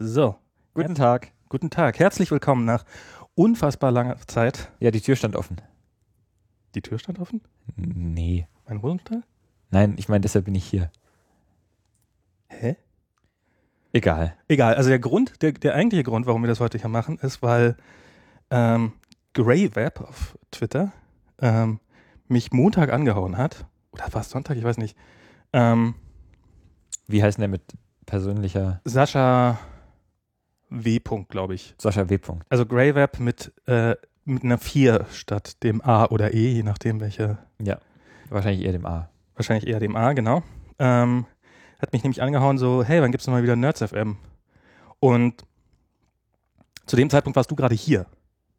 So, Guten Tag. guten Tag. Herzlich willkommen nach unfassbar langer Zeit. Ja, die Tür stand offen. Die Tür stand offen? Nee. Mein Hosenstall? Nein, ich meine, deshalb bin ich hier. Hä? Egal. Egal, also der Grund, der, der eigentliche Grund, warum wir das heute hier machen, ist, weil ähm, GreyWeb auf Twitter ähm, mich Montag angehauen hat. Oder war es Sonntag? Ich weiß nicht. Ähm, Wie heißt denn der mit persönlicher Sascha W. glaube ich. Sascha W. Punkt? Also GreyWeb mit, äh, mit einer 4 statt dem A oder E, je nachdem welche Ja. Wahrscheinlich eher dem A. wahrscheinlich eher dem A, genau. Ähm, hat mich nämlich angehauen, so, hey, wann gibt's denn mal wieder Nerds FM? Und zu dem Zeitpunkt warst du gerade hier,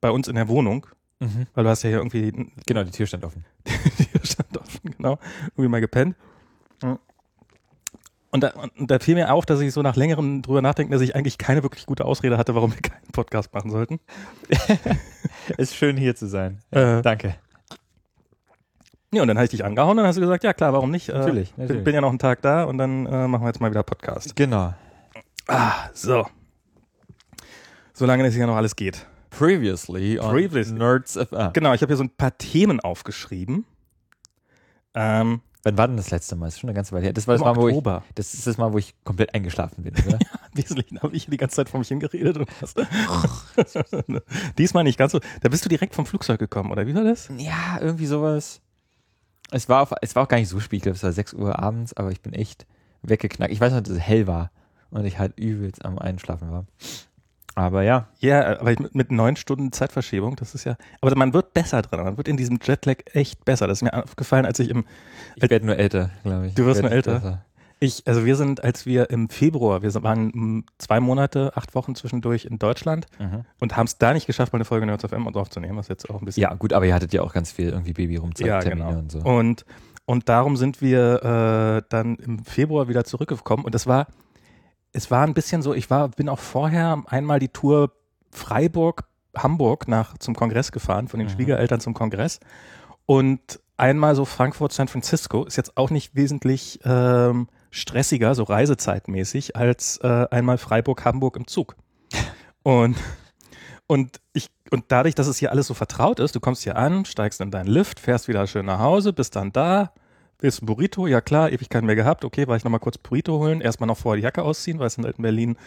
bei uns in der Wohnung, Mhm. weil du hast ja hier irgendwie, Genau, die Tür stand offen. hier stand offen, genau, irgendwie mal gepennt. Und da, und da fiel mir auf, dass ich so nach längerem drüber nachdenken, dass ich eigentlich keine wirklich gute Ausrede hatte, warum wir keinen Podcast machen sollten. Ist schön hier zu sein. Äh, Danke. ja, und dann habe ich dich angehauen und dann hast du gesagt, ja klar, warum nicht? Äh, Natürlich, natürlich. bin ja noch einen Tag da und dann äh, machen wir jetzt mal wieder Podcast. Genau. Ah, so. Solange das hier noch alles geht. Previously on Previously. Nerds ah. Genau, ich habe hier so ein paar Themen aufgeschrieben. Ähm, Wann war denn das letzte Mal? Das ist schon eine ganze Weile her. Das war das im Mal, wo ich, Oktober. das ist das Mal, wo ich komplett eingeschlafen bin, oder? Wesentlich habe ich die ganze Zeit vor mich hingeredet. Und was. Diesmal nicht ganz so. Da bist du direkt vom Flugzeug gekommen, oder wie war das? ja, irgendwie sowas. Es war, auf, es war auch gar nicht so spät, ich glaube, es war 6 Uhr abends, aber ich bin echt weggeknackt. Ich weiß noch, dass es hell war und ich halt übelst am Einschlafen war. Aber ja, Ja, aber mit, neun Stunden Zeitverschiebung, das ist ja. Aber man wird besser dran. Man wird in diesem Jetlag echt besser. Das ist mir aufgefallen, als ich im. ich werde nur älter, glaube ich. Du wirst nur älter? besser. Ich, also wir sind, als wir im Februar, wir waren zwei Monate, acht Wochen zwischendurch in Deutschland Mhm. und haben es da nicht geschafft, mal eine Folge Nerds FM aufzunehmen, was jetzt auch ein bisschen Ja, gut, aber ihr hattet ja auch ganz viel irgendwie baby Ja, Termine genau. und so. Und, und darum sind wir äh, dann im Februar wieder zurückgekommen. Und das war, es war ein bisschen so, ich war, bin auch vorher einmal die Tour Freiburg, Hamburg nach zum Kongress gefahren, von den Mhm. Schwiegereltern zum Kongress. Und einmal so Frankfurt, San Francisco, ist jetzt auch nicht wesentlich ähm, stressiger, so reisezeitmäßig, als äh, einmal Freiburg, Hamburg im Zug. Und, und ich, und dadurch, dass es hier alles so vertraut ist, du kommst hier an, steigst in deinen Lift, fährst wieder schön nach Hause, bist dann da, willst ein Burrito, ja klar, ewig keinen mehr gehabt, okay, war ich nochmal kurz Burrito holen, erstmal noch vorher die Jacke ausziehen, weil es in Berlin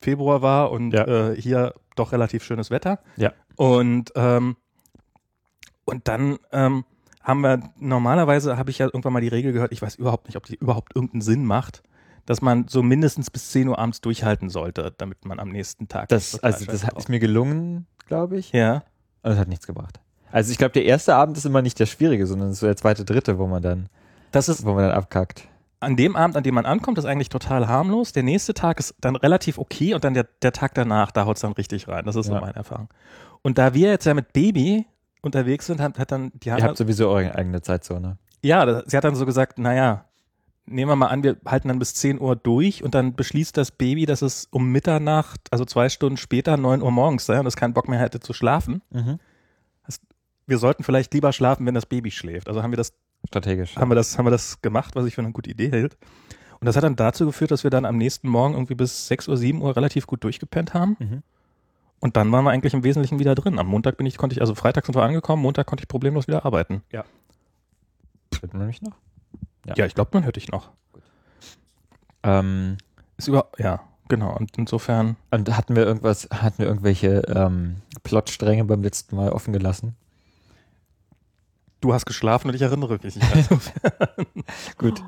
Februar war und Ja. äh, hier doch relativ schönes Wetter. Ja. Und, ähm, und dann ähm, haben wir, normalerweise habe ich ja irgendwann mal die Regel gehört, ich weiß überhaupt nicht, ob die überhaupt irgendeinen Sinn macht, dass man so mindestens bis 10 Uhr abends durchhalten sollte, damit man am nächsten Tag Das, also, das hat, ist mir gelungen, glaube ich. Ja. Aber das hat nichts gebracht. Also ich glaube, der erste Abend ist immer nicht der schwierige, sondern so der zweite, dritte, wo man dann, Das ist wo man dann abkackt. an dem Abend, an dem man ankommt, ist eigentlich total harmlos. Der nächste Tag ist dann relativ okay und dann der, der Tag danach, da haut es dann richtig rein. Das ist so Ja. meine Erfahrung. Und da wir jetzt ja mit Baby unterwegs sind, hat, hat dann die Ihr Hanna, habt sowieso eure eigene Zeitzone. ja, da- sie hat dann so gesagt, naja, nehmen wir mal an, wir halten dann bis 10 Uhr durch und dann beschließt das Baby, dass es um Mitternacht, also zwei Stunden später, 9 Uhr morgens sei und es keinen Bock mehr hätte zu schlafen. Wir sollten vielleicht lieber schlafen, wenn das Baby schläft. Also haben wir das Strategisch. haben wir das, haben wir das gemacht, was ich für eine gute Idee hält. Und das hat dann dazu geführt, dass wir dann am nächsten Morgen irgendwie bis 6 Uhr, 7 Uhr relativ gut durchgepennt haben. Mhm. Und dann waren wir eigentlich im Wesentlichen wieder drin. Am Montag bin ich, konnte ich, also Freitag sind wir angekommen, Montag konnte ich problemlos wieder arbeiten. Hört man mich noch? Ja. Ja, ich glaube, man hört dich noch. Ähm, Ist über, ja, genau. Und insofern, und hatten wir irgendwas, hatten wir irgendwelche ähm, Plotstränge beim letzten Mal offen gelassen? Du hast geschlafen und ich erinnere mich nicht. Also, Gut,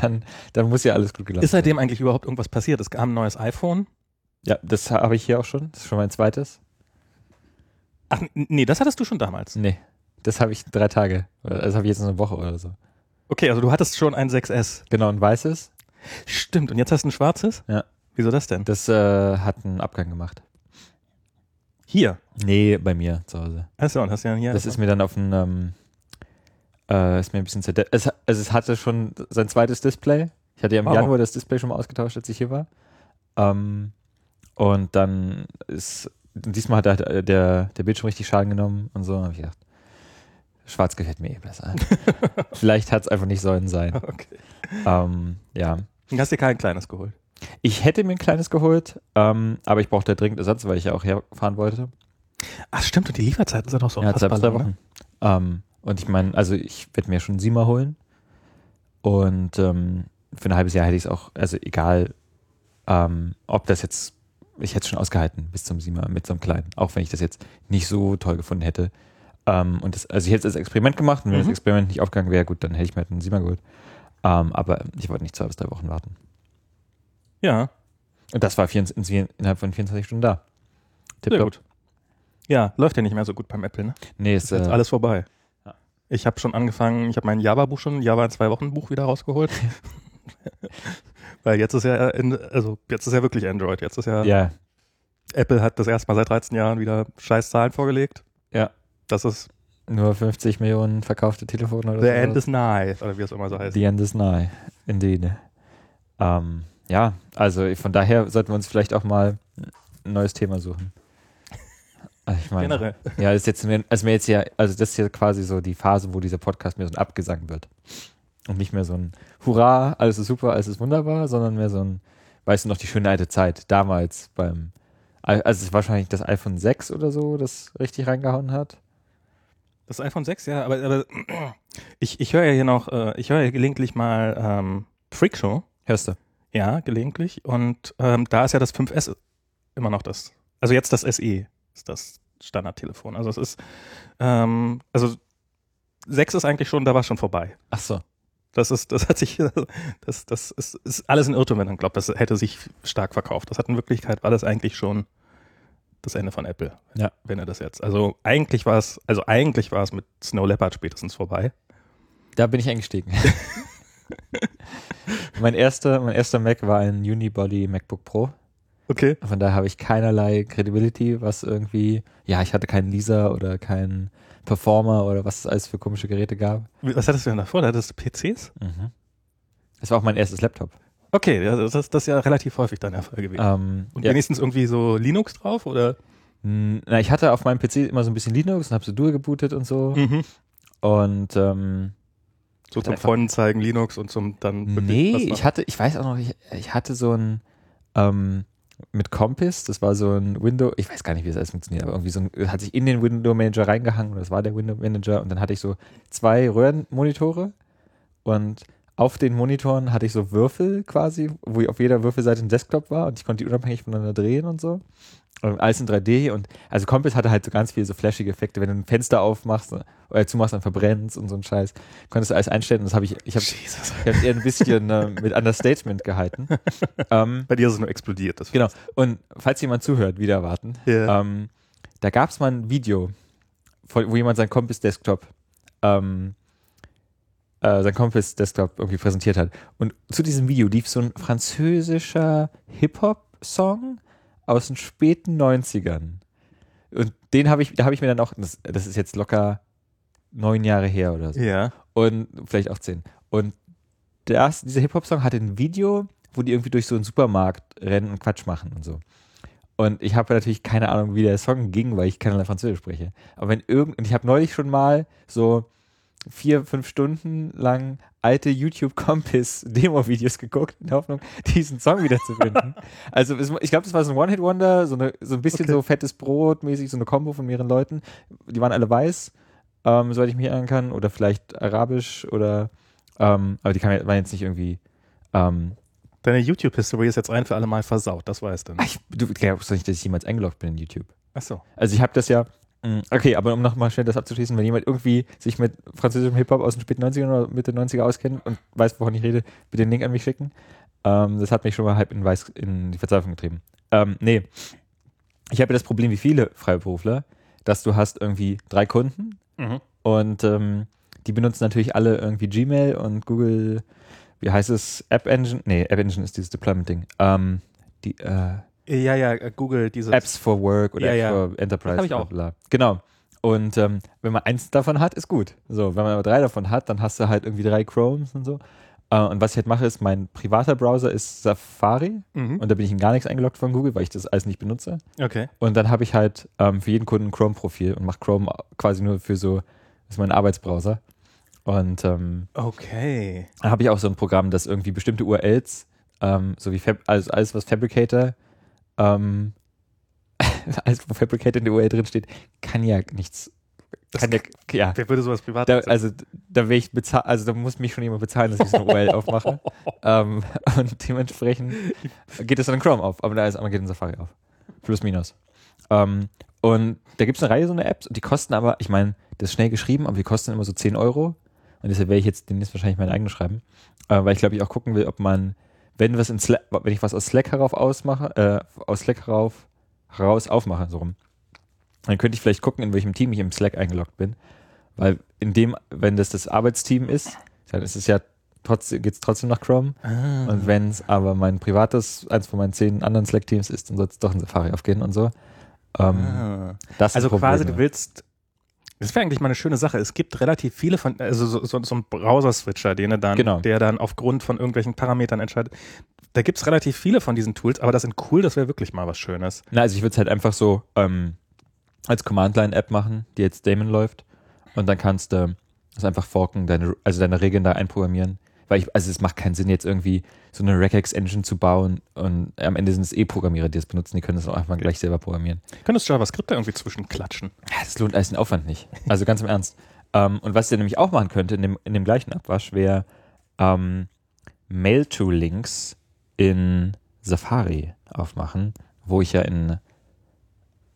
dann, dann muss ja alles gut gelaufen ist seitdem eigentlich überhaupt irgendwas passiert? Es kam ein neues iPhone. Ja, das habe ich hier auch schon. Das ist schon mein zweites. Ach, nee, das hattest du schon damals. Nee, das habe ich drei Tage. Das habe ich jetzt eine Woche oder so. Okay, also du hattest schon ein 6S. Genau, ein weißes. Stimmt. Und jetzt hast du ein schwarzes? Ja. Wieso das denn? Das äh, hat einen Abgang gemacht. Hier. Nee, bei mir zu Hause. Achso, und hast du ja hier. Das ist mir dann auf ein, ähm, äh, ist mir ein bisschen zerde es, also es hatte schon sein zweites Display. Ich hatte ja im Wow. Januar das Display schon mal ausgetauscht, als ich hier war. Ähm, und dann ist, diesmal hat halt der, der Bildschirm richtig Schaden genommen und so. habe ich gedacht, schwarz gefällt mir eh besser. Vielleicht hat es einfach nicht sollen sein. Okay. Ähm, ja. Du hast dir kein kleines geholt. Ich hätte mir ein kleines geholt, ähm, aber ich brauchte dringend Ersatz, weil ich ja auch herfahren wollte. Ach stimmt, und die Lieferzeiten sind auch so ja, drei lang, ne? Ähm, und ich meine, also ich werde mir schon einen Siemer holen. Und ähm, für ein halbes Jahr hätte ich es auch, also egal, ähm, ob das jetzt, ich hätte es schon ausgehalten bis zum Siemer mit so einem kleinen, auch wenn ich das jetzt nicht so toll gefunden hätte. Ähm, und das, also ich hätte es als Experiment gemacht und wenn Mhm. das Experiment nicht aufgegangen wäre, gut, dann hätte ich mir halt einen Siemer geholt. Ähm, aber ich wollte nicht zwei bis drei Wochen warten. Ja, Und das war 24, innerhalb von 24 Stunden da. sehr Tipptopp. gut. Ja, läuft ja nicht mehr so gut beim Apple, ne? Nee, Ist ist, jetzt äh, alles vorbei. Ich habe schon angefangen, ich habe mein Java-Buch schon, Java in zwei Wochen Buch wieder rausgeholt. Weil jetzt ist ja, also jetzt ist ja wirklich Android. Jetzt ist ja, ja, Apple hat das erstmal seit 13 Jahren wieder scheiß Zahlen vorgelegt. Ja. Das ist nur 50 Millionen verkaufte Telefone oder The so. End is Nigh, oder wie es immer so heißt. The end is nigh. Indeed. Ähm, ja, also von daher sollten wir uns vielleicht auch mal ein neues Thema suchen. Also Ich meine, Generell. ja, das ist jetzt, mir- also mir jetzt ja, also das ist ja quasi so die Phase, wo dieser Podcast mehr so ein Abgesang wird. Und nicht mehr so ein Hurra, alles ist super, alles ist wunderbar, sondern mehr so ein, weißt du noch, die schöne alte Zeit, damals beim, also es ist wahrscheinlich das iPhone 6 oder so, das richtig reingehauen hat. Das iPhone 6, ja, aber, aber ich, ich höre ja hier noch, äh, ich höre ja gelegentlich mal ähm, Freak Show. Hörst du? Ja, gelegentlich. Und ähm, da ist ja das 5S immer noch das. Also jetzt das SE ist das Standardtelefon. Also es ist, ähm, also 6 ist eigentlich schon, da war es schon vorbei. Ach so. Das ist, das hat sich, das, das ist, ist alles ein Irrtum, wenn man glaubt, das hätte sich stark verkauft. Das hat in Wirklichkeit war das eigentlich schon das Ende von Apple. Ja. Wenn er das jetzt. Also eigentlich war es, also eigentlich war es mit Snow Leopard spätestens vorbei. Da bin ich eingestiegen. mein, erster, mein erster Mac war ein Unibody MacBook Pro. Okay. Von daher habe ich keinerlei Credibility, was irgendwie, ja, ich hatte keinen Lisa oder keinen Performer oder was es alles für komische Geräte gab. Was hattest du denn davor? Da hattest du PCs? Mhm. Das war auch mein erstes Laptop. Okay, das, das ist ja relativ häufig dann der Fall gewesen. Ähm, Und ja, wenigstens irgendwie so Linux drauf oder? na, ich hatte auf meinem PC immer so ein bisschen Linux und habe so Dual gebootet und so. Mhm. Und ähm, So zum Freunden zeigen Linux und zum dann Nee, ich hatte, ich weiß auch noch, ich, ich hatte so ein ähm, mit Compass, das war so ein Window, ich weiß gar nicht, wie das alles funktioniert, aber irgendwie so ein, hat sich in den Window Manager reingehangen und das war der Window Manager und dann hatte ich so zwei Röhrenmonitore und auf den Monitoren hatte ich so Würfel quasi, wo auf jeder Würfelseite ein Desktop war und ich konnte die unabhängig voneinander drehen und so. Und alles in 3D und also Compass hatte halt so ganz viele so flashige Effekte, wenn du ein Fenster aufmachst oder zumachst, dann verbrennst und so ein Scheiß. Konntest du alles einstellen und das habe ich, ich habe habe eher ein bisschen äh, mit Understatement gehalten. ähm, Bei dir ist es nur explodiert. Das genau. Und falls jemand zuhört, wieder erwarten, Ja. ähm, da gab es mal ein Video, wo jemand sein Compass Desktop, ähm, äh, sein Compass Desktop irgendwie präsentiert hat. Und zu diesem Video lief so ein französischer Hip-Hop-Song aus den späten 90ern. Und den habe ich, da habe ich mir dann auch, das, das ist jetzt locker neun Jahre her oder so ja. und vielleicht auch zehn. Und das, dieser Hip-Hop-Song hatte ein Video, wo die irgendwie durch so einen Supermarkt rennen und Quatsch machen und so. Und ich habe natürlich keine Ahnung, wie der Song ging, weil ich keinerlei Französisch spreche. Aber wenn irgend, und ich habe neulich schon mal so vier, fünf Stunden lang alte YouTube-Compass-Demo-Videos geguckt, in der Hoffnung, diesen Song wiederzufinden. also es, ich glaube, das war so ein One-Hit-Wonder, so, eine, so ein bisschen Okay. so fettes Brot mäßig, so eine Kombo von mehreren Leuten. Die waren alle weiß, ähm, soweit ich mich erinnern kann, oder vielleicht arabisch oder, ähm, aber die kann, waren jetzt nicht irgendwie, ähm, Deine YouTube-History ist jetzt ein für alle Mal versaut, das weißt du. ach, ich, du glaubst doch nicht, dass ich jemals eingeloggt bin in YouTube. Ach so. Also ich habe das ja, okay, aber um nochmal schnell das abzuschließen, wenn jemand irgendwie sich mit französischem Hip-Hop aus den späten 90ern oder Mitte 90er auskennt und weiß, wovon ich rede, bitte den Link an mich schicken. Ähm, das hat mich schon mal halb in, Weiß, in die Verzweiflung getrieben. Ähm, nee, ich habe ja das Problem wie viele Freiberufler, dass du hast irgendwie drei Kunden Mhm. und ähm, die benutzen natürlich alle irgendwie Gmail und Google, wie heißt es, App Engine? Nee, App Engine ist dieses Deployment-Ding. Ähm, die, äh, Ja, ja, äh, Google diese. Apps for Work oder Ja, Apps ja. for Enterprise. Das hab ich auch. Bla. Genau. Und ähm, wenn man eins davon hat, ist gut. So, wenn man aber drei davon hat, dann hast du halt irgendwie drei Chromes und so. Äh, und was ich halt mache, ist, mein privater Browser ist Safari Mhm. und da bin ich in gar nichts eingeloggt von Google, weil ich das alles nicht benutze. Okay. Und dann habe ich halt ähm, für jeden Kunden ein Chrome-Profil und mache Chrome quasi nur für so, das ist mein Arbeitsbrowser. Und ähm, Okay. dann habe ich auch so ein Programm, das irgendwie bestimmte URLs ähm, so wie Fab also alles, was Fabricator, ähm, alles, wo Fabricator in der URL drin steht, kann ja nichts. Kann ja, ja. Wer würde sowas privat Da, also da will ich bezahlen, also da muss mich schon jemand bezahlen, dass ich so eine URL aufmache. Ähm, und dementsprechend geht es dann in Chrome auf, aber da ist einmal geht in Safari auf. Plus minus. Ähm, und da gibt es eine Reihe so eine Apps und die kosten aber, ich meine, das ist schnell geschrieben, aber die kosten immer so 10 Euro. Und deshalb werde ich jetzt demnächst wahrscheinlich meine eigene schreiben. Äh, weil ich glaube ich auch gucken will, ob man, wenn was in Slack, wenn ich was aus Slack herauf ausmache, äh, aus Slack herauf, heraus aufmache, so rum, dann könnte ich vielleicht gucken, in welchem Team ich im Slack eingeloggt bin. Weil in dem, wenn das das Arbeitsteam ist, dann ist es ja trotzdem, geht es trotzdem nach Chrome. Ah. Und wenn es aber mein privates, eins von meinen zehn anderen Slack-Teams ist, dann soll es doch in Safari aufgehen und so. Ähm, Ah. das Also quasi, du willst. Das wäre eigentlich mal eine schöne Sache. Es gibt relativ viele von, also so, so, so ein Browser-Switcher, den dann, Genau. der dann aufgrund von irgendwelchen Parametern entscheidet. Da gibt es relativ viele von diesen Tools, aber das sind cool, das wäre wirklich mal was Schönes. Na, also ich würde es halt einfach so ähm, als Command-Line-App machen, die jetzt Daemon läuft. Und dann kannst du das einfach forken, deine, also deine Regeln da einprogrammieren. Weil ich, also es macht keinen Sinn, jetzt irgendwie so eine Regex-Engine zu bauen und am Ende sind es eh Programmierer, die das benutzen, die können das auch einfach gleich selber programmieren. Könntest JavaScript da irgendwie zwischenklatschen? Ja, das lohnt alles den Aufwand nicht. Also ganz im Ernst. Ähm, und was ihr nämlich auch machen könnte in dem, in dem gleichen Abwasch, wäre ähm, Mail-to-Links in Safari aufmachen, wo ich ja in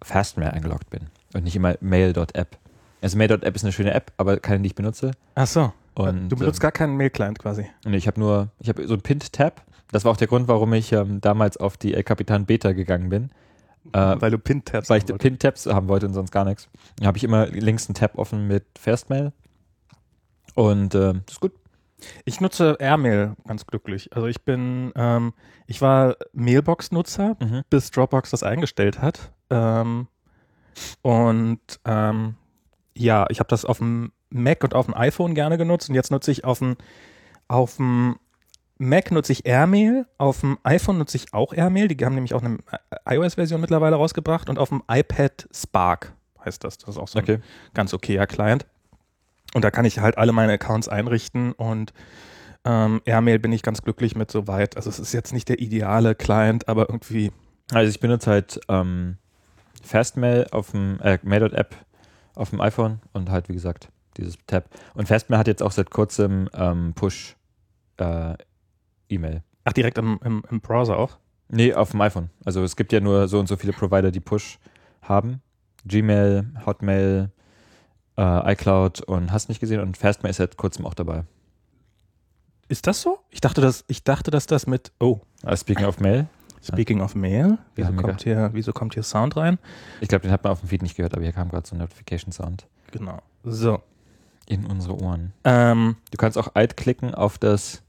Fastmail eingeloggt bin und nicht immer mail.app. Also mail.app ist eine schöne App, aber keine, die ich benutze. Ach so. Und, du benutzt ähm, gar keinen Mail-Client quasi. und ich habe nur, ich habe so ein Pinned-Tab. Das war auch der Grund, warum ich ähm, damals auf die El Capitan Beta gegangen bin. Äh, weil du Pin-Tabs weil ich. Pin-Tabs haben wollte und sonst gar nichts. Dann habe ich immer links einen Tab offen mit Fastmail. Und äh, das ist gut. Ich nutze Airmail ganz glücklich. Also ich bin, ähm, ich war Mailbox-Nutzer, Mhm. bis Dropbox das eingestellt hat. Ähm, und ähm, ja, ich habe das auf dem Mac und auf dem iPhone gerne genutzt und jetzt nutze ich auf dem auf dem Mac nutze ich Airmail, auf dem iPhone nutze ich auch Airmail, die haben nämlich auch eine äh, iOS-Version mittlerweile rausgebracht und auf dem iPad Spark heißt das. Das ist auch so ein ganz okayer Client. Und da kann ich halt alle meine Accounts einrichten und ähm, Airmail bin ich ganz glücklich mit soweit. Also es ist jetzt nicht der ideale Client, aber irgendwie Also ich benutze halt ähm, Fastmail auf dem äh, Mail.app auf dem iPhone und halt wie gesagt dieses Tab. Und Fastmail hat jetzt auch seit kurzem ähm, Push äh, E-Mail. Ach, direkt im, im, im Browser auch? Nee, auf dem iPhone. Also es gibt ja nur so und so viele Provider, die Push haben. Gmail, Hotmail, äh, iCloud und hast nicht gesehen und Fastmail ist seit kurzem auch dabei. Ist das so? Ich dachte, dass, ich dachte, dass das mit. Oh, Uh, speaking of Mail, speaking of Mail. Wieso haben kommt, hier, wieso kommt hier Sound rein? ich glaube, den hat man auf dem Feed nicht gehört, aber hier kam gerade so ein Notification Sound Genau. So. In unsere Ohren. Ähm, Du kannst auch Alt klicken auf das.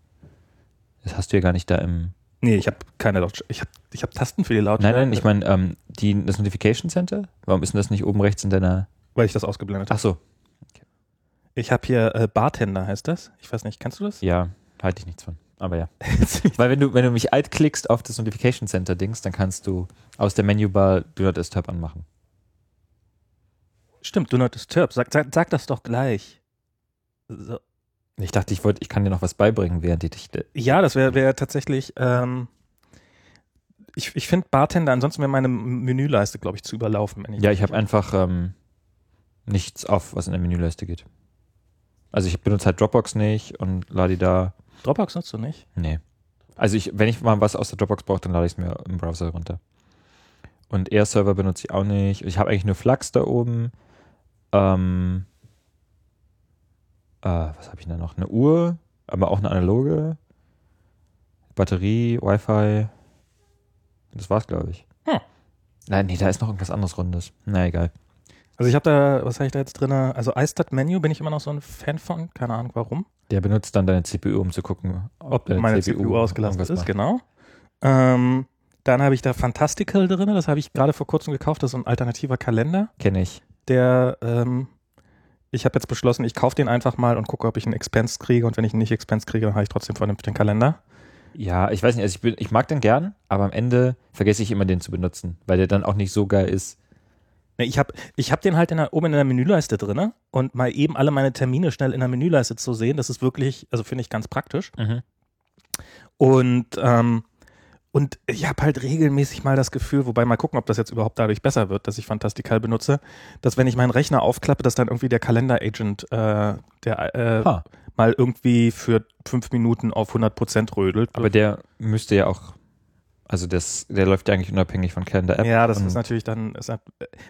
Das hast du ja gar nicht da im. nee, ich habe keine Lautstärke. Ich habe ich hab Tasten für die Nein, Lautstärke. nein, ich meine, ähm, die, das Notification Center. Warum ist denn das nicht oben rechts in deiner. Weil ich das ausgeblendet habe. Ach so, Ich habe hier äh, Bartender, heißt das? Ich weiß nicht, kennst du das? ja, halte ich nichts von. Aber ja. Weil wenn du, wenn du mich alt klickst auf das Notification Center Dings, dann kannst du aus der Menübar Do Not Disturb anmachen. Stimmt, du not disturb. Sag, sag, sag das doch gleich. So. Ich dachte, ich wollte, ich kann dir noch was beibringen, während ich dich. Ja, das wäre wär tatsächlich. Ähm, ich ich finde Bartender, ansonsten wäre meine Menüleiste, glaube ich, zu überlaufen. Wenn ich Ja, ich habe einfach ähm, nichts auf, was in der Menüleiste geht. Also ich benutze halt Dropbox nicht und lade die da. Dropbox nutzt du nicht? Nee. Also ich, wenn ich mal was aus der Dropbox brauche, dann lade ich es mir im Browser runter. Und Air-Server benutze ich auch nicht. Ich habe eigentlich nur Flux da oben. Ähm, äh, was habe ich da noch? Eine Uhr, aber auch eine analoge. Batterie, Wi-Fi. Das war's, glaube ich. Hm. Nein, nee, da ist noch irgendwas anderes Rundes. Na egal. Also ich habe da, was habe ich da jetzt drin? Also iStat-Menü bin ich immer noch so ein Fan von, keine Ahnung warum. Der benutzt dann deine CPU, um zu gucken, Ob deine meine CPU, ausgelastet irgendwas ist, macht. genau. Ähm, dann habe ich da Fantastical drin, das habe ich gerade vor kurzem gekauft, das ist so ein alternativer Kalender, Kenne ich. der, ähm, ich habe jetzt beschlossen, ich kaufe den einfach mal und gucke, ob ich einen Expense kriege und wenn ich einen nicht Expense kriege, dann habe ich trotzdem vernünftig den Kalender. Ja, ich weiß nicht, also ich, bin, ich mag den gern, aber am Ende vergesse ich immer den zu benutzen, weil der dann auch nicht so geil ist. Nee, Ich habe ich hab den halt in der, oben in der Menüleiste drin und mal eben alle meine Termine schnell in der Menüleiste zu sehen, das ist wirklich, also finde ich ganz praktisch. Und, ähm, und ich habe halt regelmäßig mal das Gefühl, wobei mal gucken, ob das jetzt überhaupt dadurch besser wird, dass ich Fantastical benutze, dass wenn ich meinen Rechner aufklappe, dass dann irgendwie der Kalender-Agent, äh, der äh, Ha. mal irgendwie für fünf Minuten auf 100 Prozent rödelt. Aber der müsste ja auch, also das, der läuft ja eigentlich unabhängig von Calendar App. Ja, das ist natürlich dann, ist, nat-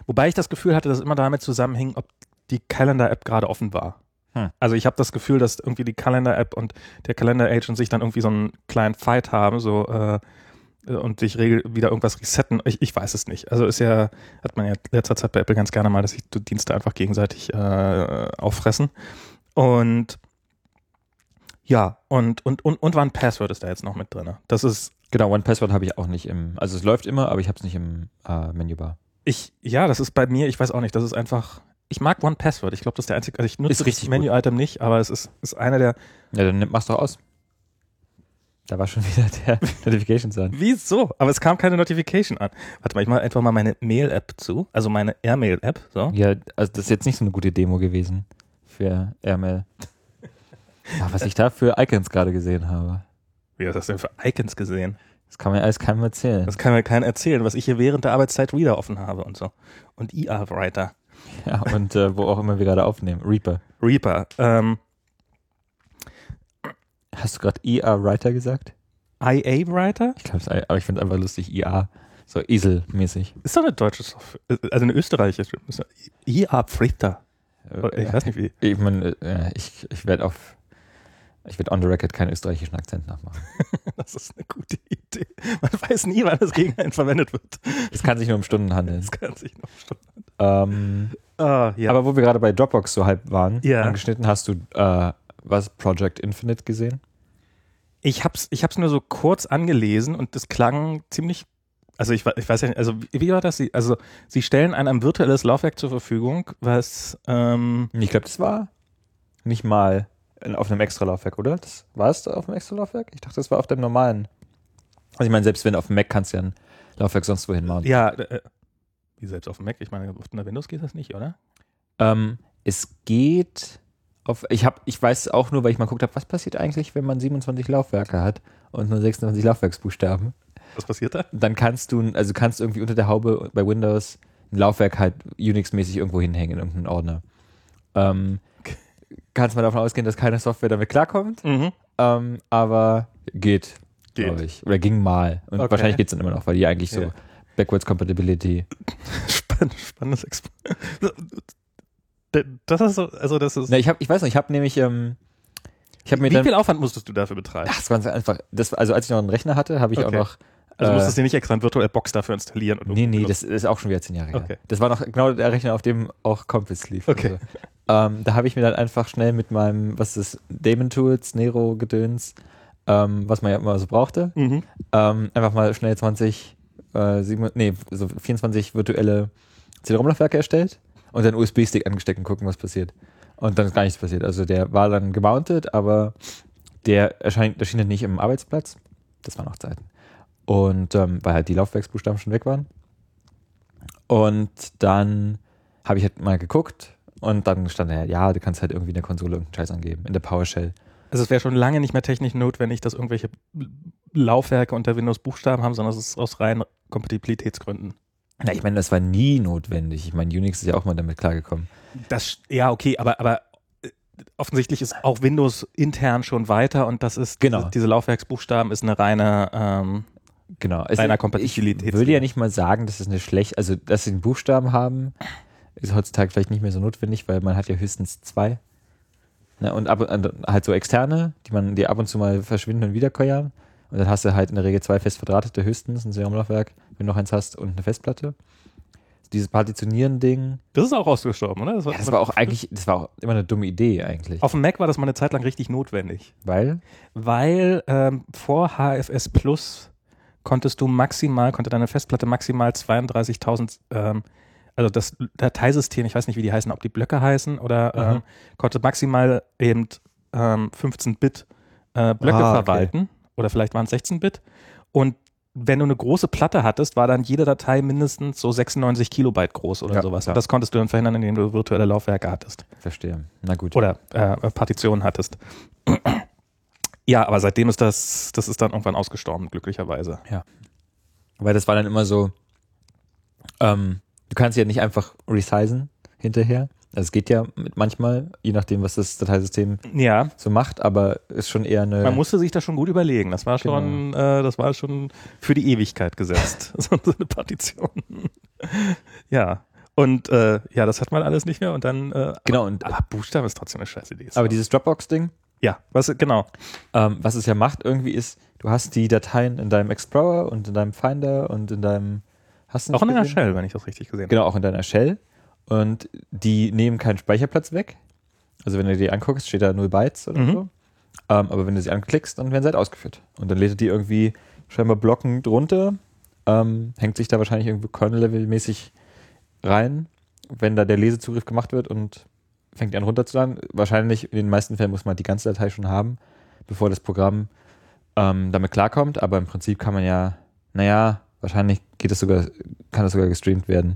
wobei ich das Gefühl hatte, dass es immer damit zusammenhing, ob die Calendar-App gerade offen war. Hm. Also ich habe das Gefühl, dass irgendwie die Calendar-App und der Calendar-Agent sich dann irgendwie so einen kleinen Fight haben, so äh, und sich regel wieder irgendwas resetten. Ich, ich weiß es nicht. Also ist ja, hat man ja in letzter Zeit bei Apple ganz gerne mal, dass sich die Dienste einfach gegenseitig äh, auffressen. Und ja, und, und, und, und One Password ist da jetzt noch mit drin. Das ist Genau, One Password habe ich auch nicht im, also es läuft immer, aber ich habe es nicht im äh, Menübar. Ich, ja, das ist bei mir, ich weiß auch nicht, das ist einfach, ich mag One Password. Ich glaube, das ist der einzige, also ich nutze das Menü-Item nicht, aber es ist, ist einer der, Ja, dann nimm- mach's doch aus. Da war schon wieder der Notifications an. wieso? Aber es kam keine Notification an. Warte mal, ich mache einfach mal meine Mail-App zu, also meine Airmail-App, so. Ja, also das ist jetzt nicht so eine gute Demo gewesen für Airmail. Ja, was ich da für Icons gerade gesehen habe. Wie hast du das denn für Icons gesehen? Das kann mir alles keinem erzählen. Das kann mir keiner erzählen, was ich hier während der Arbeitszeit Reader offen habe und so. Und IA-Writer. Ja, und äh, wo auch immer wir gerade aufnehmen. Reaper. Reaper. Ähm, Hast du gerade ER Writer gesagt? IA-Writer? Ich glaube, aber ich finde es einfach lustig, IA. So Esel-mäßig. Ist doch eine deutsche Software, also eine österreichische. IA-Writer. Ich weiß nicht wie. Ich, mein, äh, ich, ich werde auf, ich werde on the record keinen österreichischen Akzent nachmachen. Das ist eine gute Idee. Man weiß nie, wann es gegen einen verwendet wird. Es kann sich nur um Stunden handeln. Das kann sich noch stimmen. Ähm, Ah, ja. Aber wo wir gerade bei Dropbox so halb waren, Ja. angeschnitten, hast du äh, was Project Infinite gesehen? ich hab's, ich hab's nur so kurz angelesen und das klang ziemlich. Also ich, ich weiß ja nicht, also wie, war das? Sie, also sie stellen einem ein virtuelles Laufwerk zur Verfügung, was ähm, Ich glaube, das war nicht mal auf einem Extra-Laufwerk, oder? Das war es auf einem Extra-Laufwerk? Ich dachte, das war auf dem normalen. Also ich meine, selbst wenn auf dem Mac kannst du ja ein Laufwerk sonst wohin mounten. ja, äh, wie selbst auf dem Mac, ich meine, auf einer Windows geht das nicht, oder? Ähm, es geht auf, ich habe, ich weiß auch nur, weil ich mal geguckt habe, was passiert eigentlich, wenn man 27 Laufwerke hat und nur 26 Laufwerksbuchstaben. Was passiert da? Dann kannst du, also kannst irgendwie unter der Haube bei Windows ein Laufwerk halt Unix-mäßig irgendwo hinhängen in irgendeinen Ordner. Ähm, kannst mal davon ausgehen, dass keine Software damit klarkommt, Mhm. ähm, aber geht, Geht. glaube ich. Oder ging mal. Und Okay. wahrscheinlich geht es dann immer noch, weil die eigentlich so Ja. Backwards Compatibility. Spannend, spannendes Exp Das ist so, also das ist. Na, ich, hab, ich weiß noch, ich habe nämlich, ähm, ich habe mir wie dann viel Aufwand musstest du dafür betreiben? Ach, das war ganz einfach. Das, also als ich noch einen Rechner hatte, habe ich Okay. auch noch. Also äh, musstest du dir nicht extra eine virtuelle Box dafür installieren? Und Nee, nee, das ist auch schon wieder zehn Jahre her. Okay. Das war noch genau der Rechner, auf dem auch Compass lief. Okay. Also, ähm, da habe ich mir dann einfach schnell mit meinem, was ist das, Daemon Tools, Nero Gedöns, ähm, was man ja immer so brauchte, Mhm. ähm, einfach mal schnell 20, äh, sieben, nee, so 24 virtuelle CD-ROM-Laufwerke erstellt und dann USB-Stick angesteckt und gucken, was passiert. Und dann ist gar nichts passiert. Also der war dann gemountet, aber der erscheint, erschien dann nicht im Arbeitsplatz. Das waren auch Zeiten. Und ähm, weil halt die Laufwerksbuchstaben schon weg waren. Und dann habe ich halt mal geguckt und dann stand da, ja, du kannst halt irgendwie in der Konsole irgendeinen Scheiß angeben, in der PowerShell. Also es wäre schon lange nicht mehr technisch notwendig, dass irgendwelche Laufwerke unter Windows Buchstaben haben, sondern es ist aus reinen Kompatibilitätsgründen. Na, ich meine, das war nie notwendig. Ich meine, Unix ist ja auch mal damit klargekommen. Das, ja, okay, aber, aber äh, offensichtlich ist auch Windows intern schon weiter und das ist, Genau. diese, diese Laufwerksbuchstaben ist eine reine, ähm, Genau. Also Reiner Ich Kompatibilitäts- würde ja nicht mal sagen, dass es eine schlecht, also dass sie einen Buchstaben haben, ist heutzutage vielleicht nicht mehr so notwendig, weil man hat ja höchstens zwei. Ne, und ab, und halt so externe, die man, die ab und zu mal verschwinden und wiederkäuern. Und dann hast du halt in der Regel zwei fest verdrahtete höchstens, ein Seriumlaufwerk, wenn du noch eins hast, und eine Festplatte. Dieses Partitionieren-Ding, das ist auch ausgestorben, oder? ja, das war auch eigentlich, das war auch immer eine dumme Idee eigentlich. Auf dem Mac war das mal eine Zeit lang richtig notwendig. Weil, weil ähm, vor HFS Plus konntest du maximal, konnte deine Festplatte maximal 32.000, ähm, also das Dateisystem, ich weiß nicht, wie die heißen, ob die Blöcke heißen oder Mhm. ähm, konnte maximal eben ähm, 15-Bit äh, Blöcke Ah, okay. Oder vielleicht waren es 16-Bit und wenn du eine große Platte hattest, war dann jede Datei mindestens so 96 Kilobyte groß oder Ja, sowas. ja. Und das konntest du dann verhindern, indem du virtuelle Laufwerke hattest verstehe. Na gut. oder äh, Partitionen hattest. Ja, aber seitdem ist das, das ist dann irgendwann ausgestorben, glücklicherweise. Weil das war dann immer so, ähm, du kannst ja nicht einfach resizen hinterher. Also es geht ja mit manchmal, je nachdem, was das Dateisystem Ja, so macht, aber ist schon eher eine. man musste sich das schon gut überlegen. Das war schon, äh, das war schon für die Ewigkeit gesetzt, so eine Partition. ja. Und äh, ja, das hat man alles nicht mehr und dann äh, genau, und aber Buchstaben ist trotzdem eine scheiß Idee. aber dieses Dropbox-Ding, ja, was genau. ähm, was es ja macht irgendwie ist, du hast die Dateien in deinem Explorer und in deinem Finder und in deinem hast du Auch in nicht einer gesehen? Shell, wenn ich das richtig gesehen habe. Genau, auch in deiner Shell. Und die nehmen keinen Speicherplatz weg. Also wenn du die anguckst, steht da 0 Bytes oder Mhm. so. Ähm, aber wenn du sie anklickst, dann werden sie halt ausgeführt. Und dann lädt er die irgendwie scheinbar Blocken drunter, ähm, hängt sich da wahrscheinlich irgendwie Kernel-Level-mäßig rein, wenn da der Lesezugriff gemacht wird und fängt die an runterzuladen. Wahrscheinlich in den meisten Fällen muss man die ganze Datei schon haben, bevor das Programm ähm, damit klarkommt. Aber im Prinzip kann man ja, naja, wahrscheinlich geht es sogar, kann das sogar gestreamt werden.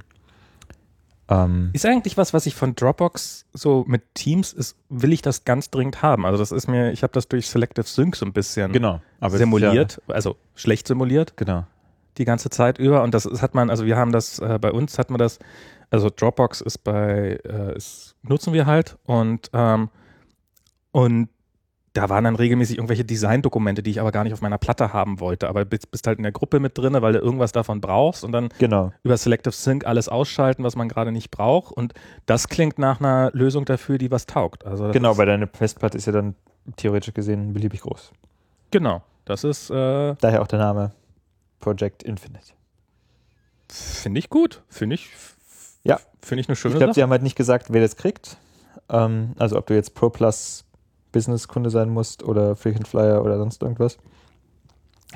Ähm, Ist eigentlich was, was ich von Dropbox so mit Teams ist, will ich das ganz dringend haben. Also das ist mir, ich habe das durch Selective Sync so ein bisschen genau. Aber simuliert, also schlecht simuliert Ja, genau. die ganze Zeit über. Und das ist, hat man, also wir haben das, äh, bei uns hat man das, also Dropbox ist bei, äh, ist, nutzen wir halt und, ähm, und da waren dann regelmäßig irgendwelche Designdokumente, die ich aber gar nicht auf meiner Platte haben wollte. Aber bist, bist halt in der Gruppe mit drin, weil du irgendwas davon brauchst und dann Genau. über Selective Sync alles ausschalten, was man gerade nicht braucht. Und das klingt nach einer Lösung dafür, die was taugt. Also Genau, weil deine Festplatte ist ja dann theoretisch gesehen beliebig groß. genau. Das ist, äh, Daher auch der Name Project Infinite. finde ich gut. Finde ich, Ja. finde ich eine schöne Ich glaube, Sache. sie haben halt nicht gesagt, wer das kriegt. Ähm, also ob du jetzt Pro Plus Business-Kunde sein musst oder Frequent Flyer oder sonst irgendwas.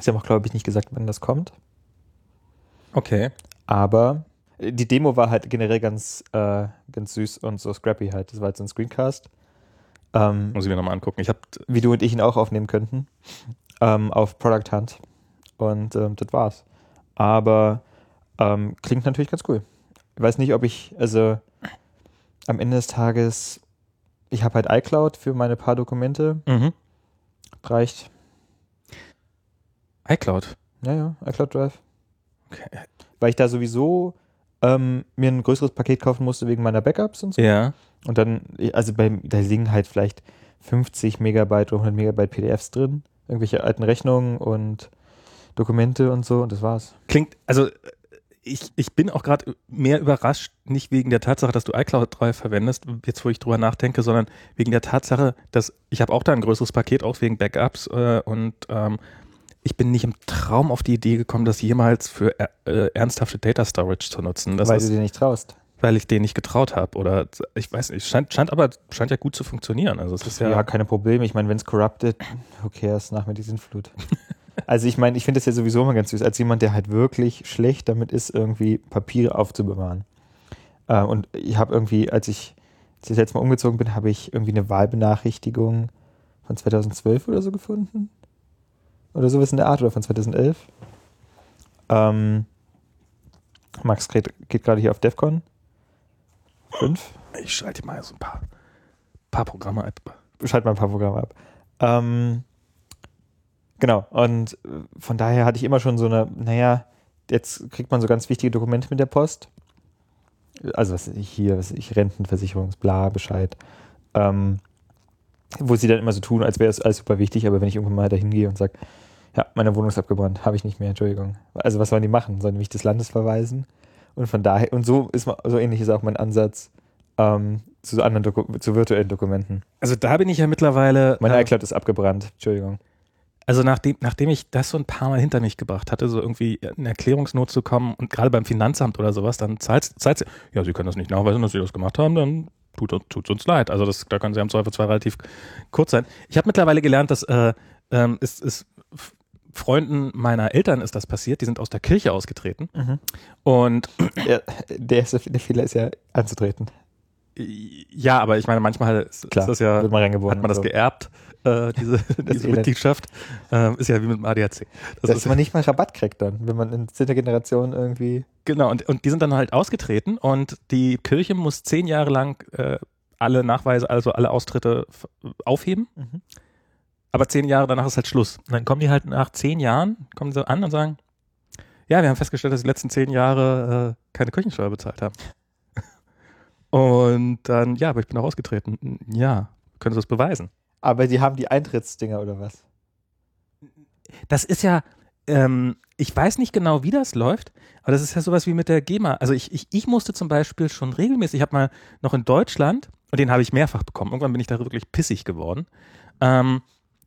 Sie haben auch, glaube ich, nicht gesagt, wann das kommt. Okay. Aber die Demo war halt generell ganz, äh, ganz süß und so scrappy halt. Das war halt so ein Screencast. Ähm, Muss ich mir nochmal angucken. Ich habe wie du und ich ihn auch aufnehmen könnten, ähm, auf Product Hunt. Und ähm, das war's. Aber ähm, klingt natürlich ganz cool. Ich weiß nicht, ob ich, also am Ende des Tages, ich habe halt iCloud für meine paar Dokumente. mhm. Reicht. iCloud. Ja, ja, iCloud Drive. Okay. Weil ich da sowieso ähm, mir ein größeres Paket kaufen musste wegen meiner Backups und so. Ja. Und dann, also bei, da liegen halt vielleicht 50 Megabyte oder 100 Megabyte PDFs drin. Irgendwelche alten Rechnungen und Dokumente und so und das war's. Klingt, also ich, ich bin auch gerade mehr überrascht, nicht wegen der Tatsache, dass du iCloud Drive verwendest, jetzt wo ich drüber nachdenke, sondern wegen der Tatsache, dass ich habe auch da ein größeres Paket, auch wegen Backups äh, und ähm, ich bin nicht im Traum auf die Idee gekommen, das jemals für äh, äh, ernsthafte Data Storage zu nutzen. Das weil ist, du dir nicht traust. weil ich denen nicht getraut habe oder ich weiß nicht, scheint, scheint aber scheint ja gut zu funktionieren. Also es ist Ja, ja, keine Probleme. Ich meine, wenn es corrupted, who cares, nach mir die Sintflut. also ich meine, ich finde das ja sowieso immer ganz süß, als jemand, der halt wirklich schlecht damit ist, irgendwie Papiere aufzubewahren. Äh, und ich habe irgendwie, als ich, als ich das letzte Mal umgezogen bin, habe ich irgendwie eine Wahlbenachrichtigung von 2012 oder so gefunden. Oder sowas in der Art, oder von 2011. Ähm, Max geht, geht gerade hier auf DEFCON 5. ich schalte mal so ein paar, paar Programme ab. schalt mal ein paar Programme ab. Ähm, genau, und äh, von daher hatte ich immer schon so eine, naja, jetzt kriegt man so ganz wichtige Dokumente mit der Post. Also was ich hier, was ich, Rentenversicherungs, bla, Bescheid. Ähm, wo sie dann immer so tun, als wäre es alles super wichtig, aber wenn ich irgendwann mal dahin gehe und sage, ja, meine Wohnung ist abgebrannt, habe ich nicht mehr, Entschuldigung. Also was sollen die machen? Sollen die mich des Landes verweisen? Und von daher, und so ist man, so ähnlich ist auch mein Ansatz ähm, zu anderen Doku zu virtuellen Dokumenten. Also da bin ich ja mittlerweile. Mein äh, iCloud ist abgebrannt, Entschuldigung. Also nachdem, nachdem ich das so ein paar Mal hinter mich gebracht hatte, so irgendwie in Erklärungsnot zu kommen und gerade beim Finanzamt oder sowas, dann zahlt, sie, ja, Sie können das nicht nachweisen, dass Sie das gemacht haben, dann tut es uns leid. Also das, da können Sie am Zweifel zwar relativ kurz sein. Ich habe mittlerweile gelernt, dass äh, ähm, es ist F- Freunden meiner Eltern ist das passiert, die sind aus der Kirche ausgetreten und Ja, der erste der Fehler ist ja anzutreten. ja, aber ich meine, manchmal ist, Klar, ist das ja, man hat man das so. geerbt, äh, diese, diese. Mitgliedschaft, ähm, ist ja wie mit dem ADAC. Das Dass ist, man nicht mal Rabatt kriegt dann, wenn man in zehnter Generation irgendwie. Genau, und, und die sind dann halt ausgetreten und die Kirche muss zehn Jahre lang äh, alle Nachweise, also alle Austritte aufheben. Aber zehn Jahre danach ist halt Schluss. Und dann kommen die halt nach zehn Jahren, kommen sie an und sagen, ja, wir haben festgestellt, dass die letzten zehn Jahre äh, keine Kirchensteuer bezahlt haben. Und dann, ja, aber ich bin auch ausgetreten. Ja, können Sie das beweisen? Aber die haben die Eintrittsdinger oder was? Das ist ja, ähm, ich weiß nicht genau, wie das läuft, aber das ist ja sowas wie mit der GEMA. Also ich, ich, ich musste zum Beispiel schon regelmäßig, ich habe mal noch in Deutschland, und den habe ich mehrfach bekommen, irgendwann bin ich da wirklich pissig geworden, ähm,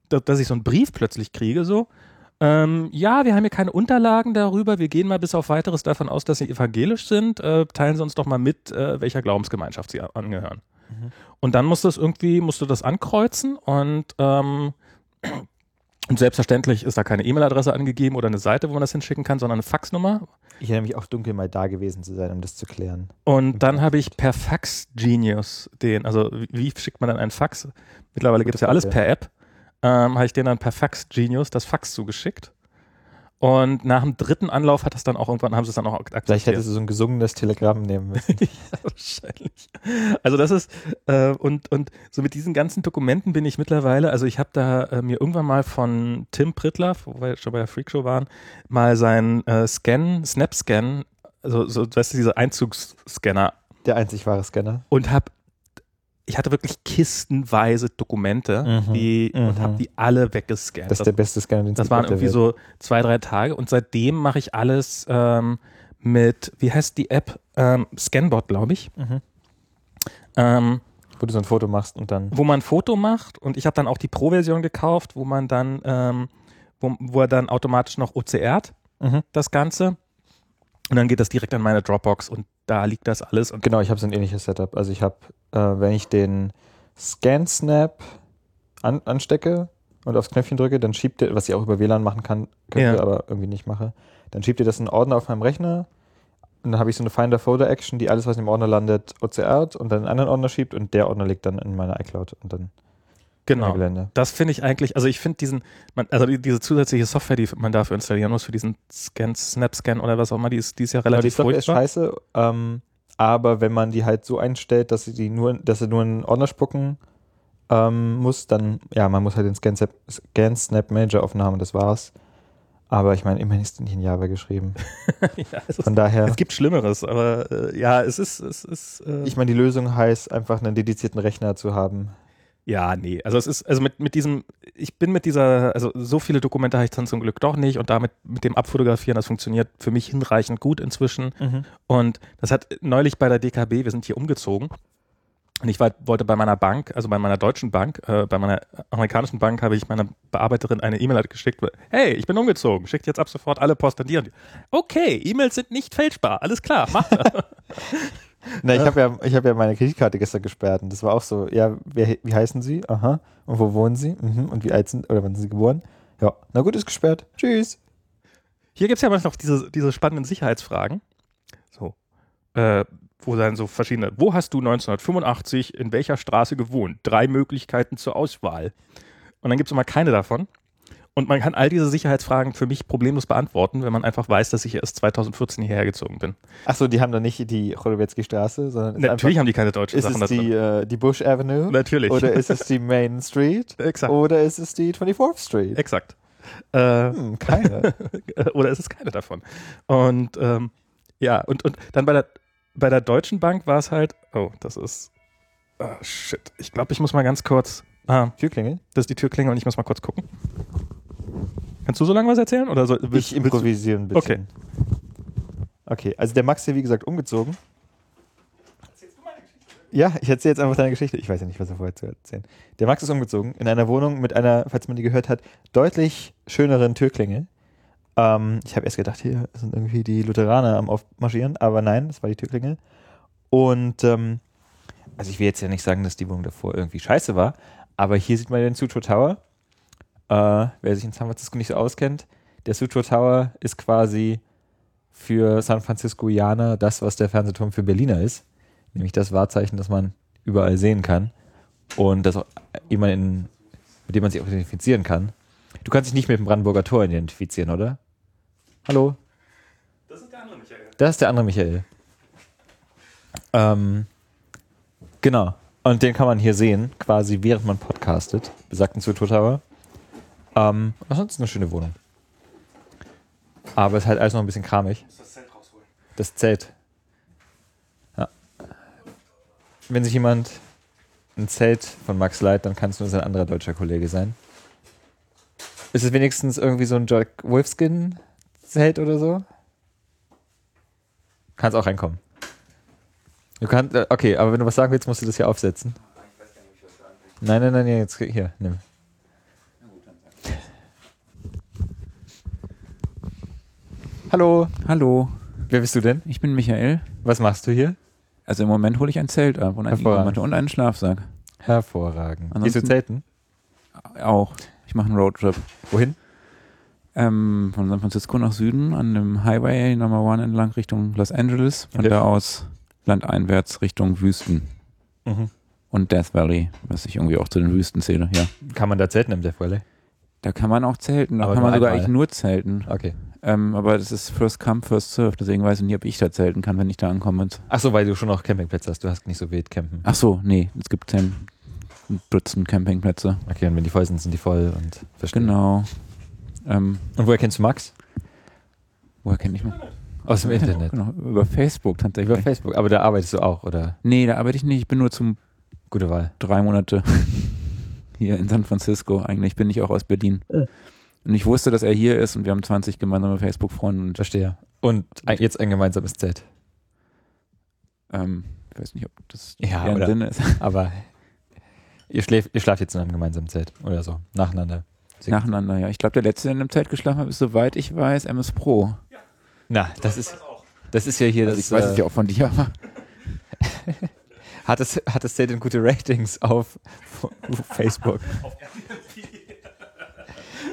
dass, ich so einen Brief plötzlich kriege, so, ähm, ja, wir haben hier keine Unterlagen darüber. Wir gehen mal bis auf weiteres davon aus, dass Sie evangelisch sind. Äh, teilen Sie uns doch mal mit, äh, welcher Glaubensgemeinschaft Sie angehören. Mhm. Und dann musst du es irgendwie, musst du das ankreuzen und, ähm, und selbstverständlich ist da keine E-Mail-Adresse angegeben oder eine Seite, wo man das hinschicken kann, sondern eine Faxnummer. Ich erinnere mich auch dunkel mal da gewesen zu sein, um das zu klären. Und dann habe ich per Fax Genius den, also wie schickt man dann einen Fax? Mittlerweile gibt es ja alles per App ähm, habe ich denen dann per Fax Genius das Fax zugeschickt. Und nach dem dritten Anlauf hat das dann auch irgendwann, haben sie es dann auch akzeptiert. Vielleicht hättest du so ein gesungenes Telegramm nehmen müssen. ja, wahrscheinlich. Also das ist, äh, und, und so mit diesen ganzen Dokumenten bin ich mittlerweile, also ich habe da äh, mir irgendwann mal von Tim Prittler, wo wir schon bei der Freakshow waren, mal seinen äh, Scan, Snap-Scan, also so, weißt du, dieser Einzugsscanner. Der einzig wahre Scanner. Und habe ich hatte wirklich kistenweise Dokumente mhm, die, mhm. und habe die alle weggescannt. Das ist der beste Scanner, den Das waren irgendwie so zwei, drei Tage und seitdem mache ich alles ähm, mit, wie heißt die App? Ähm, Scanbot, glaube ich. Mhm. Ähm, wo du so ein Foto machst und dann. Wo man ein Foto macht und ich habe dann auch die Pro-Version gekauft, wo man dann, ähm, wo, wo er dann automatisch noch OCRt, mhm. das Ganze. Und dann geht das direkt an meine Dropbox und da liegt das alles. Und genau, ich habe so ein ähnliches Setup. Also ich habe, äh, wenn ich den ScanSnap an, anstecke und aufs Knöpfchen drücke, dann schiebt er, was ich auch über WLAN machen kann, könnte, ja. aber irgendwie nicht mache, dann schiebt er das in einen Ordner auf meinem Rechner und dann habe ich so eine Finder-Folder-Action, die alles, was in dem Ordner landet, OCRt und dann in einen anderen Ordner schiebt und der Ordner liegt dann in meiner iCloud und dann Genau. Das finde ich eigentlich, also ich finde diesen, man, also die, diese zusätzliche Software, die man dafür installieren muss, für diesen Scan, Snap-Scan oder was auch immer, die ist, die ist ja relativ genau, die Software ist scheiße, ähm, aber wenn man die halt so einstellt, dass sie die nur, dass sie nur einen Ordner spucken ähm, muss, dann, ja, man muss halt den Scan, Scan Snap Manager und das war's. Aber ich meine, immerhin ist die nicht in Java geschrieben. ja, Von ist, daher. Es gibt Schlimmeres, aber äh, ja, es ist. Es ist äh ich meine, die Lösung heißt, einfach einen dedizierten Rechner zu haben. Ja, nee. Also es ist, also mit, mit diesem, ich bin mit dieser, also so viele Dokumente habe ich dann zum Glück doch nicht und damit mit dem Abfotografieren, das funktioniert für mich hinreichend gut inzwischen. Mhm. Und das hat neulich bei der DKB, wir sind hier umgezogen. Und ich war, wollte bei meiner Bank, also bei meiner deutschen Bank, äh, bei meiner amerikanischen Bank habe ich meiner Bearbeiterin eine E-Mail geschickt, hey, ich bin umgezogen, schickt jetzt ab sofort alle Post an die. Okay, E-Mails sind nicht fälschbar, alles klar, mach das. Na, ich habe ja, ich hab ja meine Kreditkarte gestern gesperrt und das war auch so, ja, wer, wie heißen Sie? Aha. Und wo wohnen Sie? Mhm. Und wie alt sind, oder wann sind Sie geboren? Ja, na gut, ist gesperrt. Tschüss. Hier gibt es ja noch diese, diese spannenden Sicherheitsfragen. So. Äh, wo dann so verschiedene, wo hast du 1985 in welcher Straße gewohnt? Drei Möglichkeiten zur Auswahl. Und dann gibt es immer keine davon. Und man kann all diese Sicherheitsfragen für mich problemlos beantworten, wenn man einfach weiß, dass ich erst 2014 hierher gezogen bin. Achso, die haben dann nicht die Cholowiecki Straße, sondern. Natürlich einfach, haben die keine deutschen ist Sachen es die, äh, die Bush Avenue? Natürlich. Oder ist es die Main Street? Exakt. Oder ist es die 24th Street? Exakt. Äh, hm, keine. oder ist es keine davon? Und ähm, ja, und, und dann bei der, bei der Deutschen Bank war es halt, oh, das ist. Oh, shit. Ich glaube, ich muss mal ganz kurz. Ah, Türklingel? Das ist die Türklingel und ich muss mal kurz gucken. Kannst du so lange was erzählen? Oder soll, willst, ich improvisiere ein bisschen. Okay. Okay, also der Max ist wie gesagt umgezogen. Erzählst du meine Geschichte? Ja, ich erzähle jetzt einfach deine Geschichte. Ich weiß ja nicht, was er vorher zu erzählen. Der Max ist umgezogen in einer Wohnung mit einer, falls man die gehört hat, deutlich schöneren Türklingel. Ähm, ich habe erst gedacht, hier sind irgendwie die Lutheraner am Aufmarschieren, aber nein, das war die Türklingel. Und ähm, also ich will jetzt ja nicht sagen, dass die Wohnung davor irgendwie scheiße war, aber hier sieht man den Sutro Tower äh, wer sich in San Francisco nicht so auskennt, der Sutro Tower ist quasi für San Franciscoianer das, was der Fernsehturm für Berliner ist. Nämlich das Wahrzeichen, das man überall sehen kann. Und das auch jemand, mit dem man sich auch identifizieren kann. Du kannst dich nicht mit dem Brandenburger Tor identifizieren, oder? Hallo? Das ist der andere Michael. Das ist der andere Michael. Ähm, genau. Und den kann man hier sehen, quasi während man podcastet, besagten Sutro Tower. Ähm, ansonsten eine schöne Wohnung. Aber es ist halt alles noch ein bisschen kramig. das Zelt rausholen. Das Zelt. Ja. Wenn sich jemand ein Zelt von Max leiht, dann kann es nur sein anderer deutscher Kollege sein. Ist es wenigstens irgendwie so ein Jack Wolfskin-Zelt oder so? Kannst auch reinkommen. Du kannst, äh, okay, aber wenn du was sagen willst, musst du das hier aufsetzen. Nein, nein, nein, jetzt hier, nimm. Hallo, Hallo, wer bist du denn? ich bin Michael. Was machst du hier? Also im Moment hole ich ein Zelt ab und eine Hervorragend. Isomatte und einen Schlafsack. Hervorragend. Gehst du Ansonsten- zelten? Auch. Ich mache einen Roadtrip. Wohin? Ähm, von San Francisco nach Süden an dem Highway Number One entlang Richtung Los Angeles. Von da aus landeinwärts Richtung Wüsten Mhm. und Death Valley, was ich irgendwie auch zu den Wüsten zähle. Ja, Kann man da zelten im Death Valley? da kann man auch zelten. Da Aber kann man sogar eigentlich nur zelten. Okay. Ähm, aber das ist First Come, First Serve. Deswegen weiß ich nicht, ob ich da zelten kann, wenn ich da ankomme. Ach so, weil du schon noch Campingplätze hast. Du hast nicht so wild campen. Ach so, nee, es gibt zehn Dutzend Campingplätze. Okay, und wenn die voll sind, sind die voll und verstehe. Genau. Ähm, Und woher kennst du Max? woher kenne ich mich? Aus dem Internet. Genau, über Facebook tatsächlich. Über Facebook. Aber da arbeitest du auch, oder? Nee, da arbeite ich nicht. Ich bin nur zum Gute Wahl. drei Monate hier in San Francisco. Eigentlich bin ich auch aus Berlin. Und ich wusste, dass er hier ist und wir haben 20 gemeinsame Facebook-Freunde und Verstehe. Und ein, jetzt ein gemeinsames Zelt. ähm, ich weiß nicht, ob das Ja, oder- Sinn ist. Aber ihr, schläft, ihr schlaft jetzt in einem gemeinsamen Zelt oder so. Nacheinander. Nacheinander, ja. Ich glaube, der letzte, der in dem Zelt geschlafen hat, ist, soweit ich weiß, MS Pro. Na, das ist, das ist ja hier Also das. ich weiß es ja auch von dir, aber hat, das, hat das Zelt denn gute Ratings auf Facebook?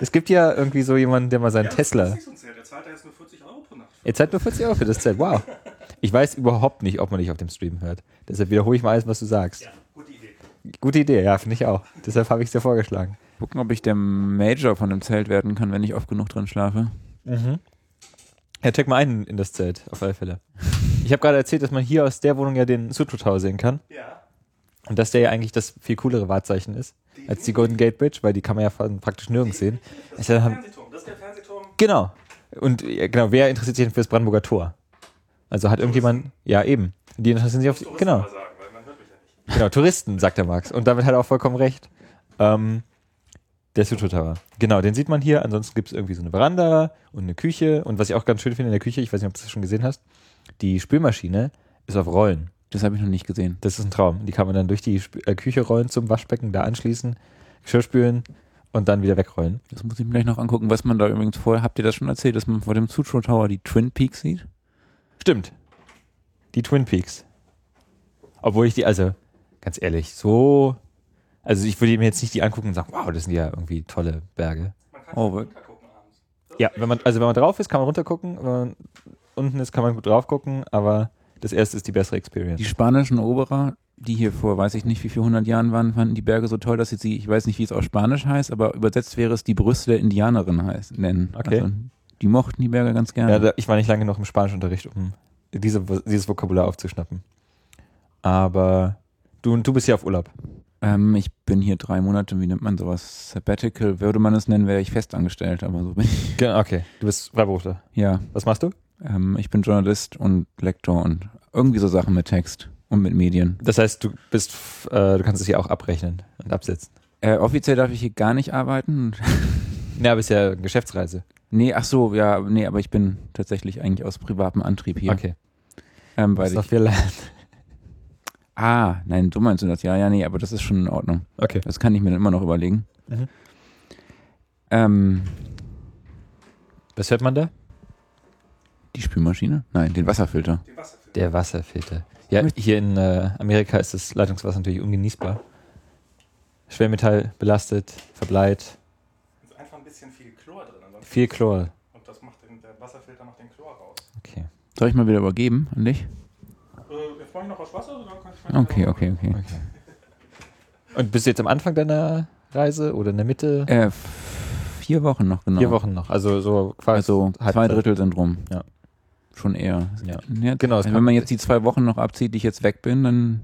Es gibt ja irgendwie so jemanden, der mal seinen Tesla. Der zahlt jetzt nur 40 Euro pro Nacht. Ihr zahlt nur 40 Euro für das Zelt. Wow. Ich weiß überhaupt nicht, ob man dich auf dem Stream hört. Deshalb wiederhole ich mal alles, was du sagst. Gute Idee. Gute Idee, ja, finde ich auch. Deshalb habe ich es dir vorgeschlagen. gucken, ob ich der Major von dem Zelt werden kann, wenn ich oft genug drin schlafe. Ja, check mal ein in das Zelt, auf alle Fälle. Ich habe gerade erzählt, dass man hier aus der Wohnung ja den Sutro Tower sehen kann. Ja. Und dass der ja eigentlich das viel coolere Wahrzeichen ist als die Golden Gate Bridge, weil die kann man ja praktisch nirgends sehen. Ist ja dann, Fernsehturm. Das ist der Fernsehturm. genau. Und ja, genau, wer interessiert sich denn für das Brandenburger Tor? Also hat irgendjemand, ja eben, die interessieren sich auf, genau. Sagen, ja. Genau, Touristen, sagt der Max. Und damit hat er auch vollkommen recht. Ähm, der Sutro Tower. Genau, den sieht man hier. Ansonsten gibt es irgendwie so eine Veranda und eine Küche. Und was ich auch ganz schön finde in der Küche, ich weiß nicht, ob du das schon gesehen hast, die Spülmaschine ist auf Rollen. Das habe ich noch nicht gesehen. Das ist ein Traum. Die kann man dann durch die Spü äh, Küche rollen zum Waschbecken, da anschließen, Geschirr spülen und dann wieder wegrollen. Das muss ich mir gleich noch angucken, was man da übrigens vorher, habt ihr das schon erzählt, dass man vor dem Sutro Tower die Twin Peaks sieht? Stimmt. Die Twin Peaks. Obwohl ich die, also, ganz ehrlich, so. Also ich würde mir jetzt nicht die angucken und sagen, wow, das sind ja irgendwie tolle Berge. Man kann Oh, runtergucken abends. Ja, wenn man, also wenn man drauf ist, kann man runtergucken. Wenn man unten ist, kann man gut drauf gucken, aber das erste ist die bessere Experience. Die spanischen Eroberer, die hier vor weiß ich nicht wie viel hundert Jahren waren, fanden die Berge so toll, dass sie sie, ich weiß nicht, wie es auf Spanisch heißt, aber übersetzt wäre es die Brüste der Indianerin heißt, nennen. Okay. Also, die mochten die Berge ganz gerne. Ja, da, ich war nicht lange genug im Spanischunterricht, um diese, dieses Vokabular aufzuschnappen. Aber du, du bist ja auf Urlaub. ähm, ich bin hier drei Monate, wie nennt man sowas? Sabbatical, würde man es nennen, wäre ich festangestellt, aber so bin ich. Genau, okay. Du bist Freiberufler. Ja, Was machst du? Ähm, ich bin Journalist und Lektor und irgendwie so Sachen mit Text und mit Medien. Das heißt, du bist, äh, du kannst es hier auch abrechnen und absetzen. Äh, offiziell darf ich hier gar nicht arbeiten. Ja, aber ist ja Geschäftsreise. nee, ach so, ja, nee, aber ich bin tatsächlich eigentlich aus privatem Antrieb hier. Okay. Ähm, weil Was ich, noch viel lernen. ah, nein, so meinst du das. Ja, ja, nee, aber das ist schon in Ordnung. Okay. Das kann ich mir dann immer noch überlegen. Mhm. Ähm, Was hört man da? Die Spülmaschine? Nein, den Wasserfilter. Den Wasserfilter. Der Wasserfilter. Ja, hier in äh, Amerika ist das Leitungswasser natürlich ungenießbar. Schwermetall belastet, verbleit, ist einfach ein bisschen viel Chlor drin. ansonsten- viel Chlor. Und das macht den, der Wasserfilter macht den Chlor raus. Okay. Soll ich mal wieder übergeben an dich? Äh, jetzt mache ich noch aus Wasser, oder kann ich Okay, okay, okay. okay. Und bist du jetzt am Anfang deiner Reise oder in der Mitte? Äh, vier Wochen noch, genau. Vier Wochen noch. Also so quasi. Also zwei. Drittel sind rum. Ja. Schon eher. Ja. Ja, Genau, das wenn man jetzt die zwei Wochen noch abzieht, die ich jetzt weg bin, dann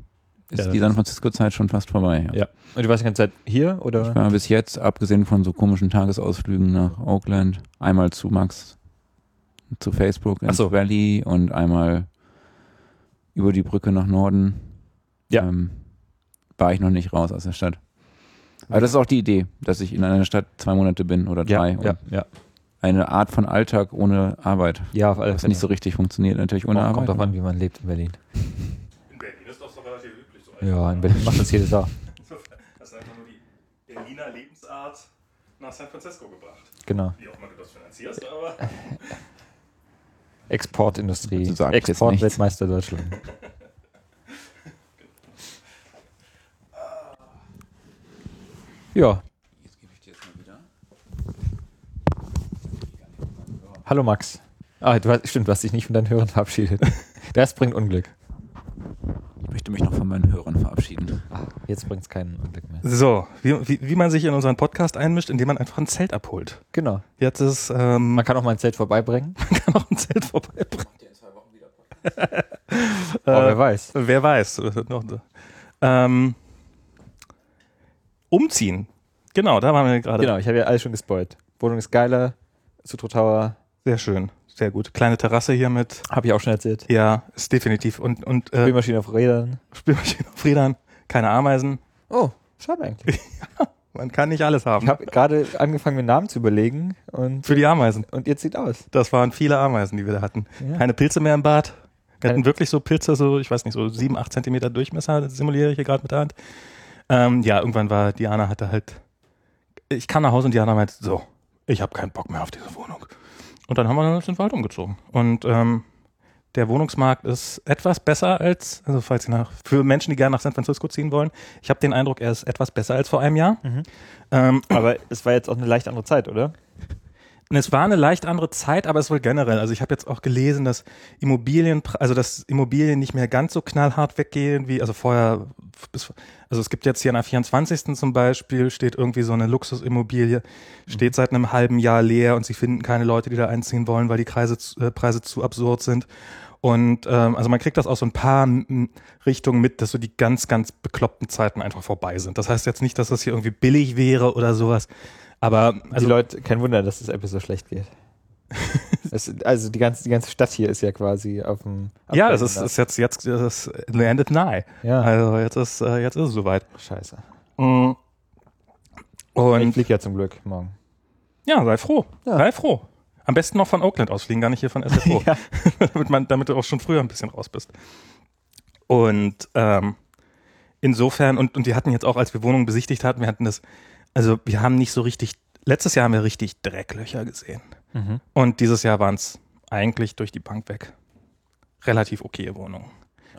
ist Ja, die San Francisco-Zeit schon fast vorbei. Ja. Und du warst die ganze Zeit hier Ich oder? war bis jetzt, abgesehen von so komischen Tagesausflügen nach Oakland, einmal zu Max, zu Facebook ins Ach so. Valley und einmal über die Brücke nach Norden. Ja. Ähm, war ich noch nicht raus aus der Stadt. Aber das ist auch die Idee, dass ich in einer Stadt zwei Monate bin oder Ja, drei. ja, und ja. Eine Art von Alltag ohne Arbeit. Ja, auf alle Was Fälle. nicht so richtig funktioniert, natürlich ohne Oh, Arbeit. kommt drauf an, wie man lebt in Berlin. In Berlin ist das doch relativ üblich. So Ja, in Berlin macht das jede Sau. Das ist einfach nur die Berliner Lebensart nach San Francisco gebracht. Genau. Wie auch immer du das finanzierst, aber. Exportindustrie. Exportweltmeister Deutschland. Ja. Hallo Max. Ah, du hast, stimmt, du hast dich nicht von deinen Hörern verabschiedet. Das bringt Unglück. Ich möchte mich noch von meinen Hörern verabschieden. Ah, jetzt bringt es keinen Unglück mehr. So, wie, wie, wie man sich in unseren Podcast einmischt, indem man einfach ein Zelt abholt. Genau. Jetzt ist, ähm, Man kann auch mal ein Zelt vorbeibringen. man kann auch ein Zelt vorbeibringen. Aber wer weiß. Wer weiß. Noch- Ähm, umziehen. Genau, da waren wir gerade. Genau, ich habe ja alles schon gespoilt. Wohnung ist geiler. Sutro Tower Sehr schön. Sehr gut. Kleine Terrasse hier mit. habe ich auch schon erzählt. Ja, ist definitiv. Und, und äh, Spülmaschine auf Rädern. Spülmaschine auf Rädern, keine Ameisen. Oh, schade eigentlich. Man kann nicht alles haben. Ich habe gerade angefangen, mir Namen zu überlegen und, Für die Ameisen. und jetzt sieht aus. Das waren viele Ameisen, die wir da hatten. Ja. Keine Pilze mehr im Bad. Wir hatten wirklich so Pilze, so, ich weiß nicht, so sieben, acht Zentimeter Durchmesser, das simuliere ich hier gerade mit der Hand. Ähm, ja, irgendwann war, Diana hatte halt, ich kam nach Hause und Diana meinte, so, ich habe keinen Bock mehr auf diese Wohnung. Und dann haben wir uns in den Wald umgezogen. Und ähm, der Wohnungsmarkt ist etwas besser als, also falls Sie nach, für Menschen, die gerne nach San Francisco ziehen wollen, ich habe den Eindruck, er ist etwas besser als vor einem Jahr. Mhm. Ähm, Aber es war jetzt auch eine leicht andere Zeit, oder? Und es war eine leicht andere Zeit, aber es wohl generell. Also ich habe jetzt auch gelesen, dass Immobilien, also dass Immobilien nicht mehr ganz so knallhart weggehen wie, also vorher, bis, also es gibt jetzt hier an der 24. zum Beispiel, steht irgendwie so eine Luxusimmobilie, steht seit einem halben Jahr leer und sie finden keine Leute, die da einziehen wollen, weil die Preise, zu- äh, Preise zu absurd sind. Und ähm, also man kriegt das aus so ein paar Richtungen mit, dass so die ganz, ganz bekloppten Zeiten einfach vorbei sind. Das heißt jetzt nicht, dass das hier irgendwie billig wäre oder sowas. Aber Also die Leute, kein Wunder, dass das Apple so schlecht geht. es, also die ganze, die ganze Stadt hier ist ja quasi auf dem. Ja, das ist, ist jetzt, jetzt das landed nigh. Ja, Also jetzt ist, äh, jetzt ist es soweit. scheiße. Mm. Ich Und fliege ja zum Glück morgen. ja, sei froh. Ja. Sei froh. Am besten noch von Oakland ausfliegen, gar nicht hier von SFO. Ja. damit, man, damit du auch schon früher ein bisschen raus bist. Und ähm, insofern, und, und wir hatten jetzt auch, als wir Wohnungen besichtigt hatten, wir hatten das, also wir haben nicht so richtig, letztes Jahr haben wir richtig Drecklöcher gesehen. Mhm. Und dieses Jahr waren es eigentlich durch die Bank weg. Relativ okaye Wohnungen,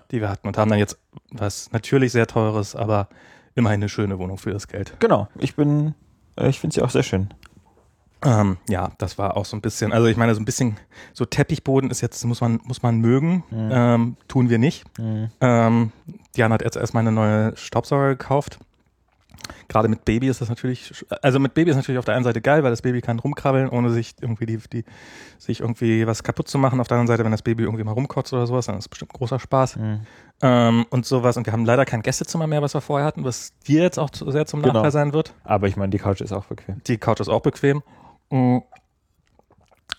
die wir hatten. Und haben dann jetzt was natürlich sehr teures, aber immerhin eine schöne Wohnung für das Geld. Genau, ich bin, äh, ich finde sie auch sehr schön. Ähm, ja, das war auch so ein bisschen, also ich meine, so ein bisschen, so Teppichboden ist jetzt, muss man, muss man mögen. Mhm. Ähm, tun wir nicht. Mhm. Ähm, Diana hat jetzt erstmal eine neue Staubsauger gekauft. Gerade mit Baby ist das natürlich, also mit Baby ist natürlich auf der einen Seite geil, weil das Baby kann rumkrabbeln, ohne sich irgendwie die, die, sich irgendwie was kaputt zu machen. Auf der anderen Seite, wenn das Baby irgendwie mal rumkotzt oder sowas, dann ist es bestimmt ein großer Spaß. Mhm. Ähm, und sowas. Und wir haben leider kein Gästezimmer mehr, was wir vorher hatten, was dir jetzt auch zu, sehr zum Genau. Nachteil sein wird. Aber ich meine, die Couch ist auch bequem. Die Couch ist auch bequem. Mm.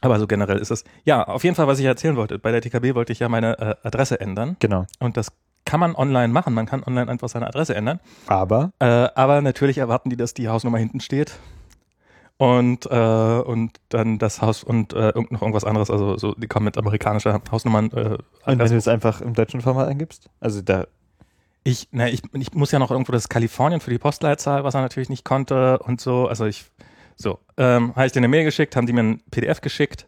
Aber so generell ist es. Ja, auf jeden Fall, was ich erzählen wollte. Bei der TKB wollte ich ja meine äh, Adresse ändern. Genau. Und das kann man online machen. Man kann online einfach seine Adresse ändern. Aber Äh, aber natürlich erwarten die, dass die Hausnummer hinten steht. Und, äh, und dann das Haus und äh, noch irgendwas anderes. Also so, die kommen mit amerikanischer Hausnummern. Äh, und wenn du es einfach im deutschen Format eingibst? Also da, Ich, na, ich, ich muss ja noch irgendwo das Kalifornien für die Postleitzahl, was er natürlich nicht konnte und so. Also ich, so, ähm, habe ich dir eine Mail geschickt, haben die mir ein PDF geschickt.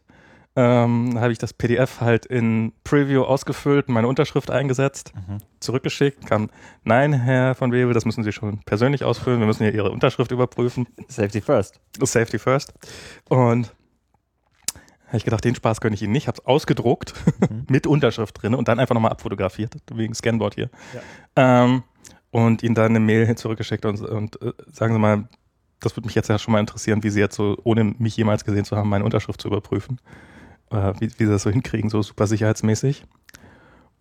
Ähm, habe ich das PDF halt in Preview ausgefüllt, meine Unterschrift eingesetzt, Mhm. zurückgeschickt, kam, nein, Herr von Webel, das müssen Sie schon persönlich ausfüllen, wir müssen ja Ihre Unterschrift überprüfen. Safety first. Safety first. Und habe ich gedacht, den Spaß gönne ich Ihnen nicht, habe es ausgedruckt Mhm. mit Unterschrift drin und dann einfach nochmal abfotografiert, wegen Scanboard hier. Ähm, und Ihnen dann eine Mail zurückgeschickt und, und äh, sagen Sie mal, das würde mich jetzt ja schon mal interessieren, wie Sie jetzt so, ohne mich jemals gesehen zu haben, meine Unterschrift zu überprüfen. Äh, wie, wie Sie das so hinkriegen, so super sicherheitsmäßig.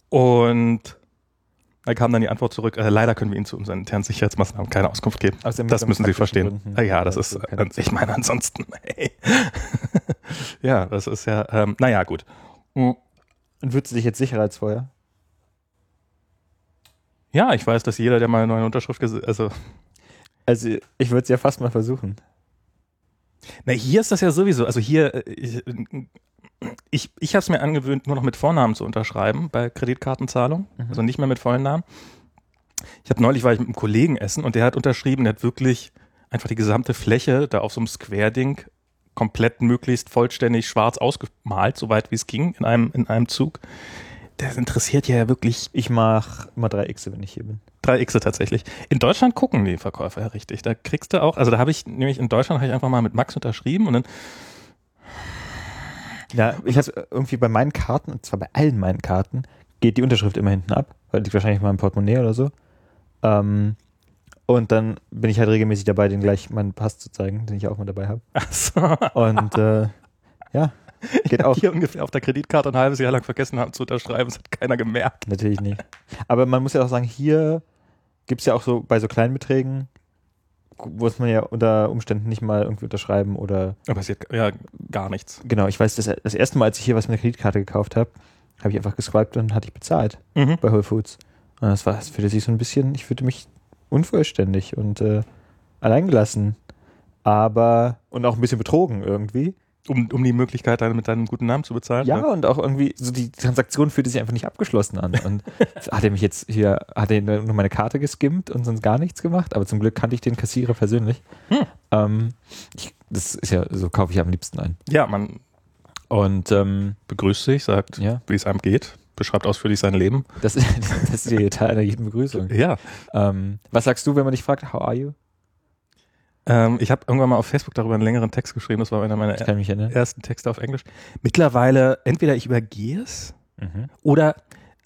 Und Da kam dann die Antwort zurück, äh, leider können wir Ihnen zu unseren internen Sicherheitsmaßnahmen keine Auskunft geben. Den Das müssen Sie verstehen. Gründen. Ah, ja, das ist, Also äh, ich meine, ansonsten, hey. ja, das ist ja, ähm, naja, gut. Mm, Und würdest du dich jetzt vorher? Ja, ich weiß, dass jeder, der mal eine neue Unterschrift, also, Also ich würde es ja fast mal versuchen. na, hier ist das ja sowieso, also hier, äh, ich, ich, ich habe es mir angewöhnt, nur noch mit Vornamen zu unterschreiben bei Kreditkartenzahlung, Mhm. also nicht mehr mit vollen Namen. Ich habe neulich war ich mit einem Kollegen essen und der hat unterschrieben, der hat wirklich einfach die gesamte Fläche da auf so einem Square-Ding komplett möglichst vollständig schwarz ausgemalt, soweit wie es ging, in einem, in einem Zug. Das interessiert ja wirklich Ich mache immer drei X, wenn ich hier bin. drei Xe tatsächlich. In Deutschland gucken die Verkäufer ja richtig. Da kriegst du auch, also da habe ich nämlich in Deutschland habe ich einfach mal mit Max unterschrieben und dann Ja, ich habe irgendwie bei meinen Karten, und zwar bei allen meinen Karten, geht die Unterschrift immer hinten ab, weil die wahrscheinlich mal im Portemonnaie oder so. Ähm, und dann bin ich halt regelmäßig dabei, den gleich meinen Pass zu zeigen, den ich auch mal dabei habe. ach so, Und äh, ja, geht auch. hier ungefähr auf der Kreditkarte ein halbes Jahr lang vergessen haben zu unterschreiben, das hat keiner gemerkt. Natürlich nicht. Aber man muss ja auch sagen, hier gibt es ja auch so bei so kleinen Beträgen, muss man ja unter Umständen nicht mal irgendwie unterschreiben oder Da passiert ja gar nichts. genau, ich weiß, das, das erste Mal, als ich hier was mit der Kreditkarte gekauft habe, habe ich einfach geswiped und hatte ich bezahlt Mhm. bei Whole Foods. Und das war, das fühlte sich so ein bisschen, ich fühlte mich unvollständig und äh, alleingelassen. Aber, und auch ein bisschen betrogen irgendwie. Um, um die Möglichkeit, dann mit deinem guten Namen zu bezahlen. Ja, und auch irgendwie, so die Transaktion fühlte sich einfach nicht abgeschlossen an. Und hat er mich jetzt hier, hat er nur meine Karte geskimmt und sonst gar nichts gemacht, aber zum Glück kannte ich den Kassierer persönlich. Hm. Ähm, ich, das ist ja, so kaufe ich am liebsten ein. Ja, man Und ähm, begrüßt sich, sagt, ja, wie es einem geht, beschreibt ausführlich sein Leben. das ist, das ist die Teil einer jeden Begrüßung. Ja. Ähm, was sagst du, wenn man dich fragt, how are you? Ähm, ich habe irgendwann mal auf Facebook darüber einen längeren Text geschrieben, das war einer meiner erinnern. ersten Texte auf Englisch. Mittlerweile, entweder ich übergehe es Mhm. oder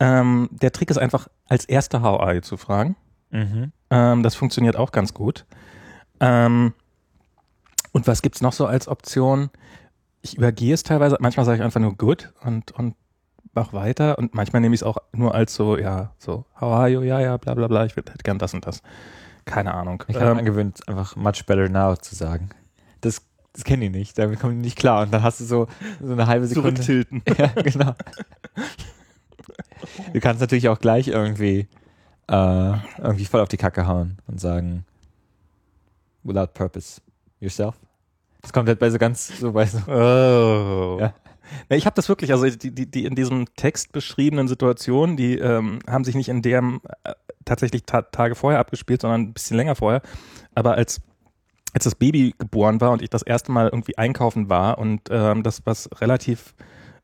ähm, der Trick ist einfach, als erster How are you zu fragen. Mhm. Ähm, das funktioniert auch ganz gut. Ähm, und was gibt's noch so als Option? Ich übergehe es teilweise, manchmal sage ich einfach nur good und, und mach weiter und manchmal nehme ich es auch nur als so, ja, so, how are you, ja, ja, bla bla bla, ich würde hätte gern das und das. Keine Ahnung. Ich habe Ähm, angewöhnt, einfach much better now zu sagen. Das, das kennen die nicht, damit kommen die nicht klar. Und dann hast du so, so eine halbe Sekunde. zurücktilten. Ja, genau. Du kannst natürlich auch gleich irgendwie, äh, irgendwie voll auf die Kacke hauen und sagen, without purpose, yourself. Das kommt halt bei so ganz, so bei so, Oh. Ja. Ich habe das wirklich, also die, die, die in diesem Text beschriebenen Situationen, die ähm, haben sich nicht in dem äh, tatsächlich ta Tage vorher abgespielt, sondern ein bisschen länger vorher. Aber als, als das Baby geboren war und ich das erste Mal irgendwie einkaufen war und ähm, das, was relativ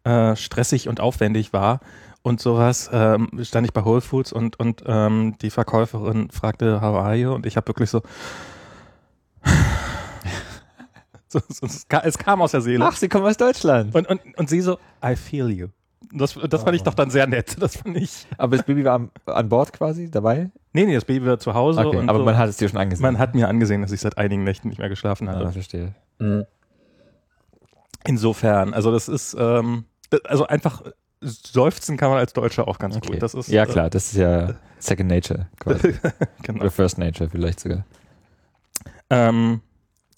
äh, stressig und aufwendig war und sowas, ähm, stand ich bei Whole Foods und, und ähm, die Verkäuferin fragte, how are you? Und ich habe wirklich so, so, so es, ka- es kam aus der Seele. ach, sie kommen aus Deutschland. Und, und, und sie so, I feel you. Das, das fand ich doch dann sehr nett. Das fand ich. Aber das Baby war am, an Bord quasi dabei? Nee, nee, das Baby war zu Hause. Okay, und aber so. man hat es dir schon angesehen. man hat mir angesehen, dass ich seit einigen Nächten nicht mehr geschlafen. Ah, verstehe. Insofern, also das ist, ähm, das- also einfach seufzen kann man als Deutscher auch ganz Okay. gut. Das ist, ja, klar, das ist ja Second Nature quasi. Äh, genau. Oder First Nature vielleicht sogar. Ähm,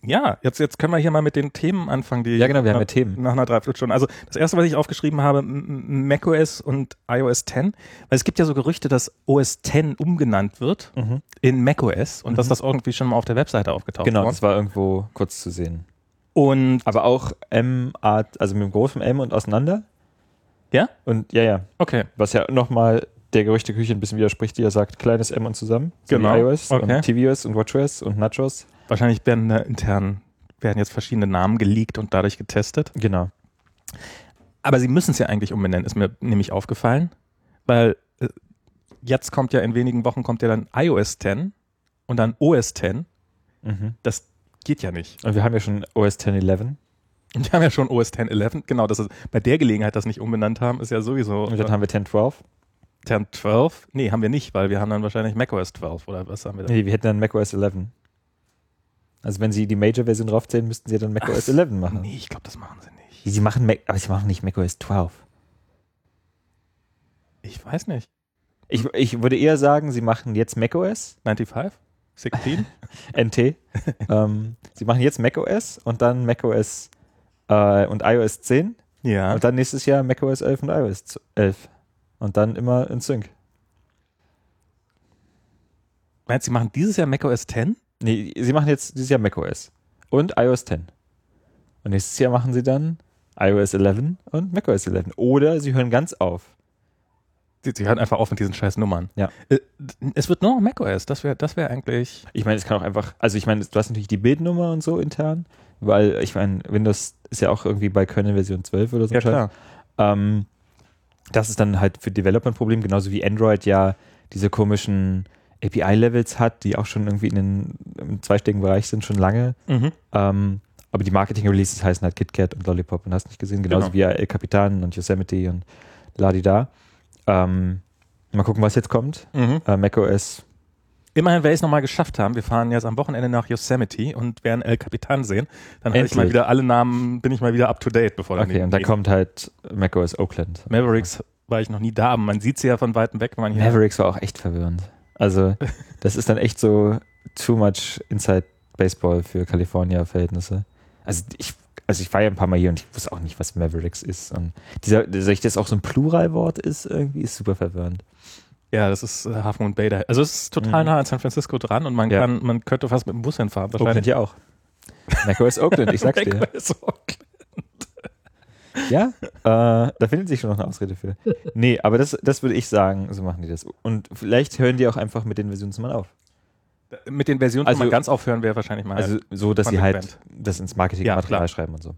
ja, jetzt, jetzt können wir hier mal mit den Themen anfangen, die Ja, genau, wir haben ja Themen. nach einer Dreiviertelstunde. Also das erste, was ich aufgeschrieben habe, macOS und iOS 10, weil es gibt ja so Gerüchte, dass OS 10 umgenannt wird in macOS und dass Mhm. das irgendwie schon mal auf der Webseite aufgetaucht Genau, war. das war irgendwo kurz zu sehen. Und Aber auch M, also mit dem großen M und auseinander. ja, Und ja, ja, okay. was ja nochmal der Gerüchteküche ein bisschen widerspricht, die ja sagt, kleines M und zusammen. So Genau, iOS okay. und tvOS und WatchOS und Nachos. Wahrscheinlich werden da intern werden jetzt verschiedene Namen geleakt und dadurch getestet. Genau. Aber sie müssen es ja eigentlich umbenennen, ist mir nämlich aufgefallen, weil äh, jetzt kommt ja in wenigen Wochen kommt ja dann iOS 10 und dann OS 10. Mhm. Das geht ja nicht. Und wir haben ja schon OS 10.11 Und wir haben ja schon OS 10 11. Genau, das ist bei der Gelegenheit, das nicht umbenannt haben, ist ja sowieso und dann haben wir 10.12. 10 12. Nee, haben wir nicht, weil wir haben dann wahrscheinlich macOS 12 oder was haben wir da? Nee, wir hätten dann macOS 11. Also wenn sie die Major-Version draufzählen, müssten sie dann macOS 11 machen. Nee, ich glaube, das machen sie nicht. Sie machen Mac, aber sie machen nicht macOS 12. Ich weiß nicht. Ich, ich würde eher sagen, sie machen jetzt macOS, 95? 16? NT. ähm, sie machen jetzt macOS und dann macOS äh, und iOS 10 ja. und dann nächstes Jahr macOS 11 und iOS 11. Und dann immer in Sync. Meinst du, sie machen dieses Jahr macOS 10? Nee, sie machen jetzt dieses Jahr macOS und iOS 10. Und nächstes Jahr machen sie dann iOS 11 und macOS 11. Oder sie hören ganz auf. Sie, sie hören einfach auf mit diesen scheiß Nummern. Ja. Äh, Es wird nur noch macOS. Das wäre das wär eigentlich. Ich meine, es kann auch einfach, also ich meine, du hast natürlich die Bildnummer und so intern, weil ich meine, Windows ist ja auch irgendwie bei Kernel Version 12 oder so. Ja, klar. Ähm, das ist dann halt für Developer ein Problem, genauso wie Android ja diese komischen API-Levels hat, die auch schon irgendwie in den, im zweistelligen Bereich sind, schon lange. Mhm. Ähm, aber die Marketing-Releases heißen halt KitKat und Lollipop und hast nicht gesehen, genauso Genau. wie El Capitan und Yosemite und Ladida. Ähm, mal gucken, was jetzt kommt. Mhm. Äh, macOS, Immerhin werde ich es nochmal geschafft haben. Wir fahren jetzt am Wochenende nach Yosemite und werden El Capitan sehen. Dann habe ich mal wieder alle Namen, bin ich mal wieder up to date, bevor okay, und dann kommt halt macOS Oakland. Mavericks war ich noch nie da, aber man sieht sie ja von weitem weg, wenn man hier. Mavericks war auch echt verwirrend. Also, das ist dann echt so too much Inside Baseball für California-Verhältnisse. Also, ich, also ich war ja ein paar Mal hier und ich wusste auch nicht, was Mavericks ist. Und dieser, dass das auch so ein Pluralwort ist, irgendwie ist super verwirrend. Ja, das ist äh, Half Moon Bay. da. Also es ist total Mhm. nah an San Francisco dran und man Ja. kann, man könnte fast mit dem Bus hinfahren. Oakland Wahrscheinlich. ja auch. macOS Oakland, ich sag's dir. macOS Oakland. Ja, äh, da findet sich schon noch eine Ausrede für. Nee, aber das, das würde ich sagen, so machen die das. Und vielleicht hören die auch einfach mit den Versionsnummern auf. Mit den Versionen, Also- man ganz aufhören wäre wahrscheinlich mal. Also so, dass sie halt das ins Ja, Marketingmaterial klar. schreiben und so.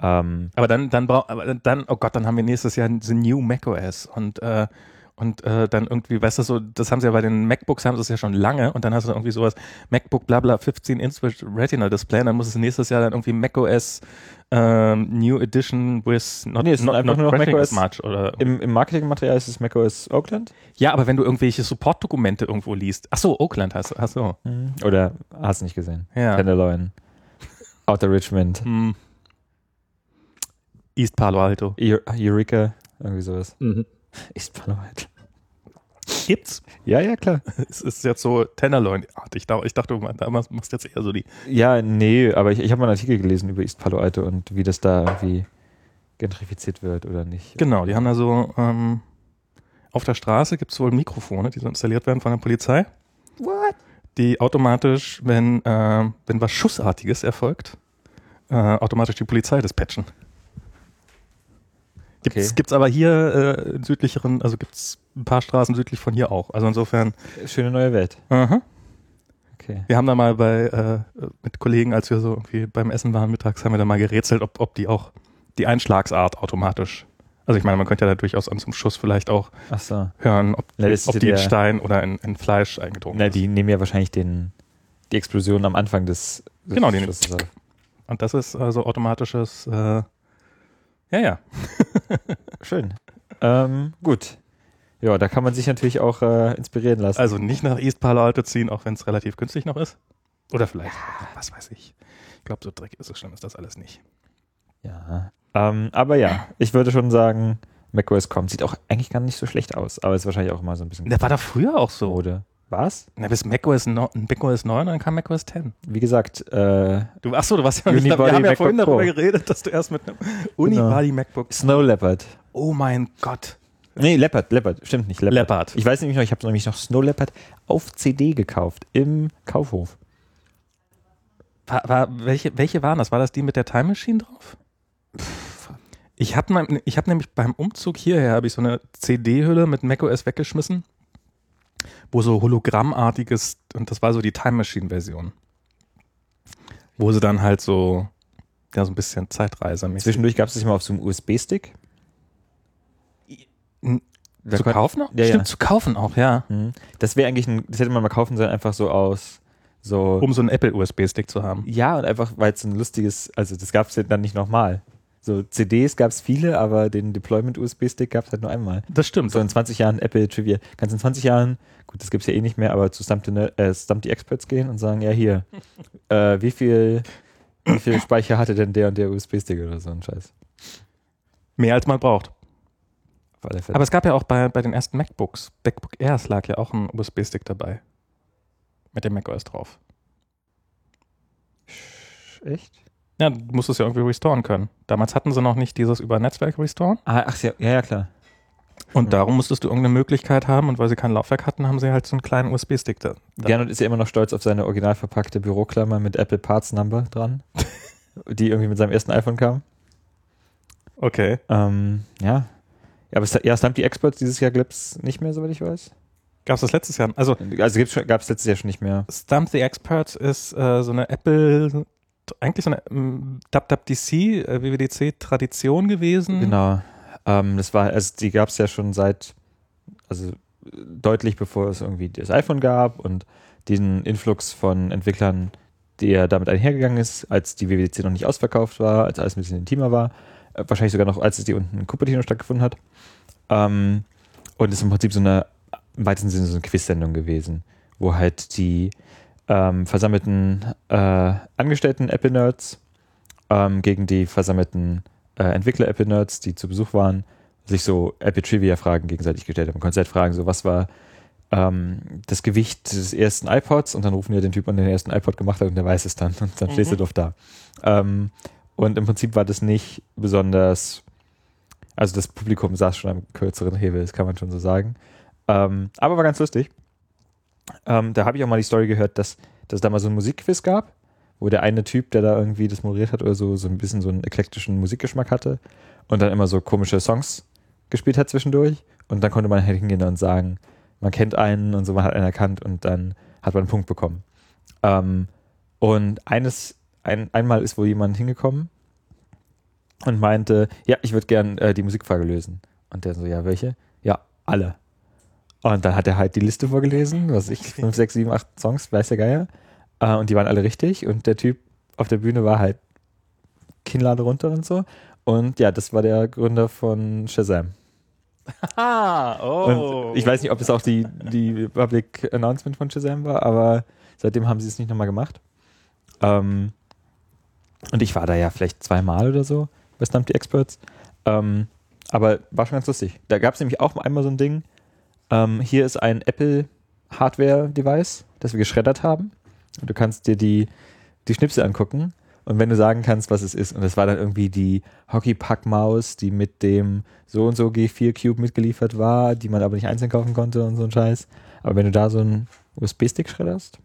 Ähm, aber dann, dann braucht, dann, oh Gott, dann haben wir nächstes Jahr the new macOS und äh, und äh, dann irgendwie, weißt du, so, das haben sie ja bei den MacBooks haben sie es ja schon lange und dann hast du irgendwie sowas, MacBook bla bla 15 Inch Retina Display und dann muss es nächstes Jahr dann irgendwie macOS ähm, New Edition with not, Nee, es ist not, einfach not nur noch macOS. much oder Im, im Marketingmaterial ist es macOS Oakland. Ja, aber wenn du irgendwelche Support-Dokumente irgendwo liest. Ach so, Oakland hast du. Ach so. Oder hast du nicht gesehen? Ja. Tenderloin, Outer Richmond, Hm. East Palo Alto. Eu- Eureka, irgendwie sowas. Mhm. Alto. Gibt's? Ja, ja, klar. Es ist jetzt so Tenderloin-artig. Ich dachte, du machst jetzt eher so die. Ja, nee, aber ich, ich habe mal einen Artikel gelesen über East Palo Alto und wie das da irgendwie gentrifiziert wird oder nicht. Genau, die haben da so, ähm, auf der Straße gibt es wohl Mikrofone, die so installiert werden von der Polizei. What? Die automatisch, wenn, äh, wenn was Schussartiges erfolgt, äh, automatisch die Polizei dispatchen. Gibt's, Okay. gibt's aber hier äh, in südlicheren, also gibt's ein paar Straßen südlich von hier auch. Also insofern, Schöne neue Welt. aha. Okay. Wir haben da mal bei, äh, mit Kollegen, als wir so irgendwie beim Essen waren mittags, haben wir da mal gerätselt, ob, ob die auch die Einschlagsart automatisch. Also ich meine, man könnte ja da durchaus an zum Schuss vielleicht auch so. hören, ob, Na, ob die in Stein oder in, in Fleisch eingedrungen Na, ist. die nehmen ja wahrscheinlich den, die Explosion am Anfang des, des Genau, den- Schusses auf. Und das ist also automatisches, äh, ja, ja. Schön. Ähm, gut. Ja, da kann man sich natürlich auch äh, inspirieren lassen. Also nicht nach East Palo Alto ziehen, auch wenn es relativ günstig noch ist. Oder vielleicht, was weiß ich. Ich glaube, so dreckig ist es schlimm, ist das alles nicht. Ja. Ähm, aber ja, ich würde schon sagen, macOS kommt. Sieht auch eigentlich gar nicht so schlecht aus, aber ist wahrscheinlich auch immer so ein bisschen Der war da früher auch so. Mode. Was? Na, bis macOS, no, macOS 9 und dann kam macOS 10. Wie gesagt, äh, Du, ach so, du warst ja nicht da. Unibody Wir haben ja MacBook vorhin darüber Pro. geredet, dass du erst mit einem Unibody MacBook. Snow Leopard. Oh mein Gott. Nee, Leopard, Leopard, stimmt nicht. Leopard. Leopard. Ich weiß nämlich noch, ich habe nämlich noch Snow Leopard auf CD gekauft im Kaufhof. War, war, welche, welche waren das? War das die mit der Time Machine drauf? Ich habe ich hab nämlich beim Umzug hierher habe ich so eine CD-Hülle mit macOS weggeschmissen, wo so hologrammartiges, und das war so die Time Machine-Version. Wo sie dann halt so, ja, so ein bisschen Zeitreisemäßig. Zwischendurch gab es das mal auf so einem USB-Stick. Da zu kaufen auch? Ja, Stimmt, ja. zu kaufen auch, ja. Das wäre eigentlich ein, das hätte man mal kaufen sollen, einfach so aus so. Um so einen Apple-USB-Stick zu haben. Ja, und einfach, weil es ein lustiges, also das gab es ja dann nicht nochmal. So CDs gab es viele, aber den Deployment-USB-Stick gab es halt nur einmal. Das stimmt. So in 20 Jahren Apple Trivia. Kannst in 20 Jahren, gut, das gibt's ja eh nicht mehr, aber zu Stump the, äh, Stump the Experts gehen und sagen, ja hier, äh, wie viel, wie viel Speicher hatte denn der und der USB-Stick oder so ein Scheiß. Mehr als man braucht. auf alle Fälle. Aber es gab ja auch bei, bei den ersten MacBooks, MacBook Airs lag ja auch ein USB-Stick dabei. Mit dem macOS drauf. echt? Ja, du musst es ja irgendwie restoren können. Damals hatten sie noch nicht dieses über Netzwerk restoren. Ah, ach ja, ja, ja, klar. Und Mhm. darum musstest du irgendeine Möglichkeit haben. Und weil sie kein Laufwerk hatten, haben sie halt so einen kleinen USB-Stick da. Gernot ist ja immer noch stolz auf seine original verpackte Büroklammer mit Apple Parts Number dran, die irgendwie mit seinem ersten iPhone kam. Okay. Ähm, ja. Ja, aber es, ja, Stump die Experts dieses Jahr gibt's nicht mehr, soweit ich weiß. Gab es das letztes Jahr? Also Also gab es letztes Jahr schon nicht mehr. Stump the Experts ist äh, so eine Apple, eigentlich so eine ähm, WWDC, äh, WWDC-Tradition gewesen. Genau. Ähm, das war, also die gab es ja schon seit, also deutlich bevor es irgendwie das iPhone gab und diesen Influx von Entwicklern, der damit einhergegangen ist, als die WWDC noch nicht ausverkauft war, als alles ein bisschen intimer war, äh, wahrscheinlich sogar noch, als es die unten in Cupertino stattgefunden hat. Ähm, und ist im Prinzip so eine, im weitesten Sinne so eine Quiz-Sendung gewesen, wo halt die ähm, versammelten äh, Angestellten Apple-Nerds ähm, gegen die versammelten äh, Entwickler-Apple-Nerds, die zu Besuch waren, sich so Apple-Trivia-Fragen gegenseitig gestellt haben. Konzert fragen, so was war ähm, das Gewicht des ersten iPods und dann rufen wir den Typ an, der den ersten iPod gemacht hat und der weiß es dann und dann stehst du Mhm. doof da. Ähm, und im Prinzip war das nicht besonders, also das Publikum saß schon am kürzeren Hebel, das kann man schon so sagen. Ähm, aber war ganz lustig. Ähm, da habe ich auch mal die Story gehört, dass, dass es da mal so ein Musikquiz gab, wo der eine Typ, der da irgendwie das moderiert hat oder so, so ein bisschen so einen eklektischen Musikgeschmack hatte und dann immer so komische Songs gespielt hat zwischendurch. Und dann konnte man halt hingehen und sagen, man kennt einen und so, man hat einen erkannt und dann hat man einen Punkt bekommen. Ähm, und eines, ein, einmal ist wohl jemand hingekommen und meinte, ja, ich würde gern äh, die Musikfrage lösen. Und der so, ja, welche? Ja, alle. Und dann hat er halt die Liste vorgelesen, was ich, 5, 6, 7, 8 Songs, weiß der Geier. Äh, und die waren alle richtig. Und der Typ auf der Bühne war halt Kinnlade runter und so. Und ja, das war der Gründer von Shazam. Ah, oh. Und ich weiß nicht, ob es auch die, die Public Announcement von Shazam war, aber seitdem haben sie es nicht nochmal gemacht. Ähm, und ich war da ja vielleicht zweimal oder so bei Stump the Experts. Ähm, aber war schon ganz lustig. Da gab es nämlich auch einmal so ein Ding. Ähm, hier ist ein Apple Hardware-Device, das wir geschreddert haben. Und du kannst dir die, die Schnipsel angucken. Und wenn du sagen kannst, was es ist, und das war dann irgendwie die Hockey-Pack-Maus, die mit dem so und so G4 Cube mitgeliefert war, die man aber nicht einzeln kaufen konnte und so ein Scheiß. Aber wenn du da so einen USB-Stick schredderst,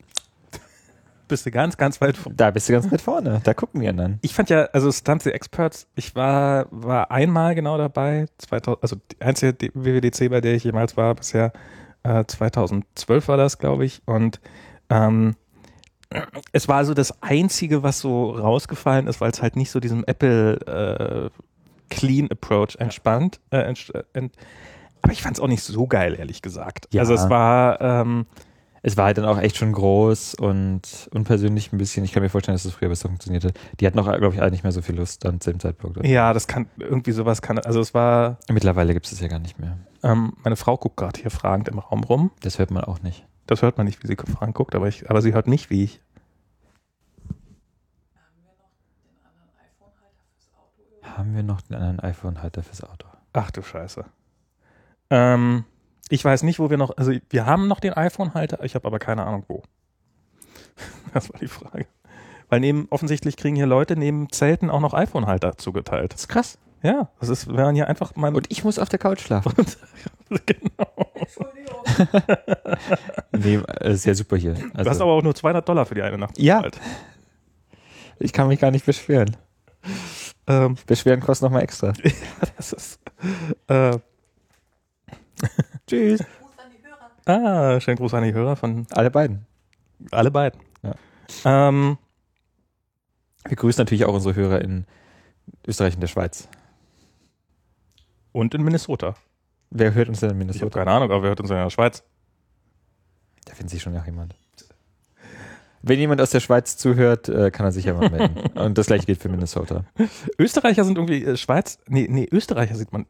Bist du ganz, ganz weit vor. da bist du ganz weit vorne. Da gucken wir dann. Ich fand ja, also Stunts the Experts, ich war, war einmal genau dabei, 2000, also die einzige WWDC, bei der ich jemals war bisher, äh, 2012 war das, glaube ich. Und ähm, es war so das Einzige, was so rausgefallen ist, weil es halt nicht so diesem Apple äh, Clean Approach entspannt. Äh, ents äh, ent aber ich fand es auch nicht so geil, ehrlich gesagt. Ja. Also es war, ähm, Es war halt dann auch echt schon groß und unpersönlich ein bisschen. Ich kann mir vorstellen, dass es früher besser funktionierte. Die hatten auch, glaube ich, alle nicht mehr so viel Lust an dem Zeitpunkt. ja, das kann, irgendwie sowas kann, also es war, Mittlerweile gibt es das ja gar nicht mehr. ähm, meine Frau guckt gerade hier fragend im Raum rum. Das hört man auch nicht. Das hört man nicht, wie sie fragend guckt, aber, ich, aber sie hört nicht, wie ich. Haben wir noch den anderen iPhone-Halter fürs Auto? Ach du Scheiße. Ähm, ich weiß nicht, wo wir noch, also wir haben noch den iPhone-Halter, ich habe aber keine Ahnung wo. Das war die Frage. Weil neben, offensichtlich kriegen hier Leute neben Zelten auch noch iPhone-Halter zugeteilt. Das ist krass. Ja, das ist, wenn man hier einfach mal. Und ich muss auf der Couch schlafen. genau. nee, äh, ist ja super hier. du hast Also, aber auch nur 200 Dollar für die eine Nacht. Ja. bezahlt. ich kann mich gar nicht beschweren. Ähm, Beschweren kostet nochmal extra. das ist. Äh, Tschüss. ah, schönen Gruß an die Hörer von Alle beiden. alle beiden. Ja. Ähm, Wir grüßen natürlich auch unsere Hörer in Österreich und der Schweiz. und in Minnesota. Wer hört uns denn in Ich habe Minnesota? keine Ahnung, aber wer hört uns in der Schweiz? Da findet sich schon noch jemand. Wenn jemand aus der Schweiz zuhört, äh, kann er sich ja mal melden. Und das gleiche gilt für Minnesota. Österreicher sind irgendwie, äh, Schweiz, nee, nee, Österreicher sieht man,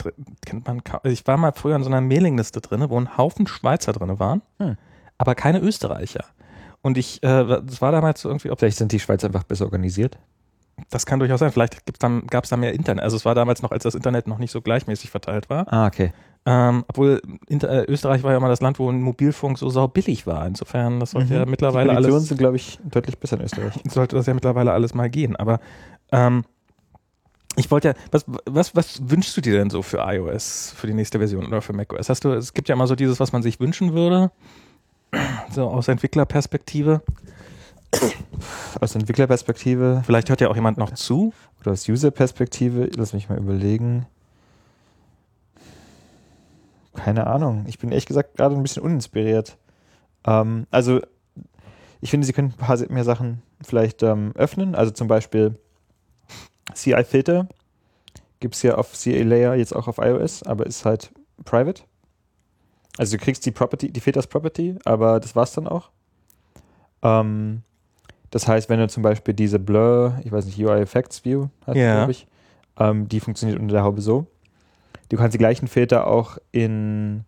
kennt man kaum. Ich war mal früher in so einer Mailingliste drin, wo ein Haufen Schweizer drin waren, Hm. aber keine Österreicher. Und ich, äh, das war damals so irgendwie, ob, Vielleicht sind die Schweiz einfach besser organisiert. das kann durchaus sein, vielleicht gab es da mehr Internet. Also es war damals noch, als das Internet noch nicht so gleichmäßig verteilt war. Ah, okay. Ähm, obwohl Inter äh, Österreich war ja mal das Land, wo ein Mobilfunk so sau billig war. Insofern, das sollte ja mittlerweile Mhm. Die Konditionen alles, sind, glaube ich, deutlich besser in Österreich. sollte das ja mittlerweile alles mal gehen. Aber ähm, ich wollte ja, was, was, was wünschst du dir denn so für iOS, für die nächste Version oder für macOS? Hast du, es gibt ja immer so dieses, was man sich wünschen würde, so aus Entwicklerperspektive. Aus Entwicklerperspektive Vielleicht hört ja auch jemand noch zu. oder aus Userperspektive, lass mich mal überlegen. Keine Ahnung. Ich bin ehrlich gesagt gerade ein bisschen uninspiriert. Ähm, also, ich finde, sie können ein paar mehr Sachen vielleicht ähm, öffnen. Also zum Beispiel CI-Filter gibt es ja auf CA-Layer, jetzt auch auf iOS, aber ist halt private. Also du kriegst die Property, die Filters Property, aber das war's dann auch. Ähm, das heißt, wenn du zum Beispiel diese Blur, ich weiß nicht, UI Effects View hast, Ja. glaube ich, ähm, die funktioniert unter der Haube so. Du kannst die gleichen Filter auch in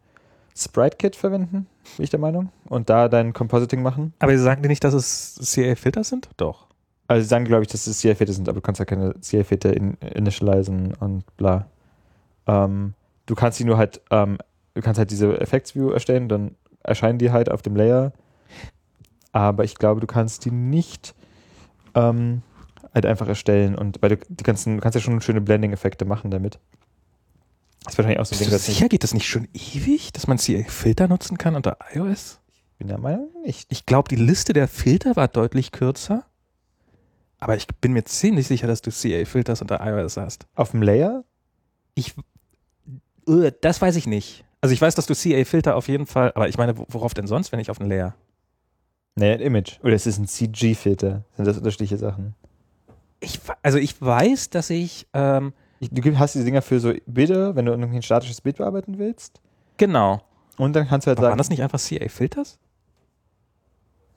SpriteKit verwenden, bin ich der Meinung, und da dein Compositing machen. Aber sie sagen dir nicht, dass es CA-Filter sind? Doch. Also sie sagen, glaube ich, dass es CI-Filter sind, aber du kannst ja keine CI-Filter in, initialisen und bla. Ähm, du kannst die nur halt, ähm, du kannst halt diese Effects View erstellen, dann erscheinen die halt auf dem Layer. Aber ich glaube, du kannst die nicht ähm, halt einfach erstellen und weil du die ganzen, du kannst ja schon schöne Blending-Effekte machen damit. Das ist wahrscheinlich auch so ein Bist Ding, du das ich sicher, geht das nicht schon ewig, dass man CA-Filter nutzen kann unter iOS? bin der Meinung nicht. Ich glaube, die Liste der Filter war deutlich kürzer. Aber ich bin mir ziemlich sicher, dass du CA-Filters unter iOS hast. Auf dem Layer? Ich, äh, das weiß ich nicht. Also ich weiß, dass du CA-Filter auf jeden Fall, aber ich meine, wo- worauf denn sonst, wenn ich auf ein Layer? Naja, ein Image. Oder es ist ein CG-Filter. Sind das unterschiedliche Sachen? Ich, also ich weiß, dass ich, ähm, Ich, du hast diese Dinger für so Bilder, wenn du irgendwie ein statisches Bild bearbeiten willst. genau. Und dann kannst du halt Aber waren sagen, das nicht einfach CA-Filters?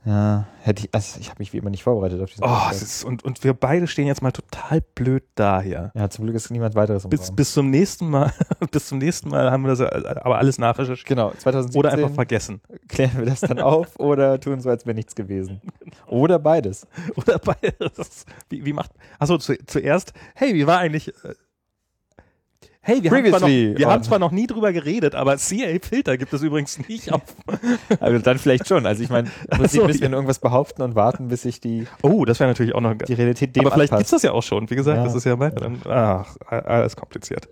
ja, hätte ich, also ich habe mich wie immer nicht vorbereitet auf diesen Oh, ist, und, und wir beide stehen jetzt mal total blöd da hier. Ja, zum Glück ist niemand weiteres im Bis, Raum. bis zum nächsten Mal, bis zum nächsten Mal haben wir das äh, aber alles nachrecherchiert. genau, 2017 Oder einfach vergessen. klären wir das dann auf oder tun so, als wäre nichts gewesen. Oder beides. Oder beides. Wie, wie macht. Achso, zu, zuerst, hey, wie war eigentlich. Hey, wir, haben zwar, noch, wir haben zwar noch nie drüber geredet, aber CA-Filter gibt es übrigens nicht auf. Also dann vielleicht schon. Also ich meine, Prinzip so, müssen wir irgendwas behaupten und warten, bis sich die, Oh, das wäre natürlich auch noch. die Realität dem Aber vielleicht gibt's anpasst. das ja auch schon. Wie gesagt, Ja. das ist ja weiter. Ach, alles kompliziert.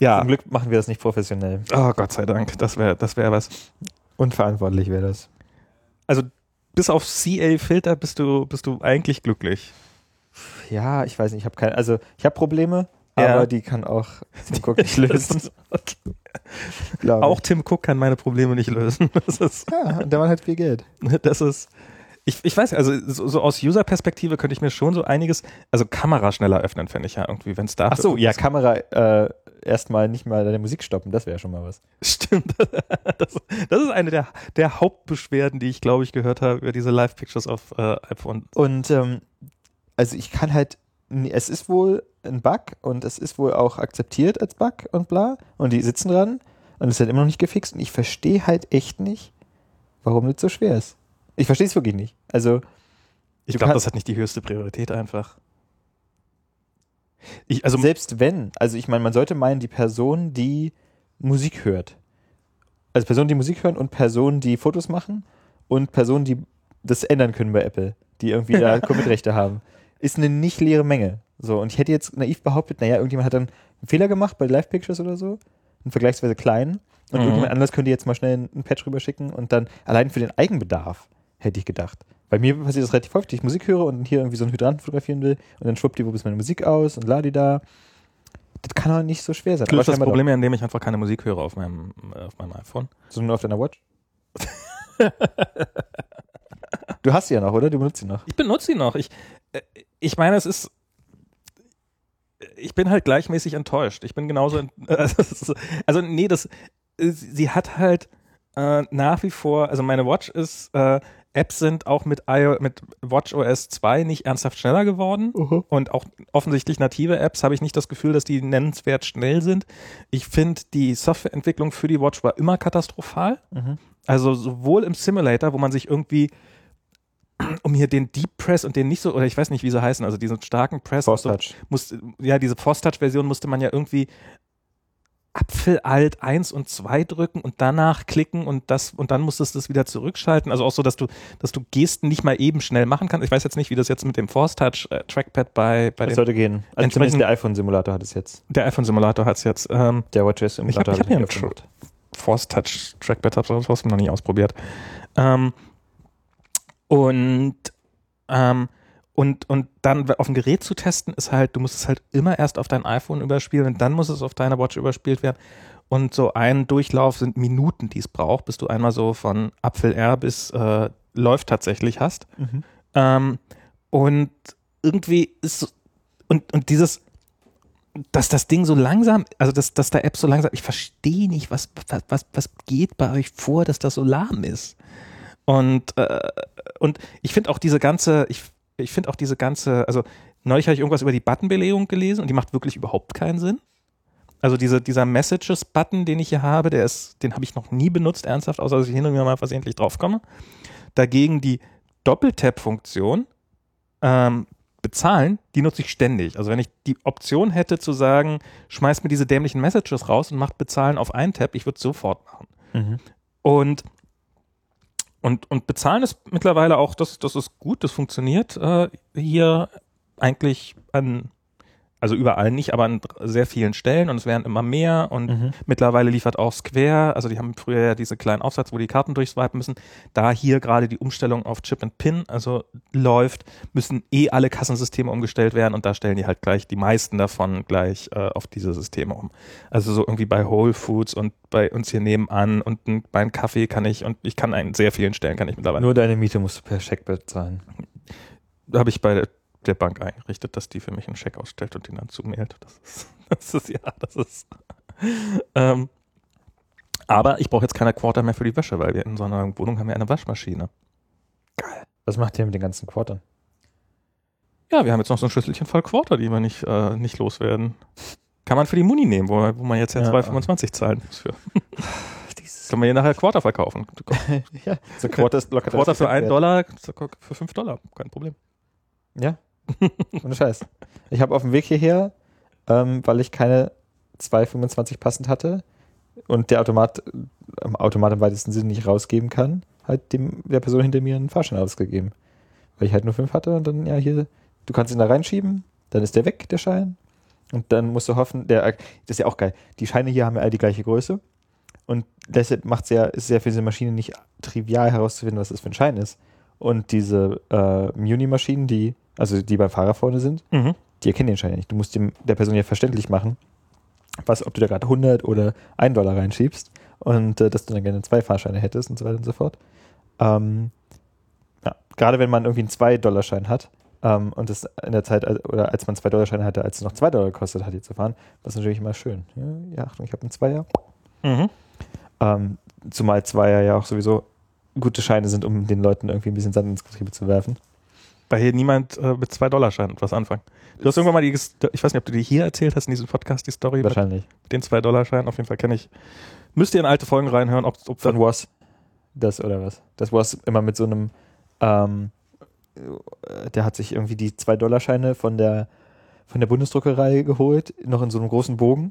Ja. Zum Glück machen wir das nicht professionell. Oh, Gott sei Dank. Das wäre das wär was. Unverantwortlich wäre das. Also, bis auf CA-Filter bist du, bist du eigentlich glücklich. Ja, ich weiß nicht, ich habe keine, also ich habe Probleme, Ja. aber die kann auch Tim Cook nicht lösen. Auch Tim Cook kann meine Probleme nicht lösen. Das ist. Ja, und der Mann hat viel Geld. Das ist. Ich, ich weiß, also so, so aus User-Perspektive könnte ich mir schon so einiges, also Kamera schneller öffnen, fände ich ja irgendwie, wenn es da. Ach so, ja, Kamera äh, erstmal nicht mal deine Musik stoppen, das wäre schon mal was. Stimmt. Das, das ist eine der, der Hauptbeschwerden, die ich, glaube ich, gehört habe über diese Live-Pictures auf äh, iPhone. Und ähm, also ich kann halt, es ist wohl ein Bug und es ist wohl auch akzeptiert als Bug und bla. Und die sitzen dran und es ist halt immer noch nicht gefixt. Und ich verstehe halt echt nicht, warum das so schwer ist. Ich verstehe es wirklich nicht. Also, Ich glaube, das hat nicht die höchste Priorität einfach. Ich, also, selbst wenn, also ich meine, man sollte meinen, die Person, die Musik hört, also Personen, die Musik hören und Personen, die Fotos machen und Personen, die das ändern können bei Apple, die irgendwie da Commit-Rechte haben, ist eine nicht leere Menge. So, und ich hätte jetzt naiv behauptet, naja, irgendjemand hat dann einen Fehler gemacht bei Live Pictures oder so, einen vergleichsweise kleinen, und Mhm. irgendjemand anders könnte jetzt mal schnell einen Patch rüberschicken und dann allein für den Eigenbedarf, hätte ich gedacht. Bei mir passiert das relativ häufig, dass ich Musik höre und hier irgendwie so einen Hydranten fotografieren will und dann schwuppdiwupp ist meine Musik aus und ladida. Das kann auch nicht so schwer sein. ich löse das Problem, indem ich einfach keine Musik höre auf meinem, äh, auf meinem iPhone. doch. So nur auf deiner Watch? du hast sie ja noch, oder? Du benutzt sie noch. Ich benutze sie noch. Ich, äh, ich meine, es ist. Ich bin halt gleichmäßig enttäuscht. Ich bin genauso. Also, also nee, das. Sie hat halt äh, nach wie vor. Also, meine Watch ist. Äh, Apps sind auch mit, iO, mit WatchOS 2 nicht ernsthaft schneller geworden. Und auch offensichtlich native Apps habe ich nicht das Gefühl, dass die nennenswert schnell sind. Ich finde, die Softwareentwicklung für die Watch war immer katastrophal. Mhm. Also sowohl im Simulator, wo man sich irgendwie um hier den Deep Press und den nicht so, oder ich weiß nicht, wie sie heißen, also diesen starken Press. Force so, Touch. musste, ja, diese Force Touch Version musste man ja irgendwie Apfel Alt 1 und 2 drücken und danach klicken und das und dann musstest du es wieder zurückschalten. Also auch so, dass du, dass du Gesten nicht mal eben schnell machen kannst. Ich weiß jetzt nicht, wie das jetzt mit dem Force Touch äh, Trackpad bei, bei Das sollte gehen. Also zumindest der iPhone-Simulator hat es jetzt. der iPhone Simulator hat es jetzt. Ähm, Der WatchOS-Simulator Ich hab- ich hab hier einen. Force Touch Trackpad habe ich trotzdem noch nicht ausprobiert. Ähm, und, ähm, und, und dann auf dem Gerät zu testen, ist halt, du musst es halt immer erst auf dein iPhone überspielen und dann muss es auf deiner Watch überspielt werden. Und so ein Durchlauf sind Minuten, die es braucht, bis du einmal so von Apfel R bis äh, läuft tatsächlich hast. Mhm. Ähm, und irgendwie ist so- und, und dieses, dass das Ding so langsam, also dass, dass der App so langsam, ich verstehe nicht, was, was, was geht bei euch vor, dass das so lahm ist. Und, äh, und ich finde auch diese ganze, ich, ich finde auch diese ganze, also neulich habe ich irgendwas über die Buttonbelegung gelesen und die macht wirklich überhaupt keinen Sinn. Also diese, dieser Messages-Button, den ich hier habe, der ist, den habe ich noch nie benutzt, ernsthaft, außer dass ich hin und wieder mal versehentlich draufkomme. Dagegen die Doppeltap-Funktion ähm, bezahlen, die nutze ich ständig. Also wenn ich die Option hätte zu sagen, schmeiß mir diese dämlichen Messages raus und macht bezahlen auf einen Tab, ich würde es sofort machen. Mhm. Und, und, und bezahlen ist mittlerweile auch, das, das ist gut, das funktioniert äh, hier eigentlich an, also überall nicht, aber an sehr vielen Stellen und es werden immer mehr und Mhm. mittlerweile liefert auch Square, also die haben früher ja diese kleinen Aufsatz, wo die Karten durchswipen müssen, da hier gerade die Umstellung auf Chip and Pin, also läuft, müssen eh alle Kassensysteme umgestellt werden und da stellen die halt gleich die meisten davon gleich äh, auf diese Systeme um. Also so irgendwie bei Whole Foods und bei uns hier nebenan und beim Kaffee kann ich und ich kann an sehr vielen Stellen kann ich mittlerweile. Nur deine Miete musst du per Scheck bezahlen. Da habe ich bei der, Bank eingerichtet, dass die für mich einen Scheck ausstellt und den dann zumailt. Das ist, das ist ja, das ist. Ähm, aber ich brauche jetzt keine Quarter mehr für die Wäsche, weil wir in so einer Wohnung haben wir eine Waschmaschine. Was macht ihr mit den ganzen Quartern? Ja, wir haben jetzt noch so ein Schüsselchen voll Quarter, die wir nicht, äh, nicht loswerden. Kann man für die Muni nehmen, wo, wo man jetzt ja Ja, 2,25 zahlen muss für. Können wir hier nachher Quarter verkaufen. ja, so Quarter ist locker Quarter für 1 einen Dollar, für 5 Dollar, kein Problem. Ja, ohne Scheiß. Ich habe auf dem Weg hierher, ähm, weil ich keine 2,25 passend hatte und der Automat, ähm, Automat im weitesten Sinne nicht rausgeben kann, halt dem, der Person hinter mir einen Fahrschein ausgegeben. Weil ich halt nur 5 hatte und dann, ja, hier, du kannst ihn da reinschieben, dann ist der weg, der Schein. Und dann musst du hoffen, der, das ist ja auch geil. Die Scheine hier haben ja alle die gleiche Größe. Und deshalb macht sehr, ist sehr für diese Maschine nicht trivial herauszufinden, was das für ein Schein ist. Und diese äh, Muni-Maschinen, die, also die beim Fahrer vorne sind, Mhm. die erkennen den Schein ja nicht. Du musst dem, der Person ja verständlich machen, was, ob du da gerade 100 oder 1 Dollar reinschiebst und äh, dass du dann gerne zwei Fahrscheine hättest und so weiter und so fort. Ähm, ja, gerade wenn man irgendwie einen 2-Dollar-Schein hat ähm, und das in der Zeit, oder als man 2-Dollar-Scheine hatte, als es noch 2 Dollar gekostet hat, hier zu fahren, das ist natürlich immer schön. Ja, ja Achtung, ich habe einen Zweier. Mhm. Ähm, zumal Zweier ja auch sowieso gute Scheine sind, um den Leuten irgendwie ein bisschen Sand ins Getriebe zu werfen. Weil hier niemand äh, mit 2 Dollar Schein etwas anfangen. Du hast irgendwann mal die, ich weiß nicht, ob du die hier erzählt hast in diesem Podcast, die Story mit Wahrscheinlich. den 2 Dollar Schein. Auf jeden Fall kenne ich. Müsst ihr in alte Folgen reinhören, ob, ob Von Was? Das oder was? Das Was immer mit so einem, ähm, äh, der hat sich irgendwie die 2-Dollar-Scheine von der, von der Bundesdruckerei geholt, noch in so einem großen Bogen.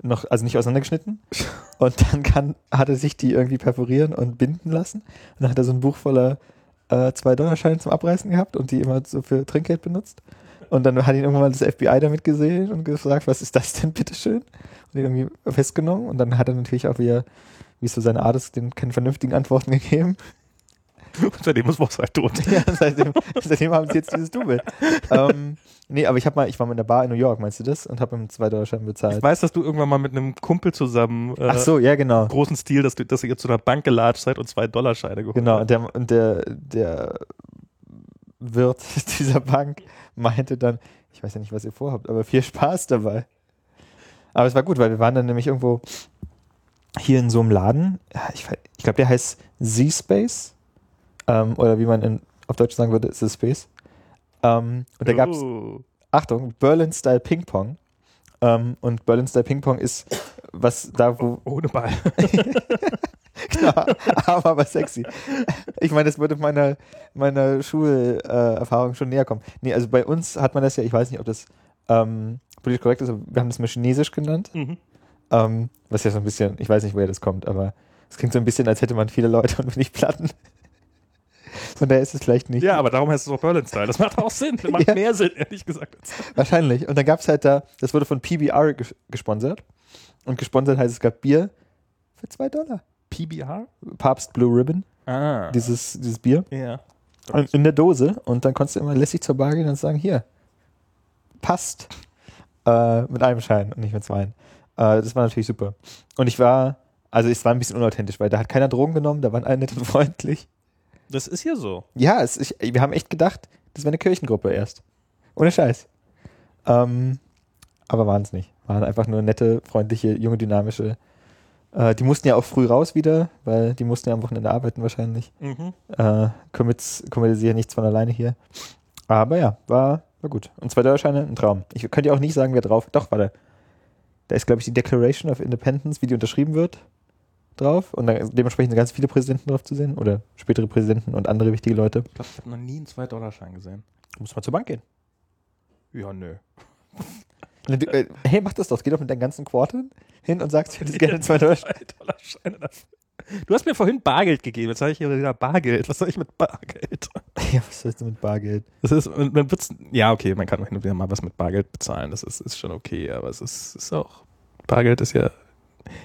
Noch, also nicht auseinandergeschnitten. Und dann kann, hat er sich die irgendwie perforieren und binden lassen. Und dann hat er so ein Buch voller äh, 2-Dollar-Scheine zum Abreißen gehabt und die immer so für Trinkgeld benutzt. Und dann hat ihn irgendwann das FBI damit gesehen und gefragt, was ist das denn, bitteschön? Und ihn irgendwie festgenommen. Und dann hat er natürlich auch wieder, wie es so seine Art ist, den keine vernünftigen Antworten gegeben. Und seitdem ist Voss halt tot. ja, seitdem, seitdem haben sie jetzt dieses Double. ähm, nee, aber ich habe mal, ich war mal in der Bar in New York, meinst du das? Und habe ihm 2-Dollar-Schein Ich bezahlt. weiß, dass du irgendwann mal mit einem Kumpel zusammen äh, Ach so, ja, genau. im großen Stil, dass, du, dass ihr zu einer Bank gelatscht seid und 2 Dollar Scheine geholt Genau, habt. und der, und der, der Wirt dieser Bank meinte dann, ich weiß ja nicht, was ihr vorhabt, aber viel Spaß dabei. Aber es war gut, weil wir waren dann nämlich irgendwo hier in so einem Laden, ich, ich glaube, der heißt Z-Space, ähm, oder wie man in, auf Deutsch sagen würde, ist es Space. Ähm, und da gab es Oh. Achtung, Berlin-Style Ping-Pong. Ähm, und Berlin-Style Ping-Pong ist was da, wo, Ohne Ball. genau, aber, aber sexy. Ich meine, das würde meiner, meiner Schulerfahrung Erfahrung schon näher kommen. Nee, also bei uns hat man das ja, ich weiß nicht, ob das ähm, politisch korrekt ist, aber wir haben das mal Chinesisch genannt. Mhm. Ähm, was ja so ein bisschen, ich weiß nicht, woher das kommt, aber es klingt so ein bisschen, als hätte man viele Leute und wenig Platten. Von daher ist es vielleicht nicht. Ja, aber darum heißt es auch Berlin-Style. Das macht auch Sinn. Das macht Ja. mehr Sinn, ehrlich gesagt. Wahrscheinlich. Und dann gab es halt da, das wurde von PBR ges gesponsert. Und gesponsert heißt, es gab Bier für zwei Dollar. PBR? Papst Blue Ribbon, Ah. dieses, dieses Bier. ja. Und in der Dose. Und dann konntest du immer lässig zur Bar gehen und sagen, hier, passt. Äh, mit einem Schein und nicht mit zwei. Äh, das war natürlich super. Und ich war, also es war ein bisschen unauthentisch, weil da hat keiner Drogen genommen, da waren alle nett und freundlich. Das ist hier so. Ja, es, ich, wir haben echt gedacht, das wäre eine Kirchengruppe erst. Ohne Scheiß. Ähm, aber waren es nicht. Waren einfach nur nette, freundliche, junge, dynamische. Äh, die mussten ja auch früh raus wieder, weil die mussten ja am Wochenende arbeiten wahrscheinlich. Mhm. Äh, Commits, committisieren nichts von alleine hier. Aber ja, war, war gut. Und zwei Dollarscheine, ein Traum. Ich könnte ja auch nicht sagen, wer drauf. Doch, warte. Da ist, glaube ich, die Declaration of Independence, wie die unterschrieben wird, drauf. Und dann dementsprechend sind ganz viele Präsidenten drauf zu sehen. Oder spätere Präsidenten und andere wichtige Leute. Ich glaube, ich habe noch nie einen 2-Dollar-Schein gesehen. Muss mal zur Bank gehen. Ja, nö. Du, äh, hey, mach das doch. Geh doch mit deinen ganzen Quartern hin und sagst, ich hätte gerne zwei Dollarscheine. 2-Dollar-Scheine dafür. Du hast mir vorhin Bargeld gegeben. Jetzt habe ich hier wieder Bargeld. Was soll ich mit Bargeld? Ja, was sollst du mit Bargeld? Das ist, man, man wird's, ja, okay, man kann hin und wieder mal was mit Bargeld bezahlen. Das ist, ist schon okay, aber es ist, ist auch, Bargeld ist ja.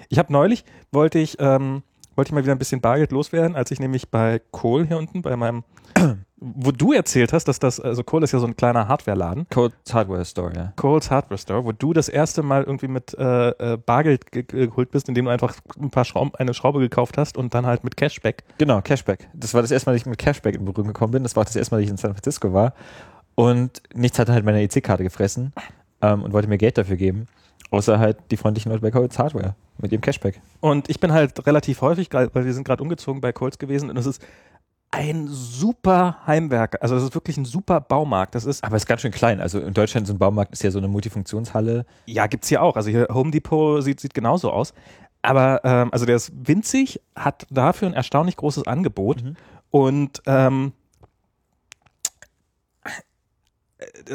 Ich habe neulich, wollte ich, ähm, wollte ich mal wieder ein bisschen Bargeld loswerden, als ich nämlich bei Kohl hier unten, bei meinem, wo du erzählt hast, dass das, also Kohl ist ja so ein kleiner Hardware-Laden. Codes Hardware Store, ja. Coles Hardware Store, wo du das erste Mal irgendwie mit äh, äh, Bargeld ge ge- geholt bist, indem du einfach ein paar Schrauben, eine Schraube gekauft hast und dann halt mit Cashback. Genau, Cashback. Das war das erste Mal, dass ich mit Cashback in Berührung gekommen bin. Das war auch das erste Mal, dass ich in San Francisco war. Und nichts hatte halt meine EC-Karte gefressen ähm, und wollte mir Geld dafür geben. Außer halt die freundlichen Leute bei Codes Hardware mit ihrem Cashback. Und ich bin halt relativ häufig, weil wir sind gerade umgezogen bei Coles gewesen und es ist ein super Heimwerk. Also es ist wirklich ein super Baumarkt. Das ist, Aber es ist ganz schön klein. Also in Deutschland so ein Baumarkt ist ja so eine Multifunktionshalle. ja, gibt's hier auch. Also hier Home Depot sieht, sieht genauso aus. Aber ähm, also der ist winzig, hat dafür ein erstaunlich großes Angebot Mhm. und ähm,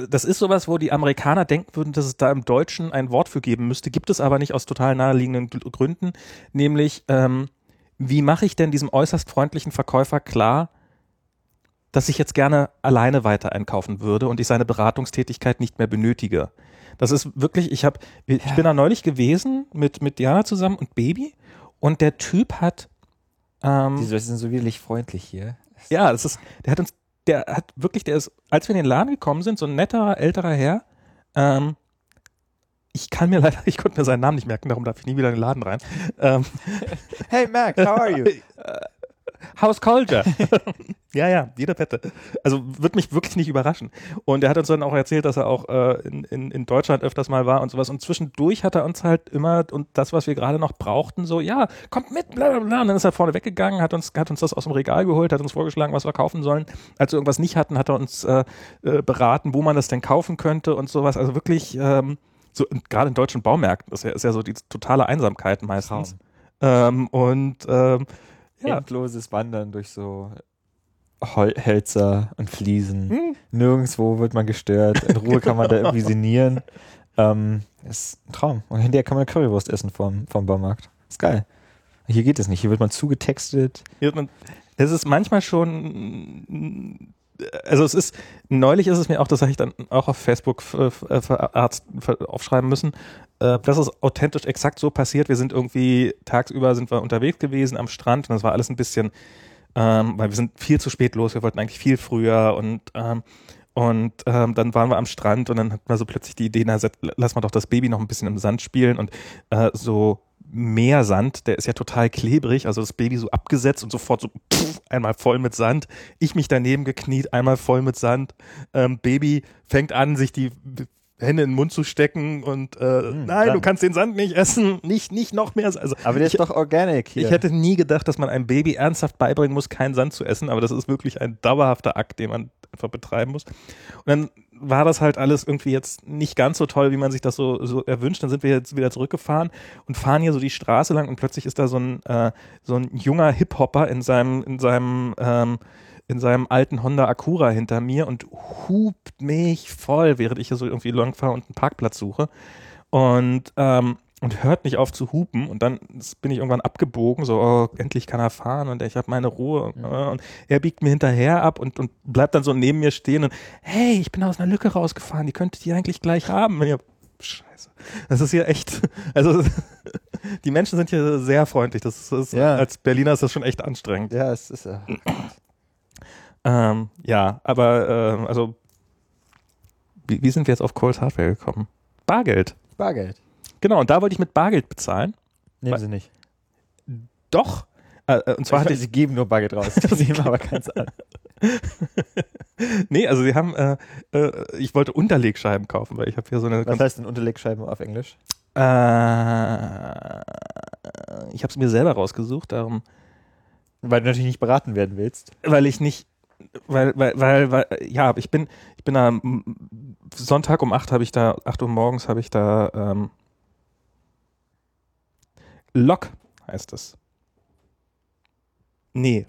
das ist sowas, wo die Amerikaner denken würden, dass es da im Deutschen ein Wort für geben müsste, gibt es aber nicht aus total naheliegenden Gründen, nämlich ähm, wie mache ich denn diesem äußerst freundlichen Verkäufer klar, dass ich jetzt gerne alleine weiter einkaufen würde und ich seine Beratungstätigkeit nicht mehr benötige. Das ist wirklich, ich habe, ich bin da neulich gewesen mit mit Diana zusammen und Baby und der Typ hat ähm, Die sind so wirklich freundlich hier. ja, das ist, der hat uns, der hat wirklich, der ist, als wir in den Laden gekommen sind, so ein netterer, älterer Herr, ähm, ich kann mir leider, ich konnte mir seinen Namen nicht merken, darum darf ich nie wieder in den Laden rein. Ähm, Hey Max, how are you? House Culture. ja, ja, jeder Wette. Also wird mich wirklich nicht überraschen. Und er hat uns dann auch erzählt, dass er auch äh, in, in, in Deutschland öfters mal war und sowas. Und zwischendurch hat er uns halt immer und das, was wir gerade noch brauchten, so, ja, kommt mit, bla bla bla. Und dann ist er vorne weggegangen, hat uns, hat uns das aus dem Regal geholt, hat uns vorgeschlagen, was wir kaufen sollen. Als wir irgendwas nicht hatten, hat er uns äh, äh, beraten, wo man das denn kaufen könnte und sowas. Also wirklich, ähm, so gerade in deutschen Baumärkten, das ist ja, ist ja so die totale Einsamkeit meistens. Ähm, und ähm, ja. Endloses Wandern durch so Hol Hölzer und Fliesen. Hm. Nirgendwo wird man gestört. In Ruhe kann man da irgendwie sinnieren. Ähm, ist ein Traum. Und hinterher kann man Currywurst essen vom, vom Baumarkt. Ist geil. Hier geht es nicht. Hier wird man zugetextet. Hier hat man- Es ist manchmal schon, also es ist, neulich ist es mir auch, das habe ich dann auch auf Facebook äh, ver- aufschreiben müssen, äh, das ist authentisch exakt so passiert. Wir sind irgendwie, tagsüber sind wir unterwegs gewesen am Strand und das war alles ein bisschen, ähm, weil wir sind viel zu spät los, wir wollten eigentlich viel früher und ähm, und ähm, dann waren wir am Strand und dann hat man so plötzlich die Idee, na, lass mal doch das Baby noch ein bisschen im Sand spielen und äh, so Meersand, der ist ja total klebrig, also das Baby so abgesetzt und sofort so pff, einmal voll mit Sand. Ich mich daneben gekniet, einmal voll mit Sand. Ähm, Baby fängt an, sich die Hände in den Mund zu stecken und äh, nein, dann. du kannst den Sand nicht essen, nicht, nicht noch mehr. Also Aber der ich, ist doch organic hier. ich hätte nie gedacht, dass man einem Baby ernsthaft beibringen muss, keinen Sand zu essen, aber das ist wirklich ein dauerhafter Akt, den man einfach betreiben muss. Und dann war das halt alles irgendwie jetzt nicht ganz so toll, wie man sich das so, so erwünscht. Dann sind wir jetzt wieder zurückgefahren und fahren hier so die Straße lang und plötzlich ist da so ein, äh, so ein junger Hip-Hopper in seinem, in seinem, ähm, in seinem alten Honda Acura hinter mir und hupt mich voll, während ich hier so irgendwie lang fahre und einen Parkplatz suche. Und ähm, und hört nicht auf zu hupen und dann bin ich irgendwann abgebogen, so oh, endlich kann er fahren und ich habe meine Ruhe äh, und er biegt mir hinterher ab und, und bleibt dann so neben mir stehen und hey, ich bin aus einer Lücke rausgefahren, die könntet ihr eigentlich gleich haben. Ich, Scheiße, das ist hier echt, also die Menschen sind hier sehr freundlich, das ist, Ja. als Berliner ist das schon echt anstrengend. Ja, es ist ja. Ähm, ja, aber ähm, also wie, wie sind wir jetzt auf Coles Hardware gekommen? Bargeld. Bargeld. Genau, und da wollte ich mit Bargeld bezahlen. Nehmen sie nicht. Doch. Äh, äh, und zwar hatte ich, sie geben nur Bargeld raus. Sie nehmen aber keins an. nee, also sie haben, äh, äh, ich wollte Unterlegscheiben kaufen, weil ich habe hier so eine Was heißt denn Unterlegscheiben auf Englisch? Äh, ich habe es mir selber rausgesucht, darum, Weil du natürlich nicht beraten werden willst. weil ich nicht, weil, weil, weil, weil ja, ich bin, ich bin da m, Sonntag um 8 habe ich da, 8 Uhr morgens habe ich da ähm, Lok heißt es. Nee.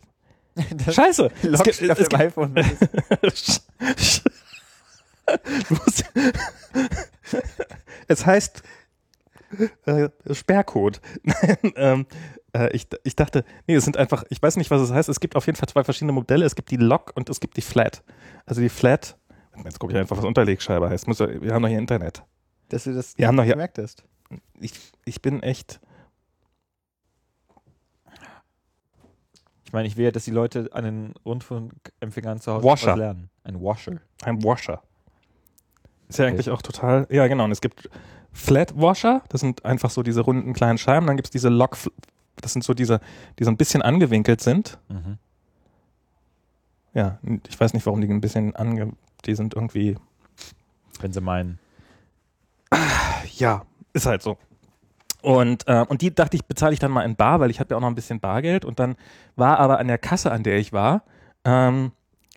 Das Scheiße. Lock es, gibt, auf es, dem gibt, iPhone. Es heißt äh, Sperrcode. Nein, ähm, äh, ich, ich dachte, nee, es sind einfach, ich weiß nicht, was es heißt. Es gibt auf jeden Fall zwei verschiedene Modelle. Es gibt die Lock und es gibt die Flat. Also die Flat, jetzt gucke ich einfach, was Unterlegscheibe heißt. Muss, wir haben doch hier Internet. Dass du das Wir haben noch hier- gemerkt hast. Ich, ich bin echt, Ich meine, ich will ja, dass die Leute an den Rundfunkempfängern zu Hause Washer. was lernen. Ein Washer. ein Washer. Ist ja Okay. eigentlich auch total, ja genau. Und es gibt Flat Washer, das sind einfach so diese runden kleinen Scheiben. Dann gibt es diese Lock, das sind so diese, die so ein bisschen angewinkelt sind. Mhm. Ja, ich weiß nicht, warum die ein bisschen ange... Die sind irgendwie... Wenn sie meinen. Ja, ist halt so. Und, äh, und die dachte ich, bezahle ich dann mal in Bar, weil ich hatte ja auch noch ein bisschen Bargeld. Und dann war aber an der Kasse, an der ich war, ähm,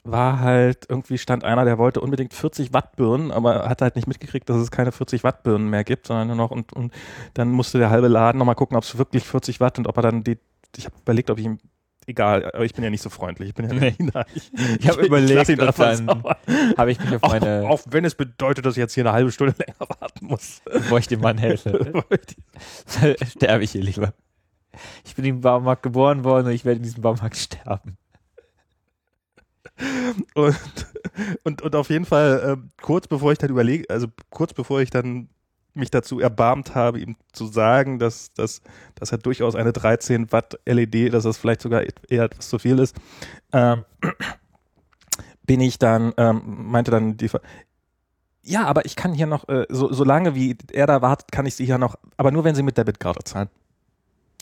war halt, irgendwie stand einer, der wollte unbedingt 40 Watt Birnen, aber hat halt nicht mitgekriegt, dass es keine 40 Watt Birnen mehr gibt, sondern nur noch und, und dann musste der halbe Laden nochmal gucken, ob es wirklich 40 Watt und ob er dann die, ich habe überlegt, ob ich ihm, egal, aber ich bin ja nicht so freundlich, ich bin ja Nee. Berliner. Ich, Ich habe überlegt, sauer. habe ich mich auf auch, meine, auch wenn es bedeutet, dass ich jetzt hier eine halbe Stunde länger warten muss. bevor ich dem Mann helfe, sterbe ich hier lieber. Ich bin im Baumarkt geboren worden und ich werde in diesem Baumarkt sterben. Und, und, und auf jeden Fall, ähm, kurz bevor ich dann überlege, also kurz bevor ich dann mich dazu erbarmt habe, ihm zu sagen, dass, dass, dass er durchaus eine 13 Watt LED, dass das vielleicht sogar eher etwas zu viel ist, ähm, bin ich dann, ähm, meinte dann die, ja, aber ich kann hier noch, äh, so, so lange wie er da wartet, kann ich sie hier noch, aber nur wenn sie mit Debitkarte zahlen.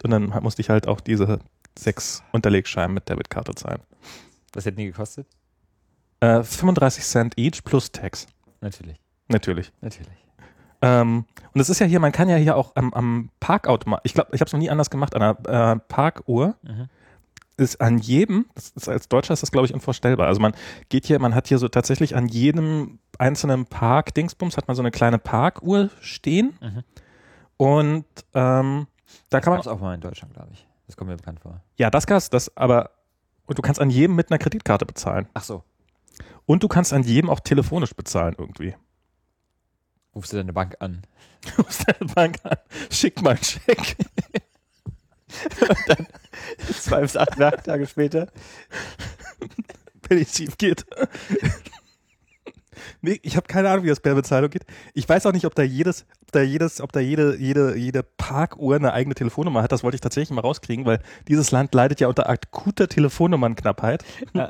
Und dann musste ich halt auch diese sechs Unterlegscheiben mit Debitkarte zahlen. Was hätten die gekostet? Äh, 35 Cent each plus Tax. Natürlich. Natürlich. Natürlich. Ähm, und es ist ja hier, man kann ja hier auch am, am Parkautomat, ich glaube, ich habe es noch nie anders gemacht, an einer äh, Parkuhr Mhm. ist an jedem, das ist, als Deutscher ist das glaube ich unvorstellbar. Also man geht hier, man hat hier so tatsächlich an jedem einzelnen Park-Dingsbums hat man so eine kleine Parkuhr stehen Mhm. und ähm, da kann man, Gab's auch mal in Deutschland, glaube ich. Das kommt mir bekannt vor. ja, das kannst, das aber, und du kannst an jedem mit einer Kreditkarte bezahlen. Ach so. Und du kannst an jedem auch telefonisch bezahlen irgendwie. Rufst du deine Bank an. Rufst deine Bank an, schick mal einen Scheck. Zwei bis acht Werktage später. wenn es schief geht. nee, ich habe keine Ahnung, wie das per Bezahlung geht. Ich weiß auch nicht, ob da jedes, ob da jedes, ob da jede, jede, jede Parkuhr eine eigene Telefonnummer hat. Das wollte ich tatsächlich mal rauskriegen, weil dieses Land leidet ja unter akuter Telefonnummernknappheit.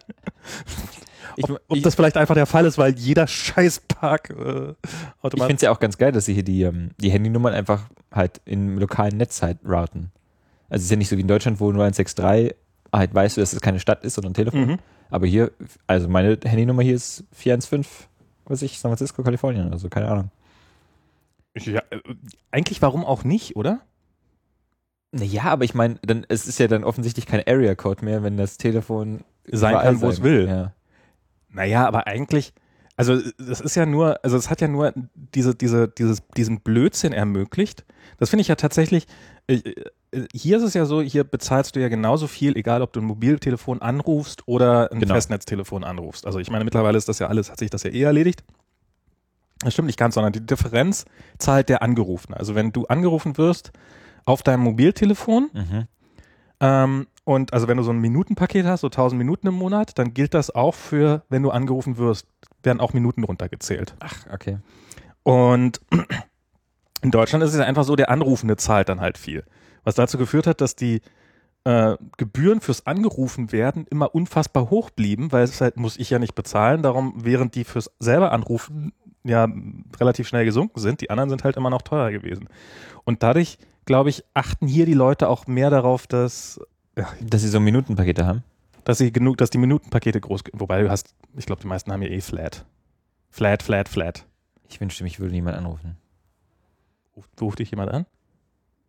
Ich, Ob, ob ich, das vielleicht einfach der Fall ist, weil jeder scheiß Park äh, ich automatisch. finde es ja auch ganz geil, dass sie hier die, ähm, die Handynummern einfach halt im lokalen Netz halt routen. Also es ist ja nicht so wie in Deutschland, wo 0163 halt weißt du, dass es keine Stadt ist, sondern ein Telefon. Mhm. Aber hier, also meine Handynummer hier ist 415, was weiß ich, San Francisco, Kalifornien, also keine Ahnung. Ja, äh, eigentlich warum auch nicht, oder? Naja, aber ich meine, dann es ist ja dann offensichtlich kein Area Code mehr, wenn das Telefon Sein kann, wo es will. Ja. Naja, aber eigentlich, also das ist ja nur, also es hat ja nur diese, diese, dieses, diesen Blödsinn ermöglicht. Das finde ich ja tatsächlich, äh, äh, hier ist es ja so, hier bezahlst du ja genauso viel, egal ob du ein Mobiltelefon anrufst oder ein Genau. Festnetztelefon anrufst. Also ich meine, mittlerweile ist das ja alles, hat sich das ja eh erledigt. Das stimmt nicht ganz, sondern die Differenz zahlt der Angerufene. Also wenn du angerufen wirst auf deinem Mobiltelefon, Mhm. ähm, und also wenn du so ein Minutenpaket hast, so 1000 Minuten im Monat, dann gilt das auch für, wenn du angerufen wirst, werden auch Minuten runtergezählt. Ach, okay. Und in Deutschland ist es ja einfach so, der Anrufende zahlt dann halt viel. Was dazu geführt hat, dass die äh, Gebühren fürs Angerufen werden immer unfassbar hoch blieben, weil es halt muss ich ja nicht bezahlen. Darum, während die fürs selber Anrufen ja relativ schnell gesunken sind, die anderen sind halt immer noch teurer gewesen. Und dadurch, glaube ich, achten hier die Leute auch mehr darauf, dass, Dass sie so Minutenpakete haben. dass sie genug, dass die Minutenpakete groß, wobei du hast, ich glaube, die meisten haben ja eh flat. Flat, flat, flat. Ich wünschte, mich würde niemand anrufen. Ruft, ruft dich jemand an?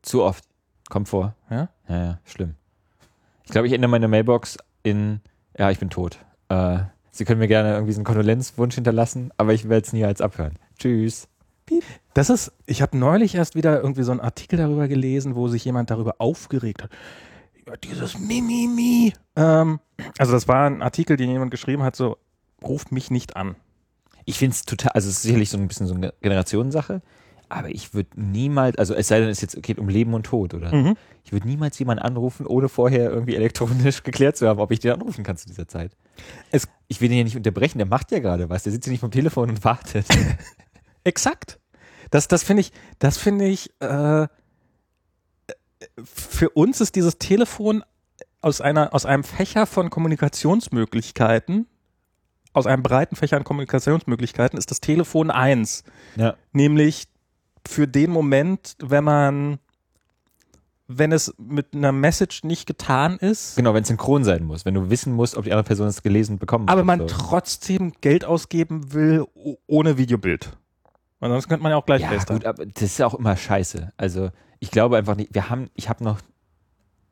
Zu oft. Kommt vor. Ja? Ja, ja, schlimm. Ich glaube, ich ändere meine Mailbox in, ja, ich bin tot. Äh, Sie können mir gerne irgendwie so einen Kondolenzwunsch hinterlassen, aber ich werde es nie als abhören. Tschüss. Das ist, ich habe neulich erst wieder irgendwie so einen Artikel darüber gelesen, wo sich jemand darüber aufgeregt hat. Dieses Mimimi. Ähm, also das war ein Artikel, den jemand geschrieben hat, so, ruft mich nicht an. Ich finde es total, also es ist sicherlich so ein bisschen so eine Generationssache, aber ich würde niemals, also es sei denn, es jetzt geht um Leben und Tod, oder? Mhm. Ich würde niemals jemanden anrufen, ohne vorher irgendwie elektronisch geklärt zu haben, ob ich den anrufen kann zu dieser Zeit. Es- ich will den ja nicht unterbrechen, der macht ja gerade was, der sitzt ja nicht vom Telefon und wartet. Exakt. Das, das finde ich, das finde ich, äh, für uns ist dieses Telefon aus einer, aus einem Fächer von Kommunikationsmöglichkeiten, aus einem breiten Fächer an Kommunikationsmöglichkeiten ist das Telefon eins. ja. Nämlich für den Moment, wenn man, wenn es mit einer Message nicht getan ist, Genau, wenn es synchron sein muss, wenn du wissen musst, ob die andere Person es gelesen bekommen aber hat. man So. trotzdem Geld ausgeben will ohne Videobild. Weil sonst könnte man ja auch gleich Ja, FaceTime. gut, aber das ist ja auch immer scheiße. Also ich glaube einfach nicht, wir haben, ich habe noch,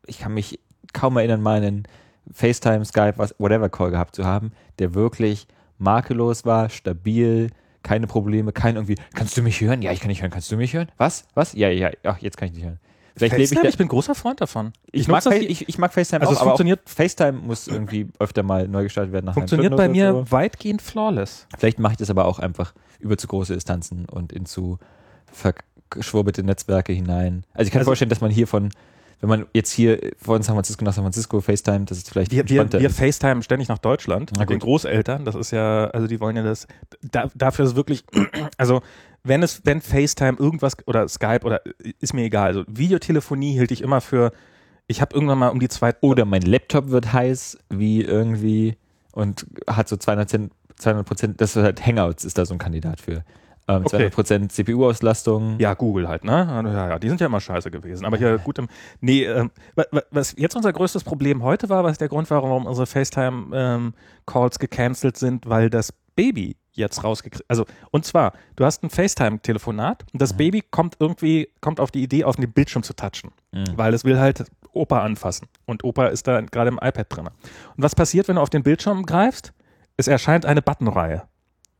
ich kann mich kaum erinnern, mal einen FaceTime, Skype, was, whatever Call gehabt zu haben, der wirklich makellos war, stabil, keine Probleme, kein irgendwie, kannst du mich hören? Ja, ich kann dich hören. Kannst du mich hören? Was? Was? Ja, ja, ach, jetzt kann ich dich hören. Vielleicht ich, FaceTime, da, ich bin großer Freund davon. ich, mag, nutze das Fa- ich, ich mag FaceTime Also auch, es funktioniert- FaceTime muss irgendwie öfter mal neu gestaltet werden. Nach Funktioniert bei mir So. weitgehend flawless. Vielleicht mache ich das aber auch einfach über zu große Distanzen und in zu verschwurbelte Netzwerke hinein. Also ich kann mir Also- vorstellen, dass man hier von, wenn man jetzt hier von San Francisco nach San Francisco FaceTime, das ist vielleicht Wir, wir, wir. FaceTime ständig nach Deutschland mit den. Großeltern. Das ist ja, also die wollen ja das. Da, dafür ist wirklich, also wenn es, wenn FaceTime irgendwas oder Skype oder ist mir egal. Also Videotelefonie hielt ich immer für. Ich habe irgendwann mal um die zwei. Oder mein Laptop wird heiß, wie irgendwie und hat so 200 Prozent, das ist halt Hangouts ist da so ein Kandidat für. Ähm, Okay. 200 Prozent CPU-Auslastung. Ja, Google halt, ne? Ja, ja, die sind ja immer scheiße gewesen. Aber hier gut im. Nee, ähm, wa- wa- was jetzt unser größtes Problem heute war, was der Grund war, warum unsere FaceTime-Calls gecancelt sind, weil das Baby jetzt rausgekriegt. Also, und zwar, du hast ein FaceTime-Telefonat und das Baby kommt irgendwie, kommt auf die Idee, auf den Bildschirm zu touchen. Mhm. Weil es will halt Opa anfassen. Und Opa ist da gerade im iPad drin. Und was passiert, wenn du auf den Bildschirm greifst? Es erscheint eine Buttonreihe.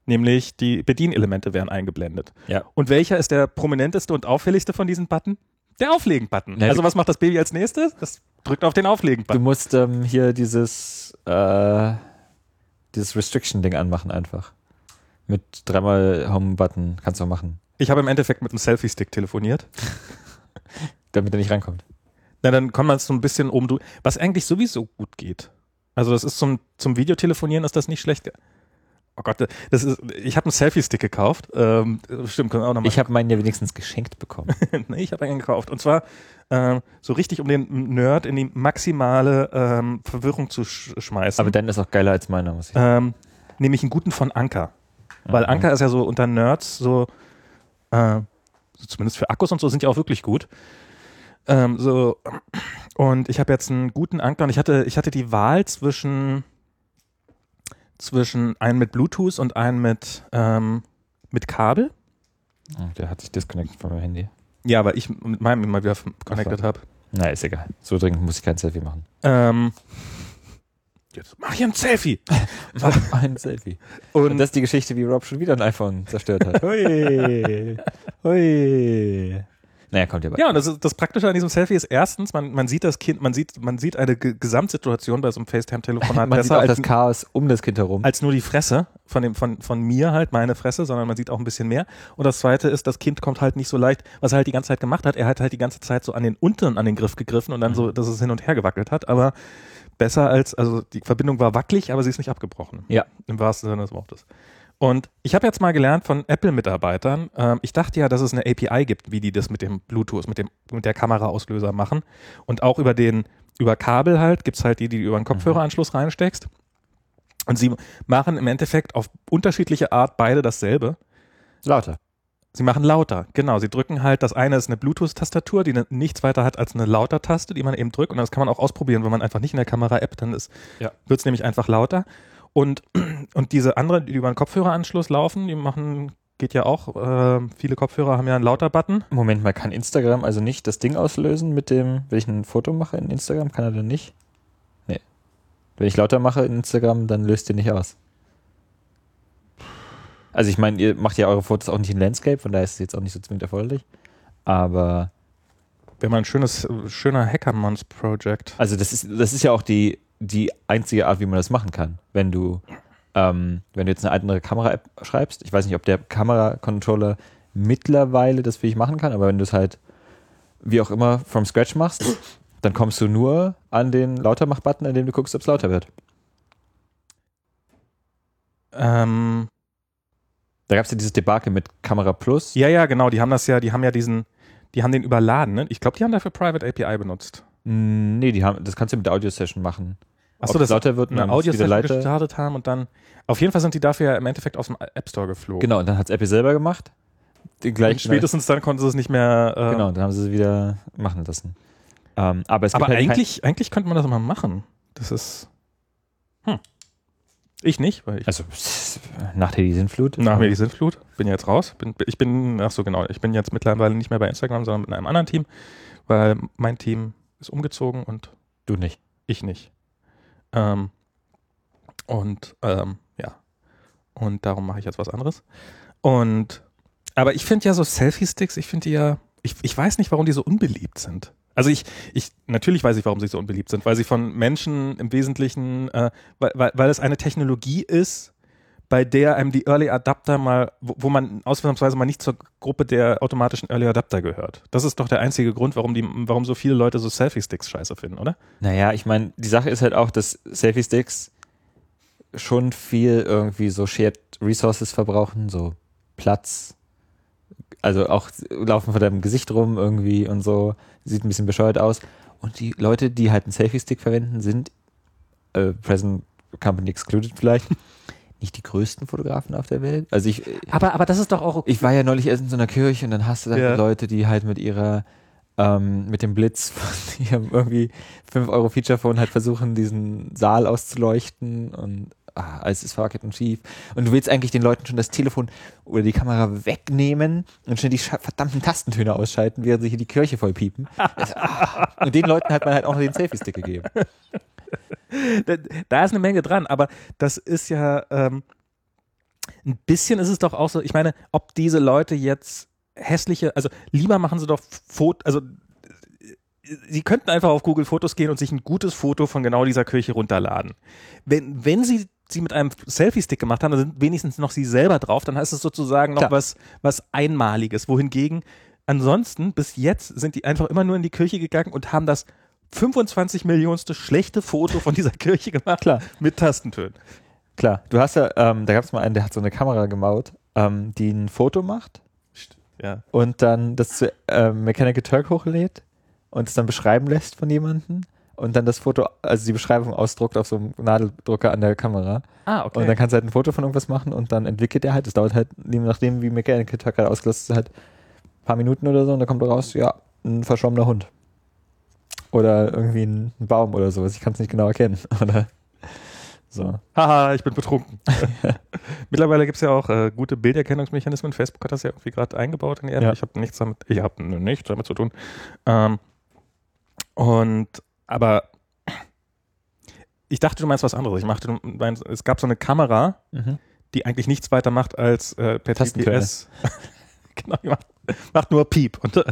Nämlich die Bedienelemente werden eingeblendet. Ja. Und welcher ist der prominenteste und auffälligste von diesen Button? Der Auflegen-Button. Ja, also du- was macht das Baby als nächstes? Das drückt auf den Du Auflegen-Button. musst ähm, hier dieses, äh, dieses Restriction-Ding anmachen einfach. Mit dreimal Home-Button kannst du auch machen, Ich habe im Endeffekt mit einem Selfie-Stick telefoniert. damit er nicht reinkommt. Na, dann kann man es so ein bisschen oben drüber. Was eigentlich sowieso gut geht. Also das ist zum, zum Videotelefonieren ist das nicht schlecht. Oh Gott, das ist, ich habe einen Selfie-Stick gekauft. Ähm, stimmt, können wir auch nochmal. Ich habe meinen ja wenigstens geschenkt bekommen. nee, ich habe einen gekauft. Und zwar ähm, so richtig, um den Nerd in die maximale ähm, Verwirrung zu sch schmeißen. Aber dann ist auch geiler als meiner, muss ich ähm, nämlich einen guten von Anker. Weil. Anker ist ja so unter Nerds so, äh, so zumindest für Akkus und so sind die auch wirklich gut. Ähm, so und ich habe jetzt einen guten Anker und ich hatte ich hatte die Wahl zwischen zwischen einen mit Bluetooth und einen mit ähm, mit Kabel. Oh, Der hat sich disconnected von meinem Handy. Ja, weil ich mit meinem immer wieder connected habe. Na, ist egal. So dringend muss ich kein Selfie machen. Ähm, jetzt mach ich ein Selfie. Mach ein Selfie. Und Und das ist die Geschichte, wie Rob schon wieder ein iPhone zerstört hat. Hui. Hui. Naja, kommt ja bei. Ja, und das, ist, das Praktische an diesem Selfie ist erstens, man, man sieht das Kind, man sieht, man sieht eine Ge Gesamtsituation bei so einem FaceTime-Telefonat Man sieht besser auch als, das Chaos um das Kind herum. als nur die Fresse von, dem, von, von mir halt, meine Fresse, sondern man sieht auch ein bisschen mehr. Und das zweite ist, das Kind kommt halt nicht so leicht, was er halt die ganze Zeit gemacht hat. Er hat halt die ganze Zeit so an den unteren an den Griff gegriffen und dann so, dass es hin und her gewackelt hat. Aber besser als, also die Verbindung war wackelig, aber sie ist nicht abgebrochen. Ja. Im wahrsten Sinne des Wortes. Und ich habe jetzt mal gelernt von Apple-Mitarbeitern, ähm, ich dachte ja, dass es eine API gibt, wie die das mit dem Bluetooth, mit dem mit der Kameraauslöser machen. Und auch über den, über Kabel halt, gibt's halt die, die du über einen Kopfhöreranschluss reinsteckst. Und sie machen im Endeffekt auf unterschiedliche Art beide dasselbe. Lauter. Sie machen lauter, genau. Sie drücken halt, das eine ist eine Bluetooth-Tastatur, die ne- nichts weiter hat als eine Lauter-Taste, die man eben drückt. Und das kann man auch ausprobieren, wenn man einfach nicht in der Kamera-App, dann ist, Ja. wird's nämlich einfach lauter. Und, und diese andere, die über einen Kopfhöreranschluss laufen, die machen, geht ja auch, äh, viele Kopfhörer haben ja einen Lauter-Button. Moment mal, kann Instagram also nicht das Ding auslösen mit dem, wenn ich ein Foto mache in Instagram, kann er dann nicht? Nee. Wenn ich lauter mache in Instagram, dann löst ihr nicht aus. Also ich meine, ihr macht ja eure Fotos auch nicht in Landscape, von daher ist es jetzt auch nicht so zwingend erforderlich. Aber Wäre mal ein schönes, schöner Hackermons-Project. Also das ist, das ist ja auch die, die einzige Art, wie man das machen kann. Wenn du, ähm, wenn du jetzt eine andere Kamera-App schreibst, ich weiß nicht, ob der Kamera-Controller mittlerweile das für dich machen kann, aber wenn du es halt wie auch immer from scratch machst, dann kommst du nur an den Lautermach-Button, indem du guckst, ob es lauter wird. Ähm, Da gab es ja dieses Debakel mit Kamera Plus. ja, ja, genau, die haben das ja, die haben ja diesen, die haben den überladen, ne? Ich glaube, die haben dafür Private API benutzt. Mm, Nee, die haben, das kannst du mit der Audio-Session machen. Achso, das lauter wird eine dann ist wieder Audio leiser. gestartet haben und dann, auf jeden Fall sind die dafür ja im Endeffekt aus dem App Store geflogen. Genau, und dann hat es Apple selber gemacht. Den gleichen, spätestens dann konnten sie es nicht mehr. Äh, Genau, dann haben sie es wieder machen lassen. Ähm, aber es Aber halt eigentlich, eigentlich könnte man das mal machen. Das ist. Hm. Ich nicht, weil ich Also nach der Sintflut. nach mir die Sintflut bin jetzt raus. Bin, ich bin, ach so genau, ich bin jetzt mittlerweile nicht mehr bei Instagram, sondern mit einem anderen Team, weil mein Team ist umgezogen und Du nicht. ich nicht. Ähm, und ähm, ja. Und darum mache ich jetzt was anderes. Und aber ich finde ja so Selfie-Sticks, ich finde die ja, ich, ich weiß nicht, warum die so unbeliebt sind. Also ich, ich, natürlich weiß ich, warum sie so unbeliebt sind, weil sie von Menschen im Wesentlichen, äh, weil, weil, weil es eine Technologie ist, bei der einem die Early Adapter mal, wo, wo man ausnahmsweise mal nicht zur Gruppe der automatischen Early Adapter gehört. Das ist doch der einzige Grund, warum die, warum so viele Leute so Selfie-Sticks scheiße finden, oder? Naja, ich meine, die Sache ist halt auch, dass Selfie-Sticks schon viel irgendwie so Shared Resources verbrauchen, so Platz. Also auch laufen vor deinem Gesicht rum irgendwie und so. Sieht ein bisschen bescheuert aus. Und die Leute, die halt einen Selfie-Stick verwenden, sind, äh, Present Company excluded vielleicht, nicht die größten Fotografen auf der Welt. Also ich, Aber, aber das ist doch auch okay. ich war ja neulich erst in so einer Kirche und dann hast du da Ja. Leute, die halt mit ihrer, ähm, mit dem Blitz von ihrem irgendwie 5 Euro Feature-Phone halt versuchen, diesen Saal auszuleuchten und ah, alles ist verwackelt und schief. Und du willst eigentlich den Leuten schon das Telefon oder die Kamera wegnehmen und schnell die verdammten Tastentöne ausschalten, während sie hier die Kirche voll piepen. Das, ah. Und den Leuten hat man halt auch noch den Selfie-Stick gegeben. da, da ist eine Menge dran, aber das ist ja ähm, ein bisschen ist es doch auch so, ich meine, ob diese Leute jetzt hässliche, also lieber machen sie doch Foto, also sie könnten einfach auf Google Fotos gehen und sich ein gutes Foto von genau dieser Kirche runterladen. Wenn, wenn sie sie mit einem Selfie-Stick gemacht haben, dann sind wenigstens noch sie selber drauf, dann heißt es sozusagen noch Klar. was, was Einmaliges. Wohingegen ansonsten bis jetzt sind die einfach immer nur in die Kirche gegangen und haben das 25 Millionste schlechte Foto von dieser Kirche gemacht Klar. mit Tastentönen. Klar, du hast ja, ähm, da gab es mal einen, der hat so eine Kamera gemaut, ähm, die ein Foto macht Ja. und dann das zu äh, Mechanical Turk hochlädt und es dann beschreiben lässt von jemandem und dann das Foto, also die Beschreibung ausdruckt auf so einem Nadeldrucker an der Kamera. Ah, okay. Und dann kannst du halt ein Foto von irgendwas machen und dann entwickelt er halt, das dauert halt, je nachdem wie Mechanical Turk halt ausgelastet ist, halt ein paar Minuten oder so und dann kommt raus, ja, ein verschwommener Hund. Oder irgendwie ein, ein Baum oder sowas, ich kann es nicht genau erkennen. Oder so. Haha, ich bin betrunken. Mittlerweile gibt es ja auch äh, gute Bilderkennungsmechanismen. Facebook hat das ja irgendwie gerade eingebaut in die App. Ja. Ich habe nichts damit, ich habe nichts damit zu tun. Ähm, und aber ich dachte, du meinst was anderes. Ich machte, du meinst, es gab so eine Kamera, Mhm. die eigentlich nichts weiter macht als äh, per. TPS. genau, die macht Macht nur Piep und, und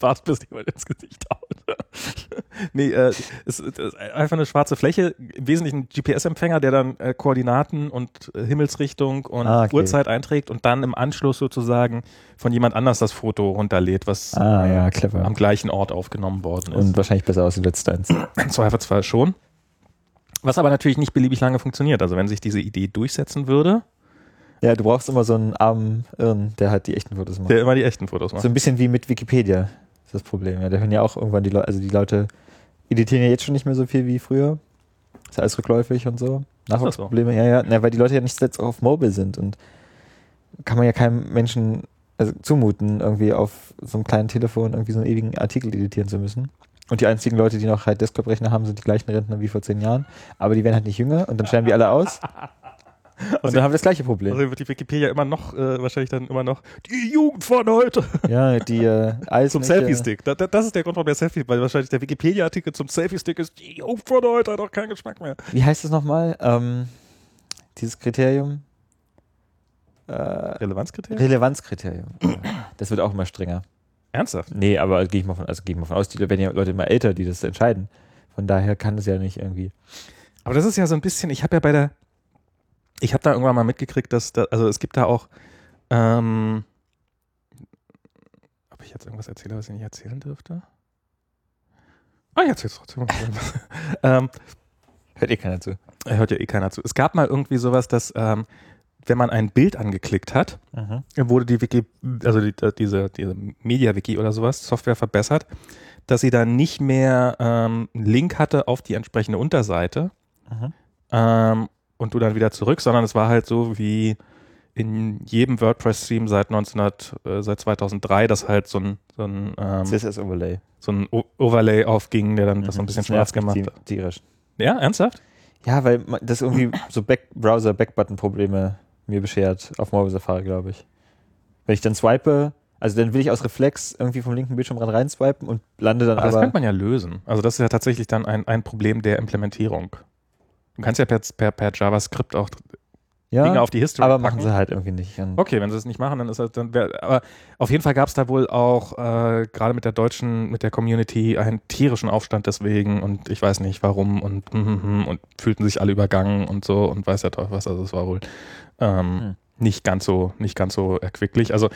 wartet, bis jemand ins Gesicht haut. nee, äh, es ist einfach eine schwarze Fläche, im Wesentlichen ein GPS-Empfänger, der dann äh, Koordinaten und äh, Himmelsrichtung und Ah, okay. Uhrzeit einträgt und dann im Anschluss sozusagen von jemand anders das Foto runterlädt, was Ah, ja, clever. am gleichen Ort aufgenommen worden ist. Und wahrscheinlich besser aussieht als deins. Im Zweifelsfall schon. Was aber natürlich nicht beliebig lange funktioniert. Also wenn sich diese Idee durchsetzen würde, Ja, du brauchst immer so einen armen Irren, der halt die echten Fotos macht. der immer die echten Fotos macht. So ein bisschen wie mit Wikipedia ist das Problem. Ja, da hören ja auch irgendwann die Leute, also die Leute editieren ja jetzt schon nicht mehr so viel wie früher. Ist ja alles rückläufig und so. Nachwuchsprobleme, ja, ja. Na, weil die Leute ja nicht jetzt auch auf Mobile sind und kann man ja keinem Menschen also zumuten, irgendwie auf so einem kleinen Telefon irgendwie so einen ewigen Artikel editieren zu müssen. Und die einzigen Leute, die noch halt Desktop-Rechner haben, sind die gleichen Rentner wie vor zehn Jahren. Aber die werden halt nicht jünger und dann sterben die alle aus. Und dann haben wir das gleiche Problem. Also wird die Wikipedia immer noch, äh, wahrscheinlich dann immer noch, die Jugend von heute. Ja, die äh, Zum Eismächte- Selfie-Stick. Da, da, das ist der Grund, warum der Selfie, weil wahrscheinlich der Wikipedia-Artikel zum Selfie-Stick ist, die Jugend von heute hat auch keinen Geschmack mehr. Wie heißt es nochmal? Ähm, dieses Kriterium? Äh, Relevanzkriterien? Relevanzkriterium. Das wird auch immer strenger. Ernsthaft? Nee, aber gehe ich mal von, also gehe ich mal von aus, die werden ja Leute immer älter, die das entscheiden. Von daher kann das ja nicht irgendwie. Aber das ist ja so ein bisschen, ich habe ja bei der, ich habe da irgendwann mal mitgekriegt, dass da, also es gibt da auch, ähm, ob ich jetzt irgendwas erzähle, was ich nicht erzählen dürfte? Ah, jetzt jetzt trotzdem. ähm, Hört eh keiner zu. hört ja eh keiner zu. Es gab mal irgendwie sowas, dass, ähm, wenn man ein Bild angeklickt hat, wurde die Wiki, also die, äh, diese, diese Media-Wiki oder sowas, Software verbessert, dass sie dann nicht mehr ähm, einen Link hatte auf die entsprechende Unterseite Mhm. ähm, und du dann wieder zurück, sondern es war halt so wie in jedem WordPress-Theme seit 1900, äh, seit 2003, dass halt so ein, so ein, ähm, CSS-Overlay. so ein O- Overlay aufging, der dann das so ein bisschen schwarz gemacht hat. Tierisch. Ja, ernsthaft? Ja, weil das irgendwie so Back Browser-Backbutton-Probleme mir beschert auf Mobile Safari, glaube ich. Wenn ich dann swipe, also dann will ich aus Reflex irgendwie vom linken Bildschirmrand rein swipen und lande dann Aber das aber. könnte man ja lösen. Also das ist ja tatsächlich dann ein, ein Problem der Implementierung. Du kannst ja per, per, per JavaScript auch Dinge ja, auf die History aber packen. machen sie halt irgendwie nicht. Okay, wenn sie es nicht machen, dann ist das dann. Wär, aber auf jeden Fall gab es da wohl auch äh, gerade mit der deutschen, mit der Community einen tierischen Aufstand deswegen und ich weiß nicht warum und hm, hm, hm, und fühlten sich alle übergangen und so und weiß ja doch was. Also es war wohl ähm, Hm. Nicht ganz so nicht ganz so erquicklich. Also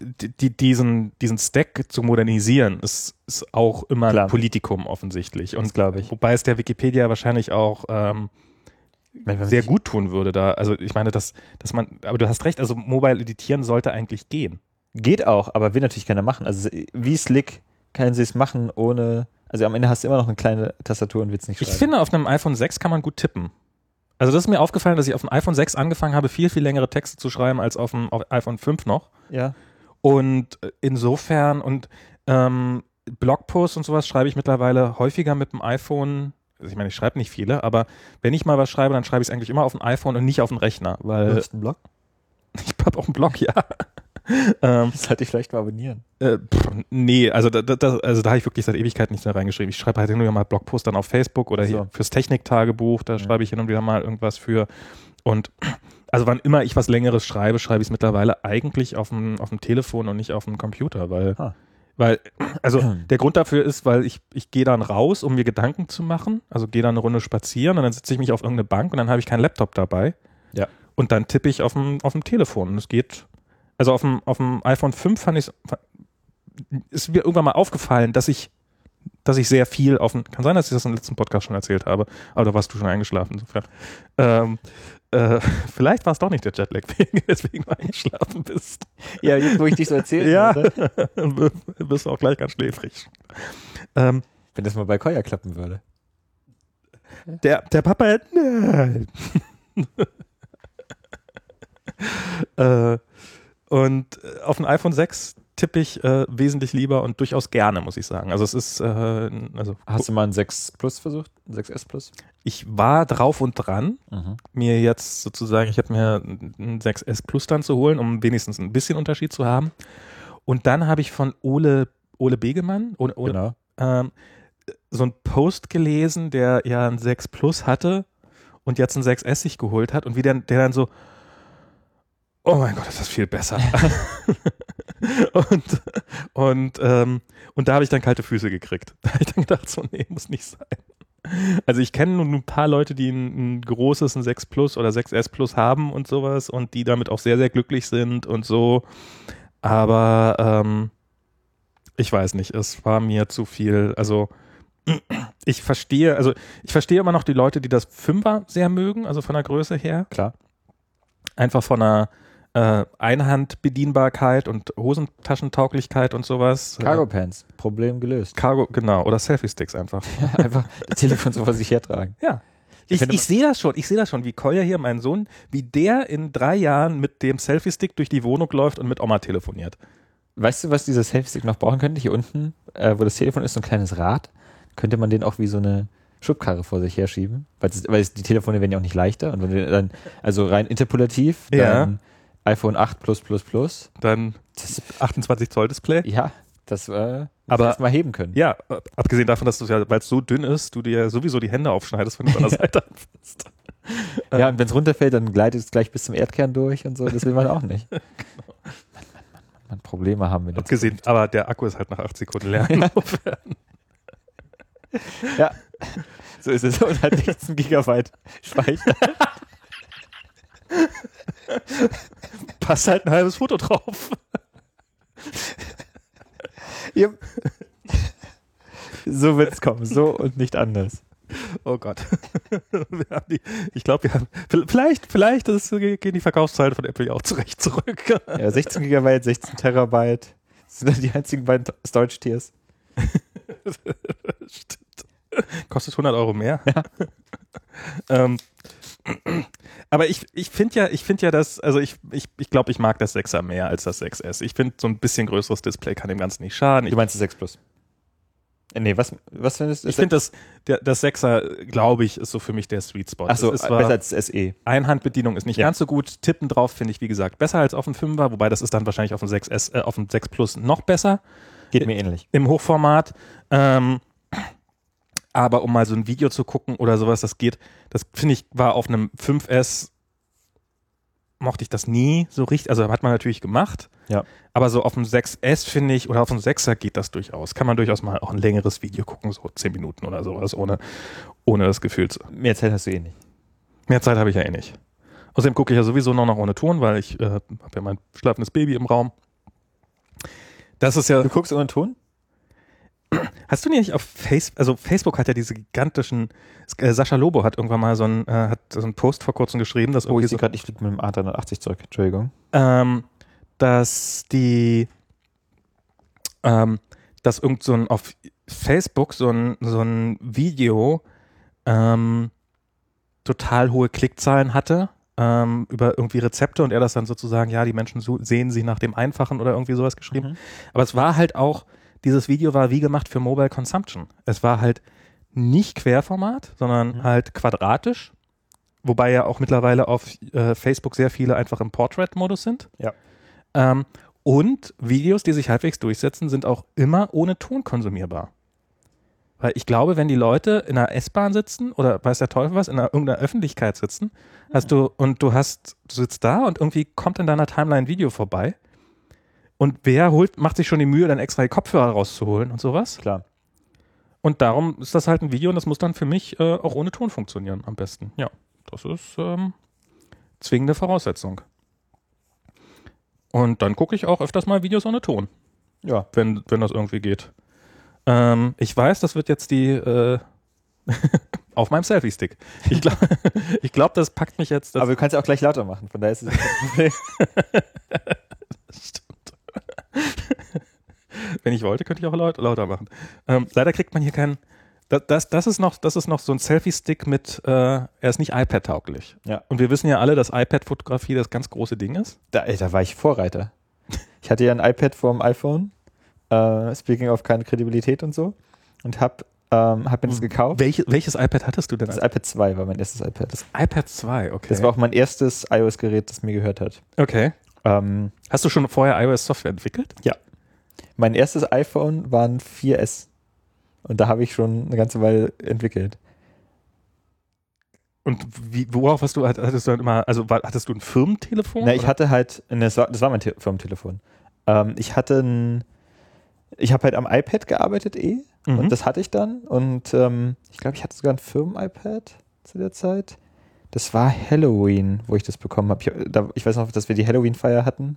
die, die, diesen diesen Stack zu modernisieren ist, ist auch immer Klar. ein Politikum offensichtlich und glaube ich. wobei es der Wikipedia wahrscheinlich auch ähm, sehr gut tun würde da. Also ich meine, dass, dass man, aber du hast recht, also Mobile editieren sollte eigentlich gehen. Geht auch, aber will natürlich keiner machen. Also wie slick können sie es machen ohne. Also am Ende hast du immer noch eine kleine Tastatur und willst nicht Ich schreiben. finde, auf einem iPhone 6 kann man gut tippen. Also das ist mir aufgefallen, dass ich auf dem iPhone 6 angefangen habe, viel, viel längere Texte zu schreiben als auf dem auf iPhone 5 noch. ja. Und äh, insofern und ähm, Blogposts und sowas schreibe ich mittlerweile häufiger mit dem iPhone. Also ich meine, ich schreibe nicht viele, aber wenn ich mal was schreibe, dann schreibe ich es eigentlich immer auf dem iPhone und nicht auf dem Rechner, weil Nutzt einen Blog? ich habe auch einen Blog, ja. ähm, sollte ich vielleicht mal abonnieren. Äh, pff, nee, also da, da, also da habe ich wirklich seit Ewigkeit nichts mehr reingeschrieben. Ich schreibe halt hin und wieder mal Blogpost dann auf Facebook oder so. hier fürs Techniktagebuch, da Ja. schreibe ich hin und wieder mal irgendwas für. Und also wann immer ich was Längeres schreibe, schreibe ich es mittlerweile eigentlich auf dem, auf dem Telefon und nicht auf dem Computer, weil, Ah. weil, also der Grund dafür ist, weil ich, ich gehe dann raus, um mir Gedanken zu machen, also gehe dann eine Runde spazieren und dann setze ich mich auf irgendeine Bank und dann habe ich keinen Laptop dabei. Ja. Und dann tippe ich auf dem, auf dem Telefon und es geht, also auf dem, auf dem iPhone 5 fand ich ist mir irgendwann mal aufgefallen, dass ich, dass ich sehr viel auf dem, kann sein, dass ich das im letzten Podcast schon erzählt habe, aber da warst du schon eingeschlafen, insofern. Ähm, äh, vielleicht war es doch nicht der Jetlag, wegen- weswegen du eingeschlafen bist. Ja, jetzt, wo ich dich so erzähle. Ja, bist du auch gleich ganz schläfrig. Ähm, Wenn das mal bei Koya klappen würde. der, der Papa, nein. äh, und äh, auf dem iPhone 6 tippe ich äh, wesentlich lieber und durchaus gerne, muss ich sagen. Also es ist, äh, also Hast du mal ein 6 Plus versucht? Ein 6S Plus? ich war drauf und dran, Mhm. mir jetzt sozusagen, ich habe mir ein 6S Plus dann zu holen, um wenigstens ein bisschen Unterschied zu haben. Und dann habe ich von Ole, Ole Begemann, Ole, Ole, Genau. ähm, so einen Post gelesen, der ja ein 6 Plus hatte und jetzt ein 6S sich geholt hat und wie der, der dann so, oh mein Gott, ist das viel besser. und und, ähm, und da habe ich dann kalte Füße gekriegt. Da habe ich dann gedacht, so, nee, muss nicht sein. Also ich kenne nur ein paar Leute, die ein, ein großes, ein 6 Plus oder 6S Plus haben und sowas und die damit auch sehr, sehr glücklich sind und so. Aber ähm, ich weiß nicht, es war mir zu viel. Also ich verstehe, also ich verstehe immer noch die Leute, die das Fünfer sehr mögen, also von der Größe her. Klar. Einfach von der äh, Einhandbedienbarkeit und Hosentaschentauglichkeit und sowas. Cargo Pants, Problem gelöst. Cargo, genau. Oder Selfie-Sticks einfach. Einfach das Telefon so vor sich hertragen. Ja. Ich, finde ich sehe das schon, ich sehe das schon, wie Koya hier, mein Sohn, wie der in drei Jahren mit dem Selfie-Stick durch die Wohnung läuft und mit Oma telefoniert. Weißt du, was dieser Selfie-Stick noch brauchen könnte? Hier unten, äh, wo das Telefon ist, so ein kleines Rad. Könnte man den auch wie so eine Schubkarre vor sich herschieben? Weil, weil die Telefone werden ja auch nicht leichter. Und wenn du dann, also rein interpolativ, Ja. iPhone 8 Plus Plus Plus. Dann 28 Zoll Display. Ja, das äh, Aber- mal heben können. Ja, äh, abgesehen davon, dass du ja, weil es so dünn ist, du dir sowieso die Hände aufschneidest, wenn du es an der Seite anfasst. Ja, und wenn es runterfällt, dann gleitet es gleich bis zum Erdkern durch und so. Das will man auch nicht. Mann, Mann, Mann, Mann, Mann, Probleme haben wir. Abgesehen, aber der Akku ist halt nach 8 Sekunden leer. Ja, so ist es. Und hat 16 Gigabyte Speicher. Passt halt ein halbes Foto drauf. Ja. So wird es kommen, so und nicht anders. Oh Gott. Die, ich glaube, wir haben, vielleicht, vielleicht das gehen die Verkaufszahlen von Apple ja auch zurecht zurück. Ja, 16 Gigabyte, 16 Terabyte. Das sind die einzigen beiden Storage-Tiers. Stimmt. Kostet 100 Euro mehr. ähm, aber ich, ich finde ja, ich finde ja das, also ich, ich, ich glaube, ich mag das 6er mehr als das 6S. Ich finde, so ein bisschen größeres Display kann dem Ganzen nicht schaden. Ich, Du meinst das 6 Plus? Äh, Nee, was, was findest du? ich finde das, der, das 6er, glaube ich, ist so für mich der Sweet Spot. Achso, ist besser als das. SE. Einhandbedienung ist nicht Ja. ganz so gut. Tippen drauf finde ich, wie gesagt, besser als auf dem 5er, wobei das ist dann wahrscheinlich auf dem 6S, äh, auf dem 6 Plus noch besser Geht mir ähnlich. im Hochformat. Ähm, aber um mal so ein Video zu gucken oder sowas, das geht, das finde ich, war auf einem 5S, mochte ich das nie so richtig, also hat man natürlich gemacht. Ja. Aber so auf dem 6S finde ich, oder auf dem 6er geht das durchaus. Kann man durchaus mal auch ein längeres Video gucken, so 10 Minuten oder sowas, ohne, ohne das Gefühl zu. Mehr Zeit hast du eh nicht. Mehr Zeit habe ich ja eh nicht. Außerdem gucke ich ja sowieso noch, noch ohne Ton, weil ich äh, habe ja mein schlafendes Baby im Raum. Das ist ja. Du guckst ohne Ton? Hast du nicht auf Facebook, also Facebook hat ja diese gigantischen, äh, Sascha Lobo hat irgendwann mal so einen, äh, hat so einen Post vor kurzem geschrieben, dass Oh, irgendwie ich so, sehe gerade, ich fliege mit dem A380 zurück. Entschuldigung. ähm, dass die, ähm, dass irgend so ein, auf Facebook so ein, so ein Video, ähm, total hohe Klickzahlen hatte, ähm, über irgendwie Rezepte und er das dann sozusagen, ja, die Menschen so, sehen sie nach dem Einfachen oder irgendwie sowas geschrieben. Mhm. Aber es war halt auch, dieses Video war wie gemacht für Mobile Consumption. Es war halt nicht Querformat, sondern Mhm. halt quadratisch. Wobei ja auch mittlerweile auf äh, Facebook sehr viele einfach im Portrait-Modus sind. Ja. Ähm, und Videos, die sich halbwegs durchsetzen, sind auch immer ohne Ton konsumierbar. Weil ich glaube, wenn die Leute in einer S-Bahn sitzen oder weiß der Teufel was, in einer, irgendeiner Öffentlichkeit sitzen, hast du und du hast, du sitzt da und irgendwie kommt in deiner Timeline ein Video vorbei. Und wer holt, macht sich schon die Mühe, dann extra die Kopfhörer rauszuholen und sowas. Klar. Und darum ist das halt ein Video und das muss dann für mich äh, auch ohne Ton funktionieren am besten. Ja, das ist ähm, zwingende Voraussetzung. Und dann gucke ich auch öfters mal Videos ohne Ton, Ja. wenn, wenn das irgendwie geht. Ähm, ich weiß, das wird jetzt die äh, auf meinem Selfie-Stick. Ich glaube, ich glaub, das packt mich jetzt. Aber du kannst ja auch gleich lauter machen, von daher ist es kein Problem. Wenn ich wollte, könnte ich auch laut, lauter machen. Ähm, leider kriegt man hier keinen. Das, das, das, ist noch, das ist noch so ein Selfie-Stick mit, äh, er ist nicht iPad-tauglich. Ja. Und wir wissen ja alle, dass iPad-Fotografie das ganz große Ding ist. Da, da war ich Vorreiter. Ich hatte ja ein iPad vorm iPhone, äh, speaking of keine Kredibilität und so, und hab, ähm, hab mir das gekauft. Welche, welches iPad hattest du denn? Das iPad 2 war mein erstes iPad. Das, iPad 2, okay. das war auch mein erstes iOS-Gerät, das mir gehört hat. okay. Ähm, Hast du schon vorher iOS-Software entwickelt? Mein erstes iPhone war ein 4S. Und da habe ich schon eine ganze Weile entwickelt. Und wie, worauf hast du, hattest du dann immer, also war, hattest du ein Firmentelefon? Na, ich hatte halt, ne, das war, das war mein Te Firmentelefon. Ähm, ich hatte ein, ich habe halt am iPad gearbeitet eh Mhm. und das hatte ich dann und ähm, ich glaube, ich hatte sogar ein Firmen-iPad zu der Zeit. Das war Halloween, wo ich das bekommen habe. Ich, da- ich weiß noch, dass wir die Halloween-Feier hatten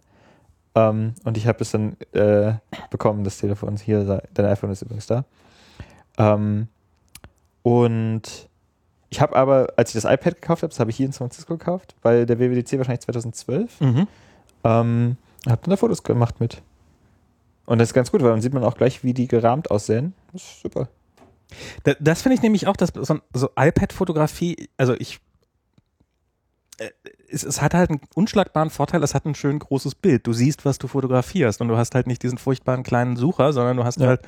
ähm, und ich habe es dann äh, bekommen, das Telefon. Hier, dein iPhone ist übrigens da. Ähm, und ich habe aber, als ich das iPad gekauft habe, das habe ich hier in San Francisco gekauft, bei der WWDC wahrscheinlich 2012, Mhm. ähm, habe dann da Fotos gemacht mit. Und das ist ganz gut, weil dann sieht man auch gleich, wie die gerahmt aussehen. Das ist super. Da- Das finde ich nämlich auch, dass so, so iPad-Fotografie, also ich, es, es hat halt einen unschlagbaren Vorteil, es hat ein schön großes Bild. Du siehst, was du fotografierst und du hast halt nicht diesen furchtbaren kleinen Sucher, sondern du hast Ja. halt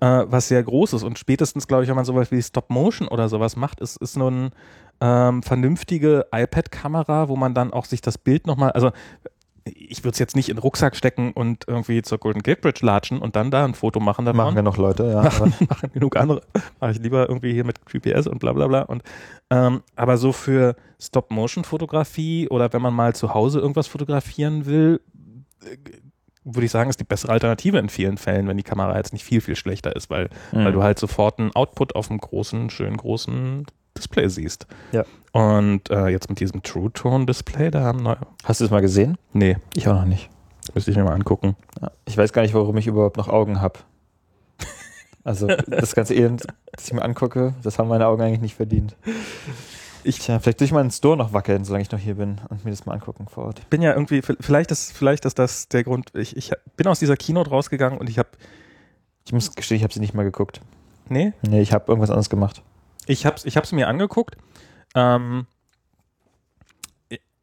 äh, was sehr Großes. Und spätestens, glaube ich, wenn man sowas wie Stop Motion oder sowas macht, ist, ist nur eine ähm, vernünftige iPad-Kamera, wo man dann auch sich das Bild nochmal, also ich würde es jetzt nicht in den Rucksack stecken und irgendwie zur Golden Gate Bridge latschen und dann da ein Foto machen davon Machen wir noch Leute, ja. machen, machen genug andere. Mache ich lieber irgendwie hier mit GPS und bla bla bla. Und, ähm, aber so für Stop-Motion-Fotografie oder wenn man mal zu Hause irgendwas fotografieren will, äh, würde ich sagen, ist die bessere Alternative in vielen Fällen, wenn die Kamera jetzt nicht viel, viel schlechter ist, weil, weil du halt sofort einen Output auf einem großen, schön großen Display siehst. Ja. Und äh, jetzt mit diesem True Tone Display, da haben neue. Hast du es mal gesehen? Nee, Ich auch noch nicht. müsste ich mir mal angucken. Ja. Ich weiß gar nicht, warum ich überhaupt noch Augen habe. Also das ganze Elend, das ich mir angucke, das haben meine Augen eigentlich nicht verdient. Ich, Tja, vielleicht durch meinen Store noch wackeln, solange ich noch hier bin und mir das mal angucken vor Ort. bin ja irgendwie, vielleicht ist, vielleicht ist das der Grund, ich, ich bin aus dieser Keynote rausgegangen und ich habe, Ich muss gestehen, ich habe sie nicht mal geguckt. nee, Nee, ich habe irgendwas anderes gemacht. Ich habe es ich hab's mir angeguckt. Ähm,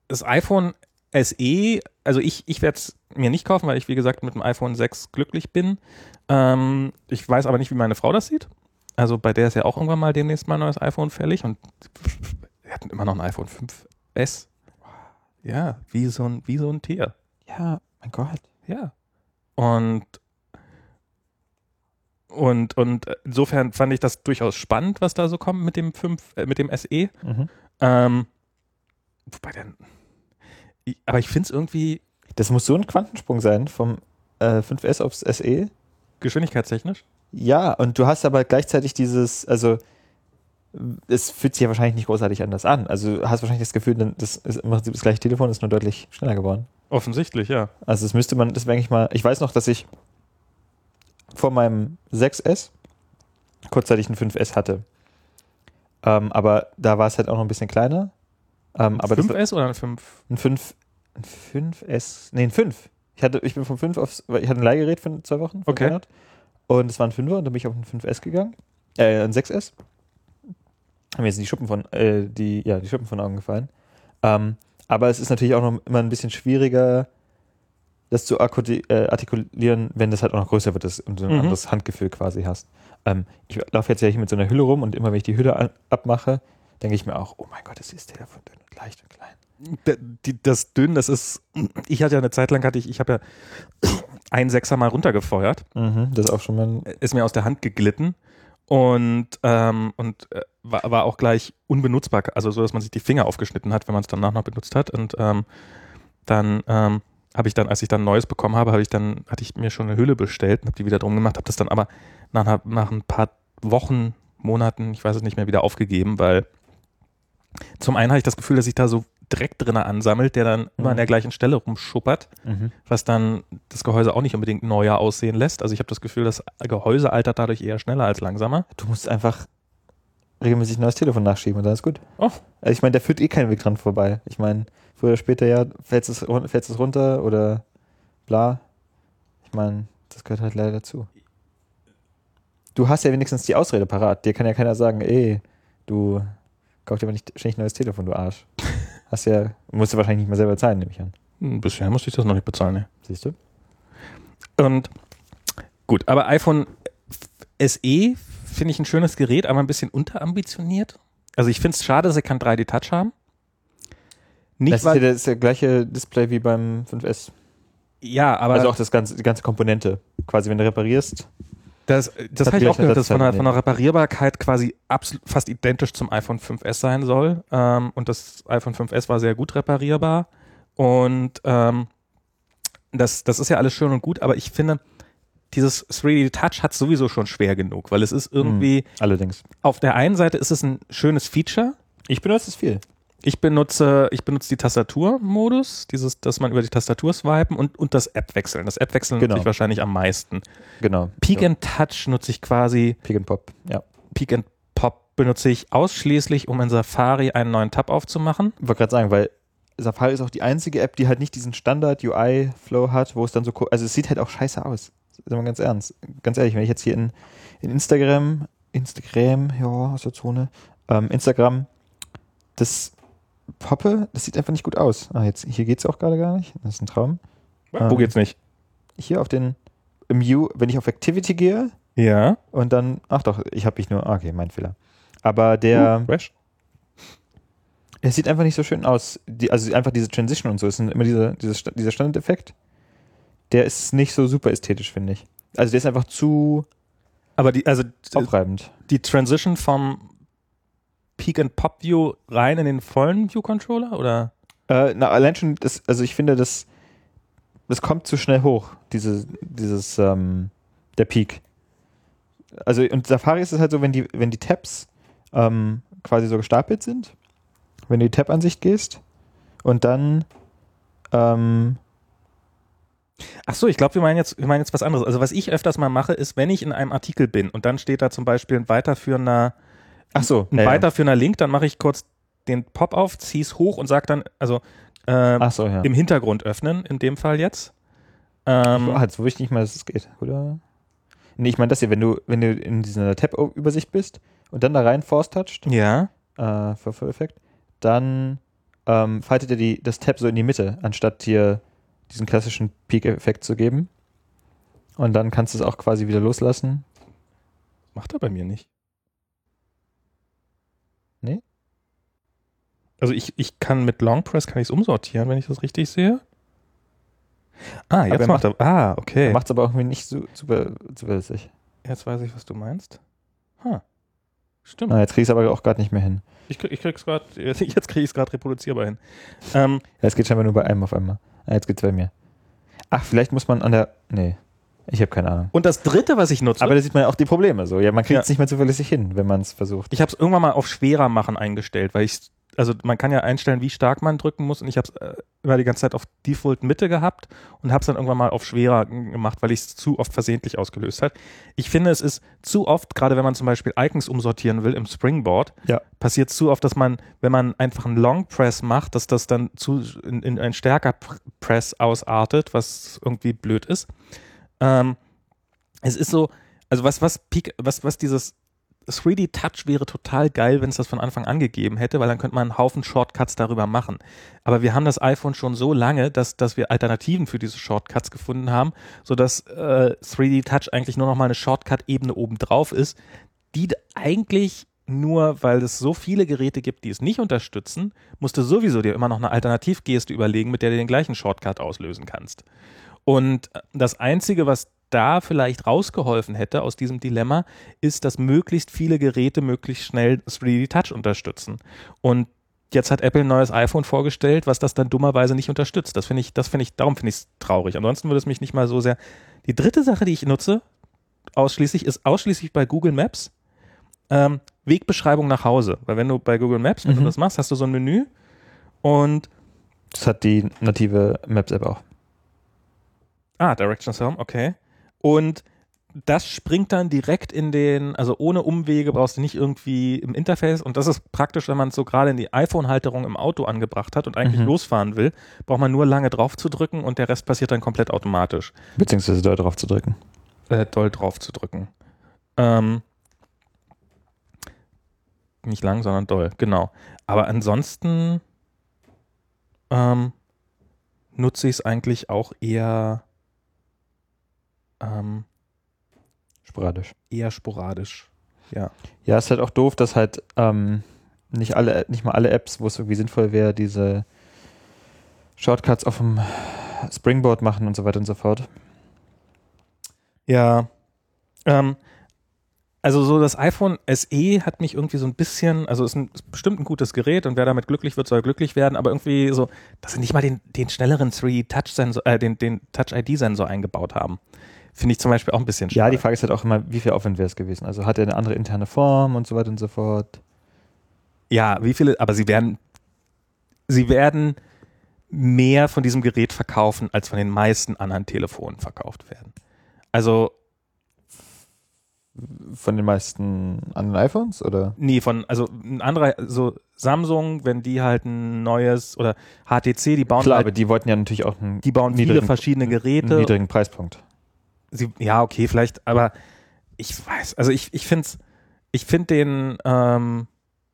das iPhone SE, also ich, ich werde es mir nicht kaufen, weil ich, wie gesagt, mit dem iPhone 6 glücklich bin. Ähm, ich weiß aber nicht, wie meine Frau das sieht. Also bei der ist ja auch irgendwann mal demnächst mal ein neues iPhone fällig und wir hatten immer noch ein iPhone 5S. Ja, wie so ein, wie so ein Tier. Ja, mein Gott. Ja. Und, und, und insofern fand ich das durchaus spannend, was da so kommt mit dem 5, äh, mit dem SE. Mhm. Ähm, wobei dann, ich, aber ich finde es irgendwie Das muss so ein Quantensprung sein vom äh, 5S aufs SE. geschwindigkeitstechnisch. Ja, und du hast aber gleichzeitig dieses, also es fühlt sich ja wahrscheinlich nicht großartig anders an. Also du hast wahrscheinlich das Gefühl, das ist im Prinzip das gleiche Telefon, ist nur deutlich schneller geworden. Offensichtlich, ja. Also das müsste man, das wäre eigentlich mal, ich weiß noch, dass ich vor meinem 6S kurzzeitig ein 5S hatte. Ähm, aber da war es halt auch noch ein bisschen kleiner. Ähm, aber das, 5S oder ein 5? ein 5, ein 5S, nee, ein 5. Ich, hatte, ich bin vom 5 aufs, ich hatte ein Leihgerät für zwei Wochen. von Okay. Reinhard. Und es war ein 5er und dann bin ich auf ein 5S gegangen. Äh, ein 6S. Haben mir jetzt die Schuppen von, äh, die, ja, die Schuppen von Augen gefallen. Ähm, aber es ist natürlich auch noch immer ein bisschen schwieriger, das zu äh, artikulieren, wenn das halt auch noch größer wird das, und du ein Mhm. anderes Handgefühl quasi hast. Ähm, ich laufe jetzt ja hier mit so einer Hülle rum und immer wenn ich die Hülle abmache, denke ich mir auch, oh mein Gott, ist dieses Telefon dünn und leicht und klein. Das dünn, das ist, ich hatte ja eine Zeit lang, hatte ich, ich habe ja ein Sechser mal runtergefeuert. Mhm, das ist auch schon mal ist mir aus der Hand geglitten und, ähm, und äh, war, war auch gleich unbenutzbar, also so, dass man sich die Finger aufgeschnitten hat, wenn man es danach noch benutzt hat. Und ähm, dann ähm, habe ich dann, als ich dann neues bekommen habe, habe ich dann, hatte ich mir schon eine Hülle bestellt und habe die wieder drum gemacht, habe das dann aber nach, nach ein paar Wochen, Monaten, ich weiß es nicht mehr, wieder aufgegeben, weil zum einen habe ich das Gefühl, dass sich da so Dreck drin ansammelt, der dann immer an Mhm. der gleichen Stelle rumschuppert was dann das Gehäuse auch nicht unbedingt neuer aussehen lässt. Also ich habe das Gefühl, das Gehäuse altert dadurch eher schneller als langsamer. Du musst einfach regelmäßig ein neues Telefon nachschieben und dann ist gut. Oh. Also ich meine, da führt eh kein Weg dran vorbei. Ich meine, früher oder später ja, fällt es, fällt es runter oder bla. Ich meine, das gehört halt leider dazu. Du hast ja wenigstens die Ausrede parat. Dir kann ja keiner sagen, ey, du kauf dir aber nicht ständig ein neues Telefon, du Arsch. Hast ja, musst du wahrscheinlich nicht mehr selber zahlen, nehme ich an. Hm, Bisher musste ich das noch nicht bezahlen. Ne? Siehst du? Und gut, aber iPhone SE finde ich ein schönes Gerät, aber ein bisschen unterambitioniert. Also ich finde es schade, dass sie kein 3D-Touch haben. Nicht, Das ist ja das, ist gleiche Display wie beim 5S. ja, aber also auch das ganze, die ganze Komponente. Quasi, wenn du reparierst. Das, das Hat habe ich auch gehört, dass von der, von der Reparierbarkeit quasi absolut, fast identisch zum iPhone 5S sein soll. Ähm, und das iPhone 5S war sehr gut reparierbar. Und ähm, das, das ist ja alles schön und gut, aber ich finde, dieses 3D Touch hat sowieso schon schwer genug, weil es ist irgendwie, Allerdings. auf der einen Seite ist es ein schönes Feature. Ich benutze es viel. Ich benutze, ich benutze die Tastaturmodus, dieses, dass man über die Tastatur swipen und, und das App wechseln. Das App wechseln Genau. nutze ich wahrscheinlich am meisten. Genau. Peek ja. and Touch nutze ich quasi, Peek and Pop. Ja. Peek and Pop benutze ich ausschließlich, um in Safari einen neuen Tab aufzumachen. Ich wollte gerade sagen, weil Safari ist auch die einzige App, die halt nicht diesen Standard-UI-Flow hat, wo es dann so, also es sieht halt auch scheiße aus. Sagen wir ganz ernst. Ganz ehrlich, wenn ich jetzt hier in, in Instagram, Instagram, ja, aus der Zone, ähm, Instagram, das poppe, das sieht einfach nicht gut aus. Ah, jetzt, hier geht's auch gerade gar nicht. Das ist ein Traum. Wo Ähm, geht's nicht? Hier auf den, im View, wenn ich auf Activity gehe Ja. und dann, ach doch, ich habe mich nur, ah, okay, mein Fehler. Aber der, Uh, fresh. Es sieht einfach nicht so schön aus. Die, also einfach diese Transition und so, es sind immer diese, diese, Sta- dieser Standardeffekt. Der ist nicht so super ästhetisch, finde ich. Also der ist einfach zu Aber die, also aufreibend. die Transition vom Peak and Pop View rein in den vollen View Controller oder? Äh, na, allein schon, das, also ich finde, das, das kommt zu schnell hoch, diese, dieses, ähm, der Peak. Also und Safari ist es halt so, wenn die, wenn die Tabs ähm, quasi so gestapelt sind, wenn du die Tab-Ansicht gehst und dann ähm, Ach so, ich glaube, wir meinen jetzt, wir meinen jetzt was anderes. Also was ich öfters mal mache, ist, wenn ich in einem Artikel bin und dann steht da zum Beispiel ein weiterführender, ach so, ein ja, ja. weiterführender Link, dann mache ich kurz den Pop auf, zieh's hoch und sag dann, also äh, so, ja. im Hintergrund öffnen, in dem Fall jetzt. Ähm, Ah, jetzt wusste ich nicht mal, dass es geht, oder? Nee, ich meine das hier, wenn du, wenn du in dieser Tab-Übersicht bist und dann da rein Force touched, ja. äh, für Full Effect, dann ähm, faltet er die, das Tab so in die Mitte, anstatt hier diesen klassischen Peak-Effekt zu geben. Und dann kannst du es auch quasi wieder loslassen. Macht er bei mir nicht. Nee? Also ich, ich kann mit Long Press kann ich es umsortieren, wenn ich das richtig sehe. Ah, jetzt er macht er. Ah, okay. Macht es aber irgendwie nicht so super zuverlässig. Jetzt weiß ich, was du meinst. Ha. Stimmt. Ah, jetzt krieg ich es aber auch gerade nicht mehr hin. Ich, krieg- ich krieg's gerade, jetzt kriege ich es gerade reproduzierbar hin. Ähm, Ja, es geht scheinbar nur bei einem auf einmal. Ah, jetzt geht's bei mir. Ach, vielleicht muss man an der. Nee, ich habe keine Ahnung. und das dritte, was ich nutze, Aber da sieht man ja auch die Probleme so. Ja, man kriegt Ja. es nicht mehr zuverlässig hin, wenn man es versucht. ich habe es irgendwann mal auf schwerer machen eingestellt, weil ich, also man kann ja einstellen, wie stark man drücken muss und ich habe es äh, immer die ganze Zeit auf Default Mitte gehabt und habe es dann irgendwann mal auf schwerer gemacht, weil ich es zu oft versehentlich ausgelöst hat. Ich finde, es ist zu oft, gerade wenn man zum Beispiel Icons umsortieren will im Springboard, Ja. passiert zu oft, dass man, wenn man einfach einen Long Press macht, dass das dann zu in, in ein stärker Pr- Press ausartet, was irgendwie blöd ist. Ähm, es ist so, also was, was, Peak, was, was dieses 3D Touch wäre total geil, wenn es das von Anfang an gegeben hätte, weil dann könnte man einen Haufen Shortcuts darüber machen. Aber wir haben das iPhone schon so lange, dass, dass wir Alternativen für diese Shortcuts gefunden haben, sodass äh, 3D Touch eigentlich nur noch mal eine Shortcut-Ebene obendrauf ist, die eigentlich nur, weil es so viele Geräte gibt, die es nicht unterstützen, musst du sowieso dir immer noch eine Alternativgeste überlegen, mit der du den gleichen Shortcut auslösen kannst. Und äh, das Einzige, was da vielleicht rausgeholfen hätte aus diesem Dilemma, ist, dass möglichst viele Geräte möglichst schnell 3D Touch unterstützen. Und jetzt hat Apple ein neues iPhone vorgestellt, was das dann dummerweise nicht unterstützt. Das finde ich, das finde ich, darum finde ich es traurig. Ansonsten würde es mich nicht mal so sehr. Die dritte Sache, die ich nutze, ausschließlich, ist ausschließlich bei Google Maps. Ähm, Wegbeschreibung nach Hause. Weil wenn du bei Google Maps, wenn du Mhm. das machst, hast du so ein Menü und Das hat die native Maps-App auch. Ah, Directions Home, okay. Und das springt dann direkt in den, also ohne Umwege brauchst du nicht irgendwie im Interface und das ist praktisch, wenn man es so gerade in die iPhone-Halterung im Auto angebracht hat und eigentlich Mhm. losfahren will, braucht man nur lange drauf zu drücken und der Rest passiert dann komplett automatisch, Beziehungsweise da drauf zu drücken. äh, doll drauf zu drücken. Ähm, nicht lang, sondern doll, genau. Aber ansonsten ähm, nutze ich es eigentlich auch eher ähm, Sporadisch. eher sporadisch. Ja. Ja, ist halt auch doof, dass halt ähm, nicht alle, nicht mal alle Apps, wo es irgendwie sinnvoll wäre, diese Shortcuts auf dem Springboard machen und so weiter und so fort. Ja. Ähm, Also so das iPhone SE hat mich irgendwie so ein bisschen, also ist, ein, ist bestimmt ein gutes Gerät und wer damit glücklich wird, soll glücklich werden, aber irgendwie so, dass sie nicht mal den, den schnelleren 3D-Touch-Sensor, äh, den, den Touch-ID-Sensor eingebaut haben. Finde ich zum Beispiel auch ein bisschen Ja, schade. die Frage ist halt auch immer, wie viel Aufwand wäre es gewesen? Also hat er eine andere interne Form und so weiter und so fort. Ja, wie viele, aber sie werden, sie werden mehr von diesem Gerät verkaufen, als von den meisten anderen Telefonen verkauft werden. Also, Von den meisten anderen iPhones oder? nee, von, also ein anderer, so Samsung, wenn die halt ein neues oder HTC, die bauen Klar, aber halt, die wollten ja natürlich auch einen die bauen viele verschiedene einen Geräte. niedrigen Preispunkt. Sie, ja, okay, vielleicht, aber ich weiß, also ich, ich finde ich finde den, ähm,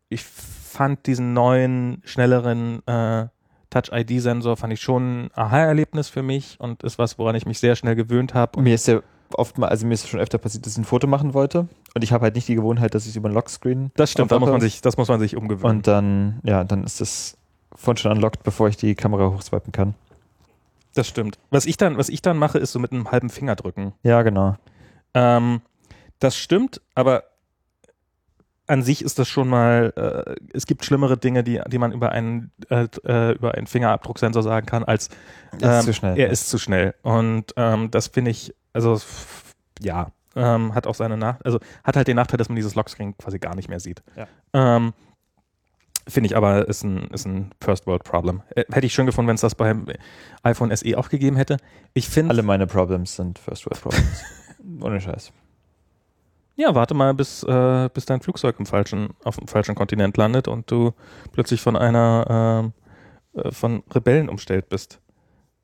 ich fand diesen neuen, schnelleren äh, Touch-ID-Sensor, fand ich schon ein Aha-Erlebnis für mich und ist was, woran ich mich sehr schnell gewöhnt habe. Mir ist ja oft mal, also mir ist schon öfter passiert, dass ich ein Foto machen wollte und ich habe halt nicht die Gewohnheit, dass ich es über ein Lockscreen Das stimmt, da muss man sich, das muss man sich umgewöhnen. und dann, ja, dann ist das Phone schon unlocked, bevor ich die Kamera hochswipen kann. Das stimmt. Was ich dann, was ich dann mache, ist so mit einem halben Finger drücken. Ja, genau. Ähm, das stimmt, aber an sich ist das schon mal, äh, es gibt schlimmere Dinge, die, die man über einen, äh, äh, über einen Fingerabdrucksensor sagen kann, als Ist ähm, zu schnell. Er ist zu schnell. Und ähm, das finde ich, also ja, ähm, hat auch seine Nach also hat halt den Nachteil, dass man dieses Lockscreen quasi gar nicht mehr sieht. Ja. Finde ich aber, ist ein, ist ein First World Problem. Äh, hätte ich schön gefunden, wenn es das beim iPhone SE auch gegeben hätte. Ich finde, Alle meine Problems sind First World Problems. Ohne Scheiß. ja, warte mal, bis, äh, bis dein Flugzeug im falschen, auf dem falschen Kontinent landet und du plötzlich von einer, ähm, äh, von Rebellen umstellt bist.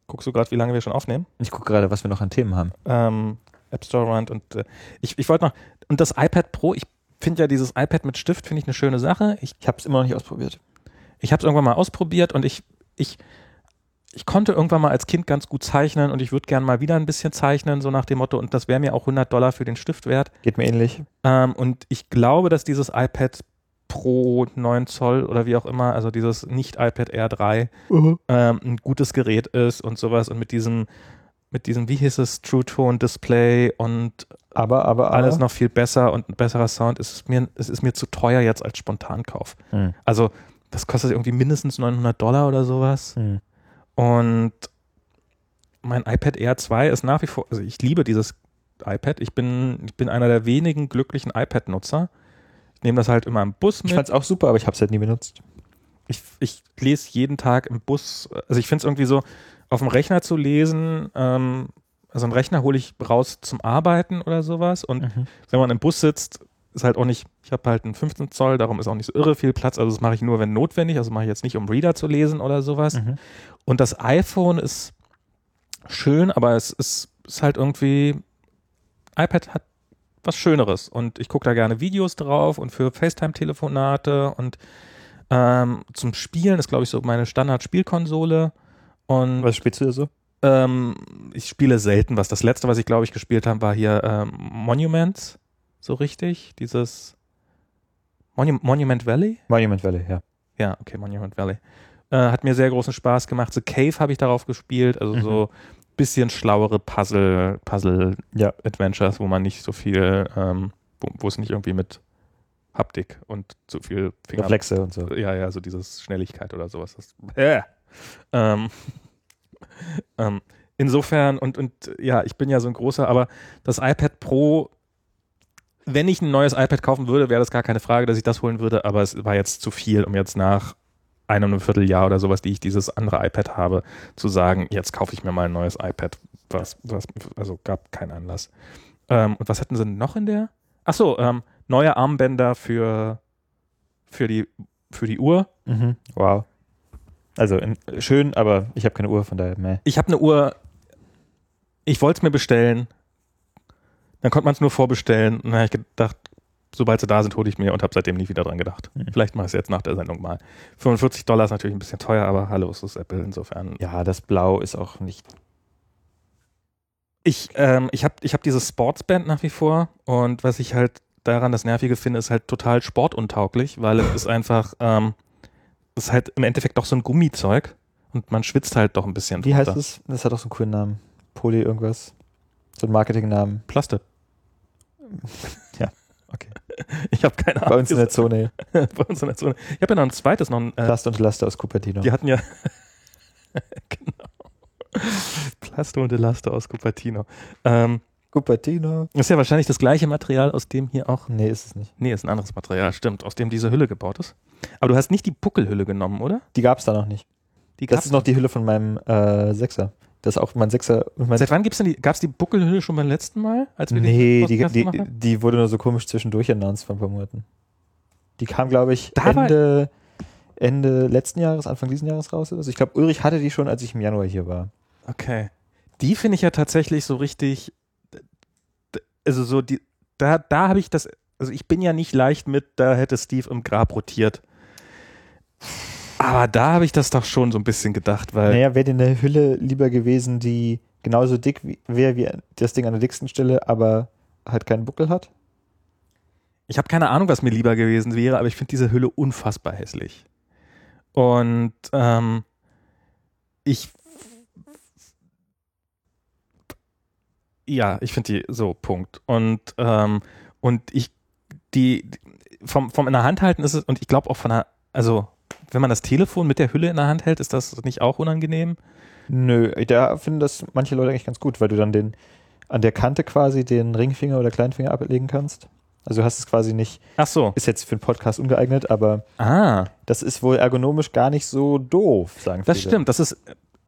Guckst du gerade, wie lange wir schon aufnehmen? Ich gucke gerade, was wir noch an Themen haben. ähm, App Store Run und äh, ich, ich wollte noch, und das iPad Pro, ich finde ja dieses iPad mit Stift, finde ich eine schöne Sache. Ich, Ich habe es immer noch nicht ausprobiert. ich habe es irgendwann mal ausprobiert und ich, ich, ich konnte irgendwann mal als Kind ganz gut zeichnen und ich würde gern mal wieder ein bisschen zeichnen, so nach dem Motto, und das wäre mir auch 100 Dollar für den Stift wert. Geht mir ähnlich. Ähm, und ich glaube, dass dieses iPad Pro 9 Zoll oder wie auch immer, also dieses nicht iPad Air 3, ähm, ein gutes Gerät ist und sowas und mit diesem, mit diesem, wie hieß es, True Tone Display und Aber, aber, aber. alles noch viel besser und ein besserer Sound. Es ist mir, es ist mir zu teuer jetzt als Spontankauf. Hm. Also, das kostet irgendwie mindestens 900 Dollar oder sowas. Hm. Und mein iPad Air 2 ist nach wie vor, also ich liebe dieses iPad. Ich bin, ich bin einer der wenigen glücklichen iPad-Nutzer. Ich nehme das halt immer im Bus Ich mit. fand's auch super, aber ich habe es halt nie benutzt. Ich, ich lese jeden Tag im Bus, also ich finde es irgendwie so, auf dem Rechner zu lesen, ähm, also einen Rechner hole ich raus zum Arbeiten oder sowas. Und wenn man im Bus sitzt, ist halt auch nicht, ich habe halt einen 15 Zoll, darum ist auch nicht so irre viel Platz, also das mache ich nur, wenn notwendig, also mache ich jetzt nicht, um Reader zu lesen oder sowas. Mhm. Und das iPhone ist schön, aber es ist, ist halt irgendwie, iPad hat was Schöneres. Und ich gucke da gerne Videos drauf und für FaceTime-Telefonate. Und ähm, zum Spielen ist, glaube ich, so meine Standard-Spielkonsole und Was spielst du da so? ähm, ich spiele selten was. Das letzte, was ich glaube ich gespielt habe, war hier ähm, Monuments, so richtig, dieses Monu Monument Valley. Monument Valley, ja. Ja, okay, Monument Valley. Äh, hat mir sehr großen Spaß gemacht. The Cave habe ich darauf gespielt, also Mhm. so bisschen schlauere Puzzle, Puzzle Ja. Adventures, wo man nicht so viel, ähm, wo, wo es nicht irgendwie mit Haptik und zu viel Finger Reflexe und so. ja, ja, so dieses Schnelligkeit oder sowas. Das, äh. Ähm, ähm, insofern, und, und ja, ich bin ja so ein großer, aber das iPad Pro, wenn ich ein neues iPad kaufen würde, wäre das gar keine Frage, dass ich das holen würde, aber es war jetzt zu viel, um jetzt nach einem Vierteljahr oder sowas, die ich dieses andere iPad habe, zu sagen, jetzt kaufe ich mir mal ein neues iPad. Was, was, also gab keinen Anlass. Ähm, und was hatten sie noch in der? Achso, ähm, neue Armbänder für, für, die, für die Uhr. Mhm. Wow. Also schön, aber ich habe keine Uhr, von daher meh. Ich habe eine Uhr, ich wollte es mir bestellen, dann konnte man es nur vorbestellen und dann habe ich gedacht, sobald sie da sind, hole ich mir und habe seitdem nie wieder dran gedacht. Mhm. Vielleicht mache ich es jetzt nach der Sendung mal. 45 Dollar ist natürlich ein bisschen teuer, aber hallo, es ist Apple, insofern. Ja, das Blau ist auch nicht. Ich, ähm, ich habe ich hab dieses Sportsband nach wie vor und was ich halt daran das Nervige finde, ist halt total sportuntauglich, weil es ist einfach, ähm, es ist halt im Endeffekt doch so ein Gummizeug und man schwitzt halt doch ein bisschen. Wie heißt es? Das hat auch so einen coolen Namen. Poly irgendwas. So ein Marketingnamen. Plaste. Okay. Ich habe keine Ahnung. Bei uns in der Zone. Bei uns in der Zone. Ich habe ja noch ein zweites, noch ein, äh, Last und Laster aus Cupertino. die hatten ja genau. Plasto und Elasto aus Cupertino. Ähm, Cupertino. ist ja wahrscheinlich das gleiche Material, aus dem hier auch. Nee, ist es nicht. Nee, ist ein anderes Material, stimmt, aus dem diese Hülle gebaut ist. Aber du hast nicht die Buckelhülle genommen, oder? Die gab es da noch nicht. Die Das ist noch die Hülle von meinem äh, Sechser. Das ist auch mein Sechser. Mein Seit wann gibt's denn die? Gab's die Buckelhülle schon beim letzten Mal? Als wir nee, die, die, die wurde nur so komisch zwischendurch announced vor ein paar Monaten. Die kam, glaube ich, Da Ende, Ende letzten Jahres, Anfang diesen Jahres raus. Also ich glaube, Ulrich hatte die schon, als ich im Januar hier war. Okay. Die finde ich ja tatsächlich so richtig, also so die, da, da habe ich das, also ich bin ja nicht leicht mit, da hätte Steve im Grab rotiert. Aber da habe ich das doch schon so ein bisschen gedacht, weil Naja, wäre dir eine Hülle lieber gewesen, die genauso dick wäre wie das Ding an der dicksten Stelle, aber halt keinen Buckel hat? ich habe keine Ahnung, was mir lieber gewesen wäre, aber ich finde diese Hülle unfassbar hässlich. Und ähm, ich ja, ich finde die so Punkt. Und ähm, und ich die vom vom in der Hand halten ist es und ich glaube auch von der also wenn man das Telefon mit der Hülle in der Hand hält, ist das nicht auch unangenehm? Nö, da finden das manche Leute eigentlich ganz gut, weil du dann den an der Kante quasi den Ringfinger oder Kleinfinger ablegen kannst. Also du hast es quasi nicht, Ach so. ist jetzt für einen Podcast ungeeignet, aber Ah, das ist wohl ergonomisch gar nicht so doof, sagen das viele. stimmt. Das ist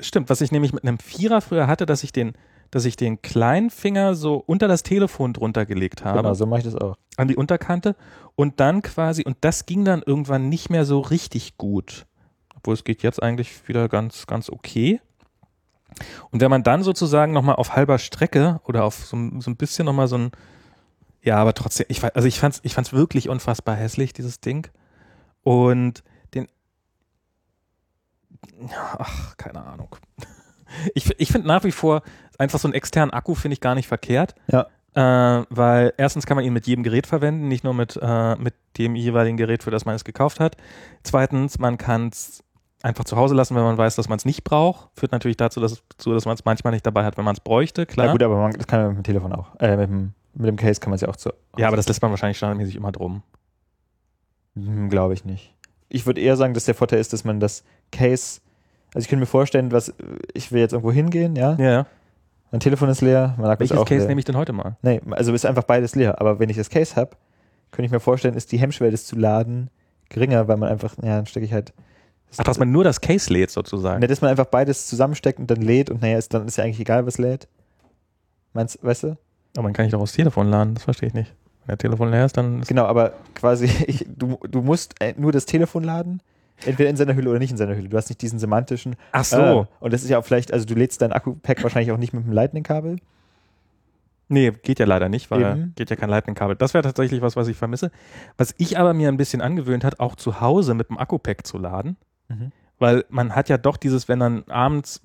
stimmt, was ich nämlich mit einem Vierer früher hatte, dass ich den dass ich den kleinen Finger so unter das Telefon drunter gelegt habe. Genau, so mache ich das auch. an die Unterkante und dann quasi, und das ging dann irgendwann nicht mehr so richtig gut. Obwohl es geht jetzt eigentlich wieder ganz, ganz okay. Und wenn man dann sozusagen nochmal auf halber Strecke oder auf so, ein- so ein bisschen nochmal so ein, ja, aber trotzdem, ich, also ich fand's, ich fand's wirklich unfassbar hässlich, dieses Ding. Und den, ach, keine Ahnung. Ich, ich finde nach wie vor einfach so einen externen Akku finde ich gar nicht verkehrt. Ja. Äh, weil erstens kann man ihn mit jedem Gerät verwenden, nicht nur mit, äh, mit dem jeweiligen Gerät, für das man es gekauft hat. Zweitens, man kann es einfach zu Hause lassen, wenn man weiß, dass man es nicht braucht. Führt natürlich dazu, dass, dass man es manchmal nicht dabei hat, wenn man es bräuchte, klar. Ja gut, aber man, das kann man mit dem Telefon auch. Äh, mit dem, mit dem Case kann man es ja auch zu. Ja, aber das lässt man wahrscheinlich standardmäßig immer drum. Hm, Glaube ich nicht. Ich würde eher sagen, dass der Vorteil ist, dass man das Case, also ich könnte mir vorstellen, was ich will jetzt irgendwo hingehen, ja, Ja, ja. Mein Telefon ist leer, mein Akku ist Welches auch Case leer. nehme ich denn heute mal? Nee, also ist einfach beides leer. Aber wenn ich das Case habe, könnte ich mir vorstellen, ist die Hemmschwelle, das zu laden, geringer, weil man einfach, ja, dann stecke ich halt. Ach, dass man nur das Case lädt sozusagen. Ne, dass man einfach beides zusammensteckt und dann lädt und naja, ist, dann ist ja eigentlich egal, was lädt. Meinst weißt du? Aber man kann nicht auch aufs Telefon laden, das verstehe ich nicht. Wenn der Telefon leer ist, dann ist Genau, aber quasi, ich, du, du musst äh, nur das Telefon laden, entweder in seiner Hülle oder nicht in seiner Hülle. Du hast nicht diesen semantischen. Ach so. Äh, und das ist ja auch vielleicht, also du lädst dein Akku-Pack wahrscheinlich auch nicht mit dem Lightning-Kabel. Nee, geht ja leider nicht, weil Eben. geht ja kein Lightning-Kabel. Das wäre tatsächlich was, was ich vermisse. Was ich aber mir ein bisschen angewöhnt hat, auch zu Hause mit dem Akku-Pack zu laden. Mhm. Weil man hat ja doch dieses, wenn dann abends,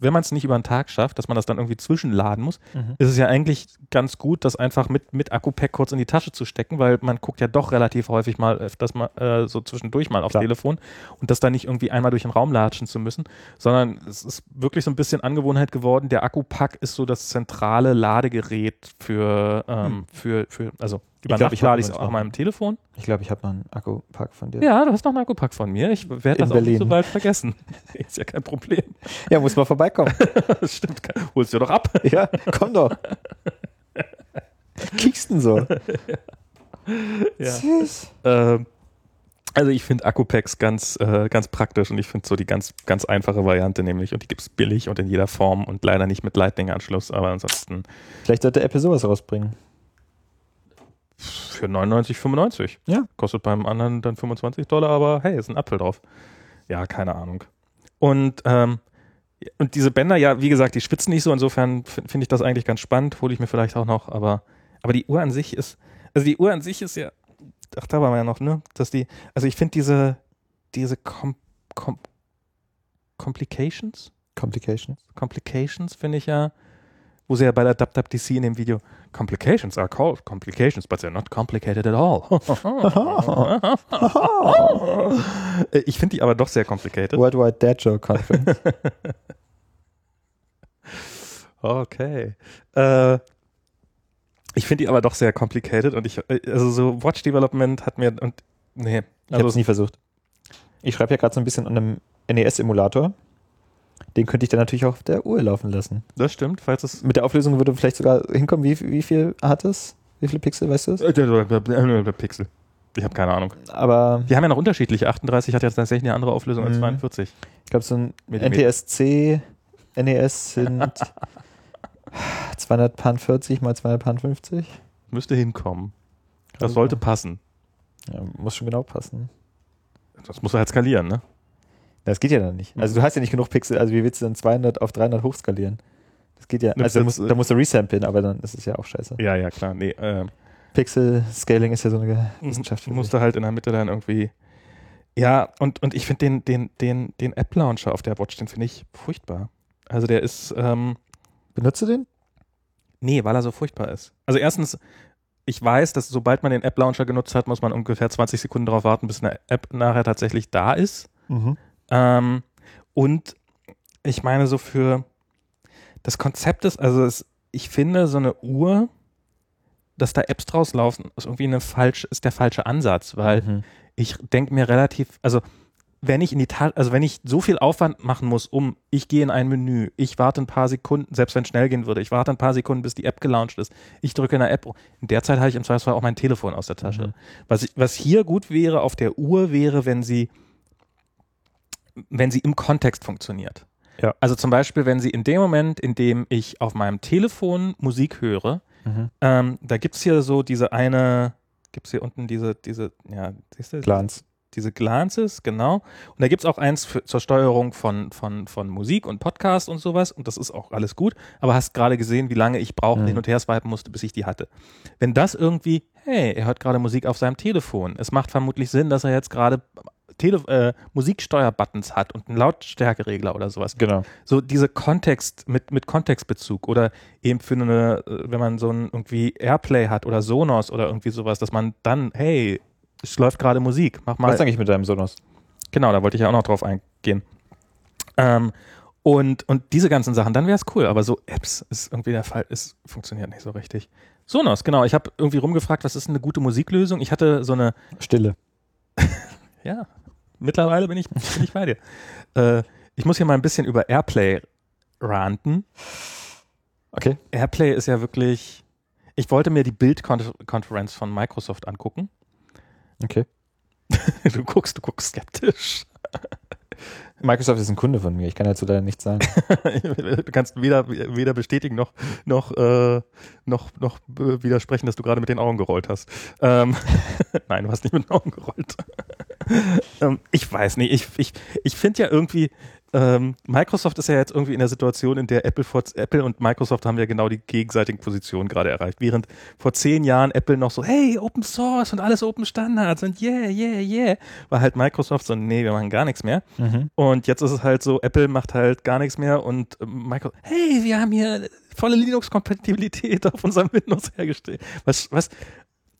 wenn man es nicht über den Tag schafft, dass man das dann irgendwie zwischenladen muss, Mhm. ist es ja eigentlich ganz gut, das einfach mit, mit Akku-Pack kurz in die Tasche zu stecken, weil man guckt ja doch relativ häufig mal, öfters mal äh, so zwischendurch mal aufs Klar. Telefon und das dann nicht irgendwie einmal durch den Raum latschen zu müssen, sondern es ist wirklich so ein bisschen Angewohnheit geworden. Der Akku-Pack ist so das zentrale Ladegerät für, ähm, Hm. für, für, also über glaub, Nacht ich lade ich es auch meinem Telefon. Ich glaube, ich habe noch einen Akku-Pack von dir. Ja, du hast noch einen Akkupack von mir. Ich werde das auch nicht Berlin. so bald vergessen. Ist ja kein Problem. Ja, muss mal vorbeikommen. Das stimmt. Holst du doch ab. ja, komm doch. Kiekst denn so? Ja. Süß. Ähm, also ich finde Akkupacks ganz, äh, ganz praktisch und ich finde so die ganz, ganz einfache Variante nämlich und die gibt es billig und in jeder Form und leider nicht mit Lightning-Anschluss, aber ansonsten Vielleicht sollte Apple sowas rausbringen. Für 99,95. Ja. Kostet beim anderen dann 25 Dollar, aber hey, ist ein Apfel drauf. Ja, keine Ahnung. Und, ähm, und diese Bänder, ja, wie gesagt, die spitzen nicht so, insofern finde ich das eigentlich ganz spannend, hole ich mir vielleicht auch noch, aber, aber die Uhr an sich ist, also die Uhr an sich ist ja, ach, da waren wir ja noch, ne, dass die, also ich finde diese, diese Com Com Complications, Complications. Complications finde ich ja, wo sie ja bei DubDubDC in dem Video Complications are called complications, but they're not complicated at all. Ich finde die aber doch sehr complicated. Worldwide Dad Joke Conference. Okay. Äh, Ich finde die aber doch sehr complicated und ich, äh, also so Watch Development hat mir und nee, Ich habe es also nie versucht. Ich schreibe ja gerade so ein bisschen an einem NES-Emulator. Den könnte ich dann natürlich auch auf der Uhr laufen lassen. das stimmt, falls es Mit der Auflösung würde vielleicht sogar hinkommen, wie, wie viel hat es? Wie viele Pixel, weißt du es? äh, Pixel. Ich habe keine Ahnung. Aber Die haben ja noch unterschiedliche. 38 hat jetzt tatsächlich eine andere Auflösung als Mhm. 42. ich glaube, so ein. NTSC, NES sind 240 mal 250. Müsste hinkommen. Das sollte passen. Ja, muss schon genau passen. Das muss halt skalieren, ne? Das geht ja dann nicht. Also du hast ja nicht genug Pixel, also wie willst du dann 200 auf 300 hochskalieren? Das geht ja, also da musst, da musst du resamplen, aber dann ist es ja auch scheiße. Ja, ja, klar. Nee, äh, Pixel-Scaling ist ja so eine Wissenschaft. für sich. musste halt in der Mitte dann irgendwie. Ja, und, und ich finde den, den, den, den App-Launcher auf der Watch, den finde ich furchtbar. Also der ist, ähm, Benutzt du den? nee, weil er so furchtbar ist. Also erstens, ich weiß, dass sobald man den App-Launcher genutzt hat, muss man ungefähr 20 Sekunden darauf warten, bis eine App nachher tatsächlich da ist. Mhm. Ähm, und ich meine, so für das Konzept ist, also es, ich finde, so eine Uhr, dass da Apps draus laufen, ist irgendwie eine falsch, ist der falsche Ansatz, weil Mhm. ich denke mir relativ, also wenn ich in die Ta also wenn ich so viel Aufwand machen muss, um, ich gehe in ein Menü, ich warte ein paar Sekunden, selbst wenn es schnell gehen würde, ich warte ein paar Sekunden, bis die App gelauncht ist, ich drücke in der App, in der Zeit habe ich im Zweifelsfall auch mein Telefon aus der Tasche. Mhm. Was, ich, was hier gut wäre auf der Uhr, wäre, wenn sie, wenn sie im Kontext funktioniert. Ja. Also zum Beispiel, wenn sie in dem Moment, in dem ich auf meinem Telefon Musik höre, Mhm. ähm, da gibt's hier so diese eine, gibt's hier unten diese, diese, ja, siehst du? Glanz. Diese Glances, genau. Und da gibt's auch eins für, zur Steuerung von, von, von Musik und Podcast und sowas. Und das ist auch alles gut. Aber hast gerade gesehen, wie lange ich brauchen, Mhm. hin und her swipen musste, bis ich die hatte. Wenn das irgendwie, hey, er hört gerade Musik auf seinem Telefon. Es macht vermutlich Sinn, dass er jetzt gerade Tele äh, Musiksteuerbuttons hat und einen Lautstärkeregler oder sowas Genau. so diese Kontext mit, mit Kontextbezug oder eben für eine, äh, wenn man so ein irgendwie Airplay hat oder Sonos oder irgendwie sowas, dass man dann, hey, es läuft gerade Musik, mach mal. Was eigentlich mit deinem Sonos? Genau, da wollte ich ja auch noch drauf eingehen. Ähm, und, und diese ganzen Sachen, dann wäre es cool, aber so Apps ist irgendwie der Fall, es funktioniert nicht so richtig. Sonos, genau. Ich habe irgendwie rumgefragt, was ist eine gute Musiklösung? Ich hatte so eine, Stille. ja, mittlerweile bin ich, bin ich bei dir. Äh, ich muss hier mal ein bisschen über Airplay ranten. Okay. Airplay ist ja wirklich. Ich wollte mir die Bildkonferenz von Microsoft angucken. Okay. Du guckst, du guckst skeptisch. Microsoft ist ein Kunde von mir. Ich kann dazu leider nichts sagen. Du kannst weder, weder bestätigen noch, noch, äh, noch, noch widersprechen, dass du gerade mit den Augen gerollt hast. Ähm, Nein, du hast nicht mit den Augen gerollt. ähm, ich weiß nicht. Ich, ich, ich finde ja irgendwie, ähm, Microsoft ist ja jetzt irgendwie in der Situation, in der Apple, vor, Apple und Microsoft haben ja genau die gegenseitigen Positionen gerade erreicht. Während vor zehn Jahren Apple noch so, hey, Open Source und alles Open Standards und yeah, yeah, yeah, war halt Microsoft so, nee, wir machen gar nichts mehr. Mhm. Und jetzt ist es halt so, Apple macht halt gar nichts mehr und ähm, Microsoft, hey, wir haben hier volle Linux-Kompatibilität auf unserem Windows hergestellt. Was, was,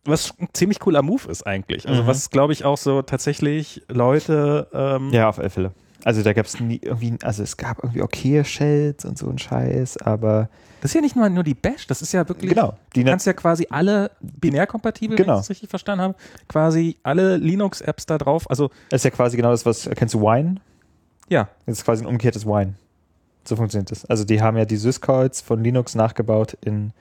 was ein ziemlich cooler Move ist eigentlich. Also Mhm. was, glaube ich, auch so tatsächlich Leute, ähm, Ja, auf alle Fälle. Also da gab es nie irgendwie, also es gab irgendwie okay Shells und so ein Scheiß, aber das ist ja nicht nur, nur die Bash, das ist ja wirklich, genau. Die du kannst ja quasi alle binärkompatibel, wenn Genau. ich das richtig verstanden habe, quasi alle Linux-Apps da drauf, also das ist ja quasi genau das, was, kennst du Wine? ja, Das ist quasi ein umgekehrtes Wine. So funktioniert das. Also die haben ja die Syscalls von Linux nachgebaut in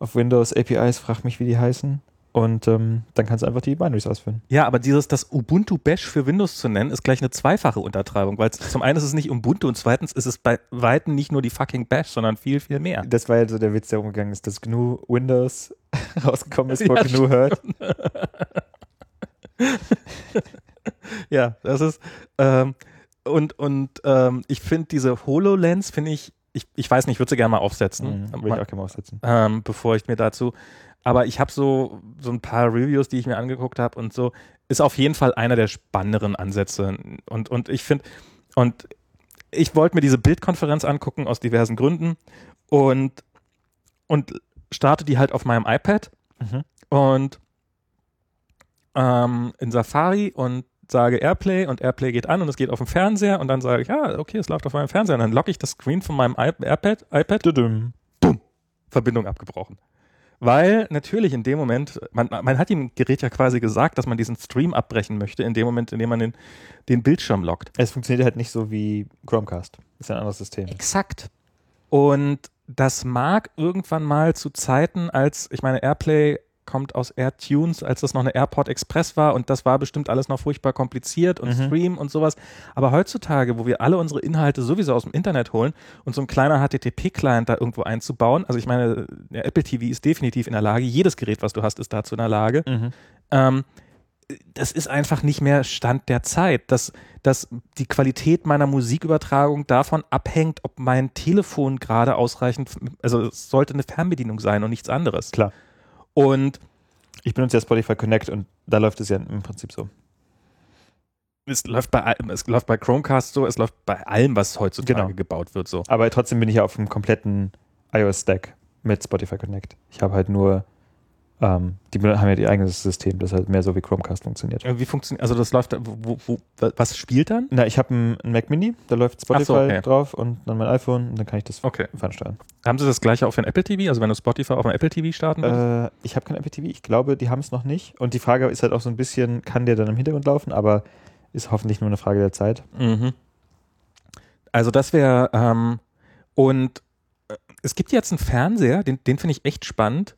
auf Windows APIs, frag mich, wie die heißen. Und ähm, dann kannst du einfach die Binaries ausführen. Ja, aber dieses, das Ubuntu Bash für Windows zu nennen, ist gleich eine zweifache Untertreibung, weil zum einen ist es nicht Ubuntu und zweitens ist es bei Weitem nicht nur die fucking Bash, sondern viel, viel mehr. Das war ja so der Witz, der umgegangen ist, dass GNU Windows rausgekommen ist, wo Ja, GNU hört. Ja, das ist, ähm, und, und ähm, ich finde diese HoloLens, finde ich, ich, ich weiß nicht, ich würde sie gerne mal aufsetzen, Mhm, will ich auch gerne mal aufsetzen. ähm, bevor ich mir dazu, aber ich habe so, so ein paar Reviews, die ich mir angeguckt habe und so, ist auf jeden Fall einer der spannenderen Ansätze und, und ich finde, und ich wollte mir diese Bildkonferenz angucken aus diversen Gründen und, und starte die halt auf meinem iPad Mhm. und ähm, in Safari und sage Airplay und Airplay geht an und es geht auf dem Fernseher und dann sage ich, ja, okay, es läuft auf meinem Fernseher und dann logge ich das Screen von meinem iPad, iPad, Düdüm. Verbindung abgebrochen. Weil natürlich in dem Moment, man, man hat dem Gerät ja quasi gesagt, dass man diesen Stream abbrechen möchte, in dem Moment, in dem man den, den Bildschirm lockt. Es funktioniert halt nicht so wie Chromecast. Ist ein anderes System. Exakt. Und das mag irgendwann mal zu Zeiten, als, ich meine, Airplay kommt aus AirTunes, als das noch eine AirPort Express war und das war bestimmt alles noch furchtbar kompliziert und Mhm. Stream und sowas. Aber heutzutage, wo wir alle unsere Inhalte sowieso aus dem Internet holen und so ein kleiner HTTP-Client da irgendwo einzubauen, also ich meine, der Apple TV ist definitiv in der Lage, jedes Gerät, was du hast, ist dazu in der Lage. Mhm. Ähm, das ist einfach nicht mehr Stand der Zeit, dass, dass die Qualität meiner Musikübertragung davon abhängt, ob mein Telefon gerade ausreichend, also es sollte eine Fernbedienung sein und nichts anderes. Klar. Und Ich benutze ja Spotify Connect und da läuft es ja im Prinzip so. es läuft bei es läuft bei Chromecast so, es läuft bei allem, was heutzutage Genau. gebaut wird, so. Aber trotzdem bin ich ja auf dem kompletten iOS-Stack mit Spotify Connect. Ich habe halt nur, ähm, die haben ja ihr eigenes System, das halt mehr so wie Chromecast funktioniert. Wie funktioniert, also das läuft, wo, wo, was spielt dann? Na, ich habe einen Mac Mini, da läuft Spotify so, okay. drauf und dann mein iPhone und dann kann ich das Okay. fernsteuern. Haben sie das gleiche auch für ein Apple TV? Also wenn du Spotify auf dem Apple TV starten willst? Äh, ich habe kein Apple TV, ich glaube, die haben es noch nicht. Und die Frage ist halt auch so ein bisschen, kann der dann im Hintergrund laufen, aber ist hoffentlich nur eine Frage der Zeit. Mhm. Also das wäre, ähm, und äh, es gibt jetzt einen Fernseher, den, den finde ich echt spannend.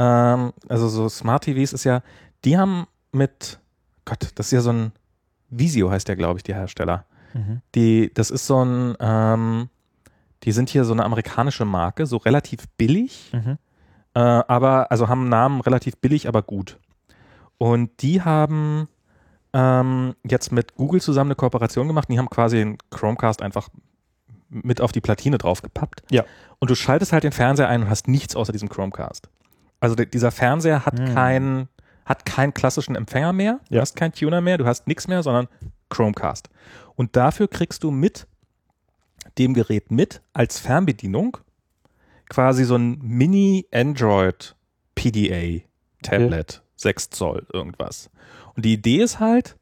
Ähm, also so Smart TVs ist ja, die haben mit, Gott, das ist ja so ein, Visio heißt der, glaube ich, die Hersteller. Die, das ist so ein, ähm, die sind hier so eine amerikanische Marke, so relativ billig, Mhm. äh, aber, also haben einen Namen relativ billig, aber gut. Und die haben ähm, jetzt mit Google zusammen eine Kooperation gemacht. Die haben quasi den Chromecast einfach mit auf die Platine draufgepappt. Ja. Und du schaltest halt den Fernseher ein und hast nichts außer diesem Chromecast. Also dieser Fernseher hat Hm. keinen hat keinen klassischen Empfänger mehr, du Ja. hast keinen Tuner mehr, du hast nichts mehr, sondern Chromecast. Und dafür kriegst du mit dem Gerät mit als Fernbedienung quasi so ein Mini Android PDA Tablet, 6 Zoll irgendwas. Und die Idee ist halt,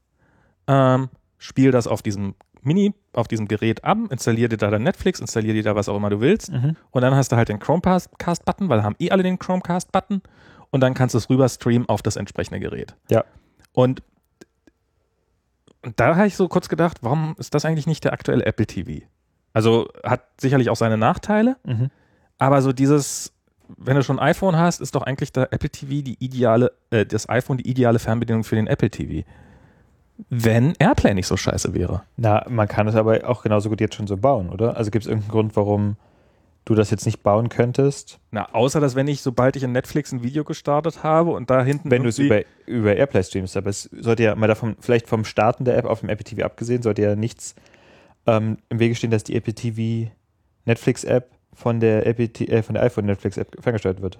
ähm, spiel das auf diesem Mini, auf diesem Gerät ab, installier dir da dein Netflix, installier dir da was auch immer du willst Mhm. und dann hast du halt den Chromecast-Button, weil haben eh alle den Chromecast-Button und dann kannst du es rüber streamen auf das entsprechende Gerät. Ja. Und, und da habe ich so kurz gedacht, warum ist das eigentlich nicht der aktuelle Apple TV? Also hat sicherlich auch seine Nachteile, Mhm. aber so dieses, wenn du schon ein iPhone hast, ist doch eigentlich der Apple TV die ideale, äh, das iPhone die ideale Fernbedienung für den Apple TV. Wenn Airplay nicht so scheiße wäre. Na, man kann es aber auch genauso gut jetzt schon so bauen, oder? Also gibt es irgendeinen Grund, warum du das jetzt nicht bauen könntest, Na, außer dass wenn ich, sobald ich in Netflix ein Video gestartet habe und da hinten wenn du es über, über Airplay streamst. Aber es sollte ja mal davon, vielleicht vom Starten der App auf dem Apple TV abgesehen, sollte ja nichts ähm, im Wege stehen, dass die Apple TV Netflix App von der Apple, äh, von der iPhone Netflix App ferngesteuert wird.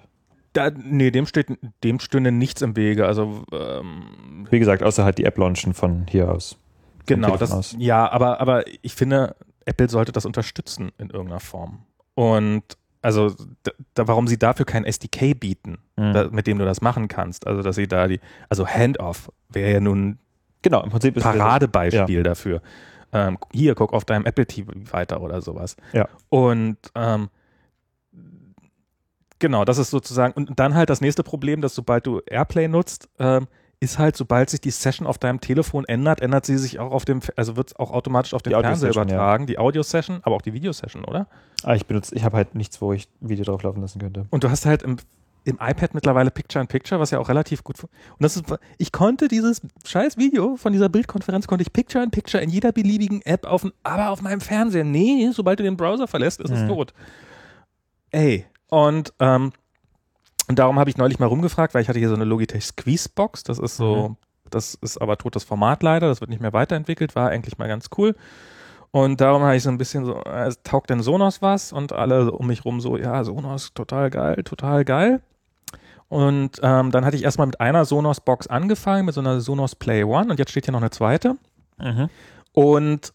Da, nee, dem, steht, dem stünde nichts im Wege. Also, ähm, Wie gesagt, außer halt die App launchen von hier aus. Vom genau, das, aus. ja, aber, aber ich finde, Apple sollte das unterstützen in irgendeiner Form. Und also, da, warum sie dafür kein SDK bieten, Mhm. da, mit dem du das machen kannst. Also, dass sie da die, also Handoff wäre ja nun Genau, im Prinzip Paradebeispiel dafür. Ähm, hier, guck auf deinem Apple TV weiter oder sowas. Ja. Und ähm, genau, das ist sozusagen, und dann halt das nächste Problem, dass sobald du Airplay nutzt, ähm, ist halt, sobald sich die Session auf deinem Telefon ändert, ändert sie sich auch auf dem, also wird es auch automatisch auf den Die Fernseher Audio-Session, ja. übertragen, die Audio-Session, aber auch die Video-Session, oder? Ah, ich benutze, ich habe halt nichts, wo ich Video drauf laufen lassen könnte. Und du hast halt im, im iPad mittlerweile Picture-in-Picture, was ja auch relativ gut. Und das ist, ich konnte dieses scheiß Video von dieser Bildkonferenz, konnte ich Picture-in-Picture in jeder beliebigen App auf, dem- aber auf meinem Fernseher. Nee, sobald du den Browser verlässt, ist es Mhm. tot. Ey. Und, ähm, darum habe ich neulich mal rumgefragt, weil ich hatte hier so eine Logitech Squeeze-Box. Das ist so, Mhm. das ist aber totes Format leider. Das wird nicht mehr weiterentwickelt, war eigentlich mal ganz cool. Und darum habe ich so ein bisschen so, äh, taugt denn Sonos was? Und alle um mich rum so, ja, Sonos, total geil, total geil. Und ähm, dann hatte ich erstmal mit einer Sonos-Box angefangen, mit so einer Sonos Play One. Und jetzt steht hier noch eine zweite. Und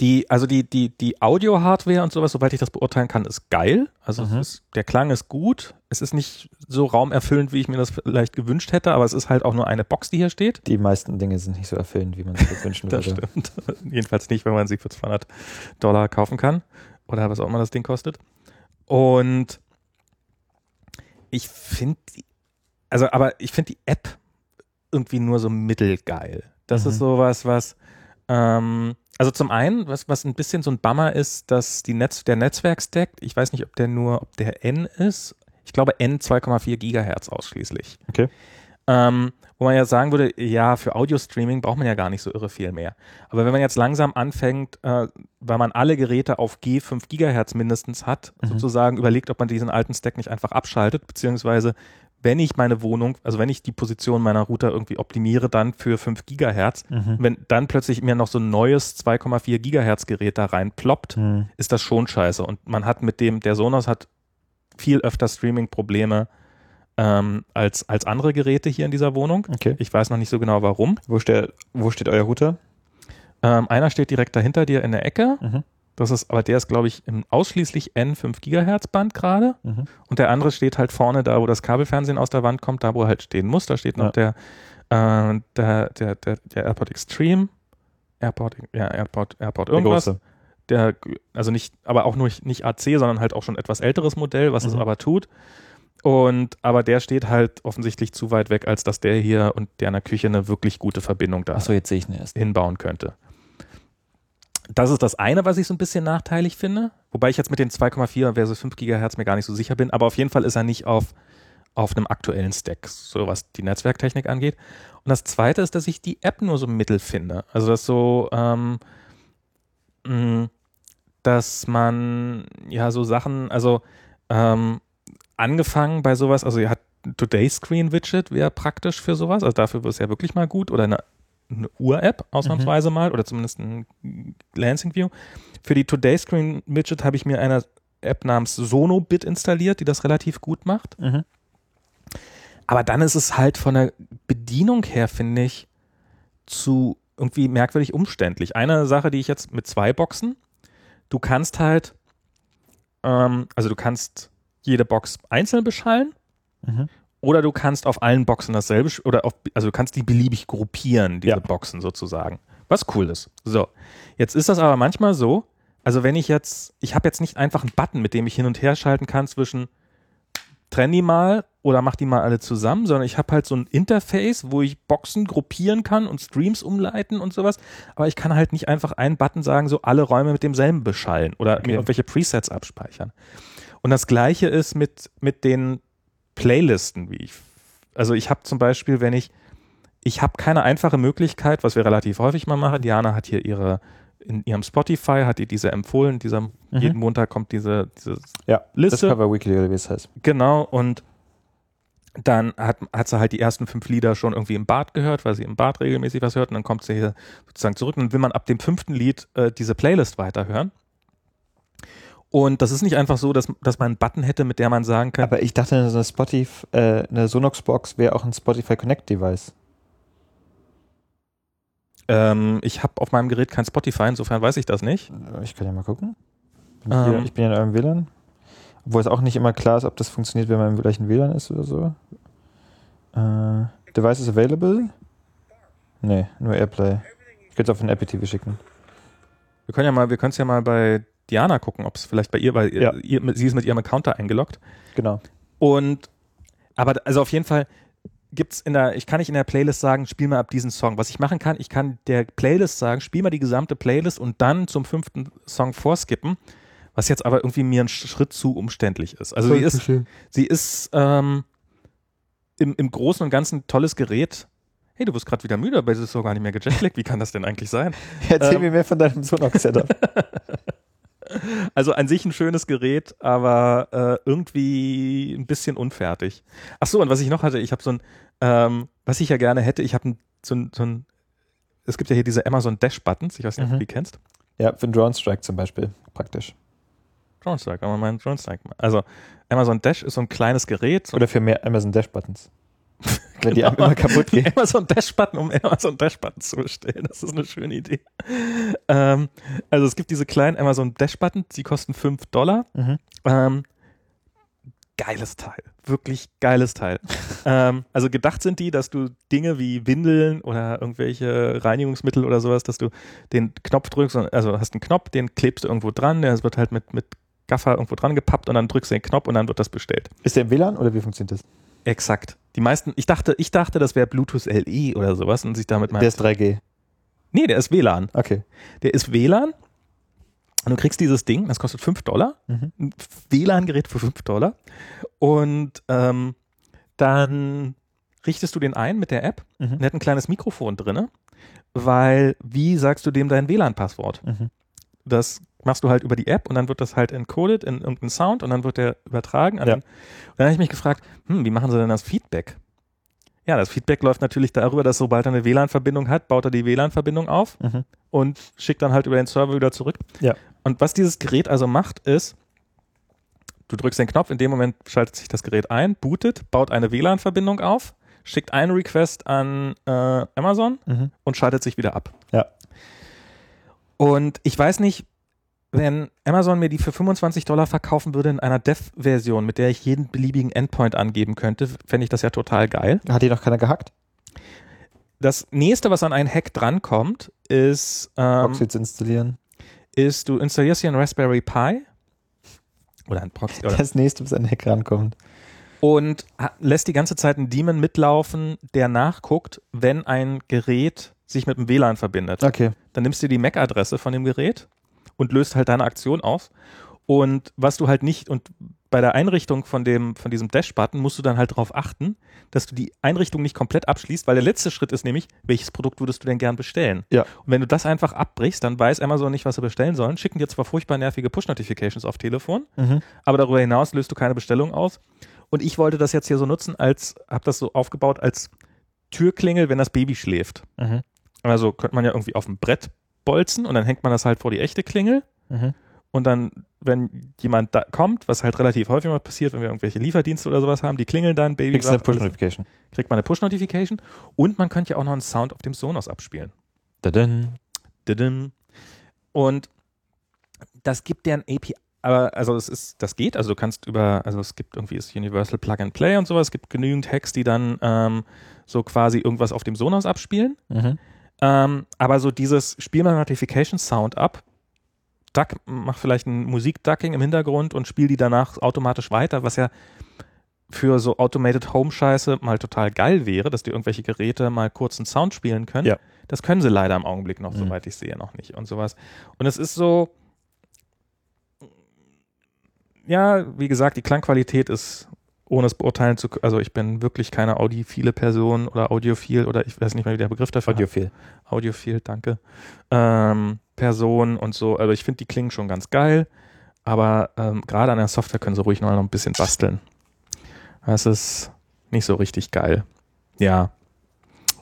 die, also die, die, die Audio-Hardware und sowas, soweit ich das beurteilen kann, ist geil. Also Mhm. ist, der Klang ist gut. Es ist nicht so raumerfüllend, wie ich mir das vielleicht gewünscht hätte, aber es ist halt auch nur eine Box, die hier steht. Die meisten Dinge sind nicht so erfüllend, wie man sich wünschen Das würde. stimmt. Jedenfalls nicht, wenn man sie für 200 Dollar kaufen kann oder was auch immer das Ding kostet. Und ich finde, also aber ich finde die App irgendwie nur so mittelgeil. Das Mhm. ist sowas, was ähm, also zum einen, was, was ein bisschen so ein Bummer ist, dass die Netz, der Netzwerkstack, ich weiß nicht, ob der nur, ob der N ist. Ich glaube N 2,4 Gigahertz ausschließlich. Okay. Ähm, wo man ja sagen würde, ja, für Audio-Streaming braucht man ja gar nicht so irre viel mehr. Aber wenn man jetzt langsam anfängt, äh, weil man alle Geräte auf G 5 Gigahertz mindestens hat, Mhm. sozusagen überlegt, ob man diesen alten Stack nicht einfach abschaltet, beziehungsweise wenn ich meine Wohnung, also wenn ich die Position meiner Router irgendwie optimiere, dann für 5 Gigahertz, Mhm. wenn dann plötzlich mir noch so ein neues 2,4 Gigahertz Gerät da rein ploppt, Mhm. ist das schon scheiße. Und man hat mit dem, der Sonos hat viel öfter Streaming-Probleme ähm, als, als andere Geräte hier in dieser Wohnung. Okay. Ich weiß noch nicht so genau warum. Wo, steht, wo steht euer Router? Ähm, einer steht direkt dahinter dir in der Ecke. Mhm. Das ist, aber der ist, glaube ich, im ausschließlich N5 Gigahertz Band gerade. Mhm. Und der andere steht halt vorne da, wo das Kabelfernsehen aus der Wand kommt, da wo er halt stehen muss. Da steht noch der, äh, der, der, der, der AirPod Extreme. AirPod, ja, AirPod, AirPod Der irgendwas. große. Der, also nicht, aber auch nur nicht AC, sondern halt auch schon etwas älteres Modell, was es Mhm. aber tut. Und, aber der steht halt offensichtlich zu weit weg, als dass der hier und der in der Küche eine wirklich gute Verbindung da Achso, jetzt sehe ich ihn erst. hinbauen könnte. Das ist das eine, was ich so ein bisschen nachteilig finde. Wobei ich jetzt mit den 2,4 versus 5 Gigahertz mir gar nicht so sicher bin. Aber auf jeden Fall ist er nicht auf, auf einem aktuellen Stack, so was die Netzwerktechnik angeht. Und das zweite ist, dass ich die App nur so mittel finde. Also das so, ähm, mh, dass man ja so Sachen, also ähm, angefangen bei sowas, also ihr hat Today Screen Widget wäre praktisch für sowas, also dafür wäre es ja wirklich mal gut oder eine, eine Uhr-App ausnahmsweise mal oder zumindest ein Lansing View. Für die Today Screen Widget habe ich mir eine App namens Sonobit installiert, die das relativ gut macht. Mhm. Aber dann ist es halt von der Bedienung her, finde ich, zu irgendwie merkwürdig umständlich. Eine Sache, die ich jetzt mit zwei Boxen, du kannst halt, ähm, also du kannst jede Box einzeln beschallen Mhm. Oder du kannst auf allen Boxen dasselbe, oder auf, also du kannst die beliebig gruppieren, diese Ja. Boxen sozusagen. Was cool ist. So. Jetzt ist das aber manchmal so, also wenn ich jetzt, ich habe jetzt nicht einfach einen Button, mit dem ich hin und her schalten kann zwischen trenn die mal oder mach die mal alle zusammen, sondern ich habe halt so ein Interface, wo ich Boxen gruppieren kann und Streams umleiten und sowas. Aber ich kann halt nicht einfach einen Button sagen, so alle Räume mit demselben beschallen oder Okay. mir irgendwelche Presets abspeichern. Und das gleiche ist mit, mit den Playlisten, wie ich. Also ich habe zum Beispiel, wenn ich, ich habe keine einfache Möglichkeit, was wir relativ häufig mal machen. Diana hat hier ihre, in ihrem Spotify hat die diese empfohlen, dieser, jeden Montag kommt diese, diese Ja, Liste. Discover Weekly oder wie es heißt. Genau, und dann hat, hat sie halt die ersten fünf Lieder schon irgendwie im Bad gehört, weil sie im Bad regelmäßig was hört und dann kommt sie hier sozusagen zurück und dann will man ab dem fünften Lied äh, diese Playlist weiterhören. Und das ist nicht einfach so, dass, dass man einen Button hätte, mit der man sagen kann, Aber ich dachte, so eine Spotify, äh, eine Sonox-Box wäre auch ein Spotify Connect-Device. ähm, ich habe auf meinem Gerät kein Spotify, insofern weiß ich das nicht. Ich kann ja mal gucken. Bin hier, Ähm. ich bin ja in eurem WLAN. Obwohl es auch nicht immer klar ist, ob das funktioniert, wenn man im gleichen WLAN ist oder so. Äh, Device available? Nee, nur Airplay. Ich könnte es auf ein Apple TV schicken. Wir können ja mal, wir können es ja mal bei Diana gucken, ob es vielleicht bei ihr, weil Ja. ihr, sie ist mit ihrem Account da eingeloggt. Genau. Und aber also auf jeden Fall gibt's in der, ich kann nicht in der Playlist sagen, spiel mal ab diesen Song. Was ich machen kann, ich kann der Playlist sagen, spiel mal die gesamte Playlist und dann zum fünften Song vorskippen, was jetzt aber irgendwie mir ein Schritt zu umständlich ist. Also sie ist, sie ist ähm, im, im Großen und Ganzen ein tolles Gerät. Hey, du bist gerade wieder müde, aber es ist so gar nicht mehr gejetlaggt. Wie kann das denn eigentlich sein? Erzähl Ähm. mir mehr von deinem Sonox-Setup. Also an sich ein schönes Gerät, aber äh, irgendwie ein bisschen unfertig. Ach so, und was ich noch hatte, ich habe so ein, ähm, was ich ja gerne hätte, ich habe so ein, so ein, es gibt ja hier diese Amazon Dash Buttons, ich weiß nicht, ob Mhm. du die kennst. ja, für einen Drone Strike zum Beispiel. Praktisch. Drone Strike, mal einen Drone Strike. Also Amazon Dash ist so ein kleines Gerät, so Oder für mehr Amazon Dash Buttons. Wenn die Genau. einem immer kaputt gehen. Amazon Dash Button, um Amazon Dash Button zu bestellen. Das ist eine schöne Idee. Ähm, also es gibt diese kleinen Amazon Dash Buttons, die kosten 5 Dollar. Mhm. Ähm, geiles Teil. Wirklich geiles Teil. ähm, also gedacht sind die, dass du Dinge wie Windeln oder irgendwelche Reinigungsmittel oder sowas, dass du den Knopf drückst, also hast einen Knopf, den klebst du irgendwo dran, der wird halt mit, mit Gaffer irgendwo dran gepappt und dann drückst du den Knopf und dann wird das bestellt. Ist der im WLAN oder wie funktioniert das? Exakt. Die meisten, ich dachte, ich dachte, das wäre Bluetooth LE oder sowas und sich damit Der ist 3G. Nee, der ist WLAN. Okay. Der ist WLAN. Und du kriegst dieses Ding, das kostet 5 Dollar. Mhm. Ein WLAN-Gerät für 5 Dollar. Und ähm, dann richtest du den ein mit der App. Mhm. Und der hat ein kleines Mikrofon drinne, weil wie sagst du dem dein WLAN-Passwort? Mhm. Das machst du halt über die App und dann wird das halt encoded in irgendeinen Sound und dann wird der übertragen. Ja. den- Und dann habe ich mich gefragt, hm, wie machen sie denn das Feedback? Ja, das Feedback läuft natürlich darüber, dass sobald er eine WLAN-Verbindung hat, baut er die WLAN-Verbindung auf Mhm. und schickt dann halt über den Server wieder zurück. Ja. Und was dieses Gerät also macht, ist, du drückst den Knopf, in dem Moment schaltet sich das Gerät ein, bootet, baut eine WLAN-Verbindung auf, schickt einen Request an äh, Amazon Mhm. und schaltet sich wieder ab. Ja. Und ich weiß nicht, wenn Amazon mir die für 25 Dollar verkaufen würde in einer Dev-Version, mit der ich jeden beliebigen Endpoint angeben könnte, fände ich das ja total geil. Hat die noch keiner gehackt? Das nächste, was an einen Hack drankommt, ist, ähm, Proxy zu installieren. ist, du installierst hier einen Raspberry Pi oder ein Proxy oder, Das nächste, bis ein Hack rankommt. und lässt die ganze Zeit einen Daemon mitlaufen, der nachguckt, wenn ein Gerät sich mit dem WLAN verbindet. Okay. Dann nimmst du die MAC-Adresse von dem Gerät und löst halt deine Aktion aus. Und was du halt nicht, und bei der Einrichtung von dem, von diesem Dash-Button musst du dann halt darauf achten, dass du die Einrichtung nicht komplett abschließt, weil der letzte Schritt ist nämlich, welches Produkt würdest du denn gern bestellen? Ja. Und wenn du das einfach abbrichst, dann weiß Amazon nicht, was sie bestellen sollen, schicken dir zwar furchtbar nervige Push-Notifications auf Telefon, Mhm. aber darüber hinaus löst du keine Bestellung aus. Und ich wollte das jetzt hier so nutzen, als, habe das so aufgebaut als Türklingel, wenn das Baby schläft. Mhm. Also könnte man ja irgendwie auf dem Brett bolzen und dann hängt man das halt vor die echte Klingel. Mhm. Und dann, wenn jemand da kommt, was halt relativ häufig mal passiert, wenn wir irgendwelche Lieferdienste oder sowas haben, die klingeln dann, Baby Kriegst du eine Push-Notification. kriegt man eine Push-Notification. Und man könnte ja auch noch einen Sound auf dem Sonos abspielen. Dadin. Didim. Und das gibt deren API, aber also es ist, das geht, also du kannst über, also es gibt irgendwie das Universal Plug and Play und sowas, es gibt genügend Hacks, die dann ähm, so quasi irgendwas auf dem Sonos abspielen. Mhm. Ähm, aber so dieses Spiel mal Notification Sound ab, Duck, mach vielleicht ein Musikducking im Hintergrund und spiel die danach automatisch weiter, was ja für so Automated Home Scheiße mal total geil wäre, dass die irgendwelche Geräte mal kurz einen Sound spielen können. Ja. Das können sie leider im Augenblick noch, Mhm. soweit ich sehe, noch nicht und sowas. Und es ist so, ja, wie gesagt, die Klangqualität ist, ohne es beurteilen zu können, also ich bin wirklich keine audiophile Person oder audiophil oder ich weiß nicht mehr, wie der Begriff dafür Audiophil. Audiophil, danke, ähm, Person und so. Also ich finde, die klingen schon ganz geil, aber ähm, gerade an der Software können sie ruhig noch ein bisschen basteln. Das ist nicht so richtig geil. Ja.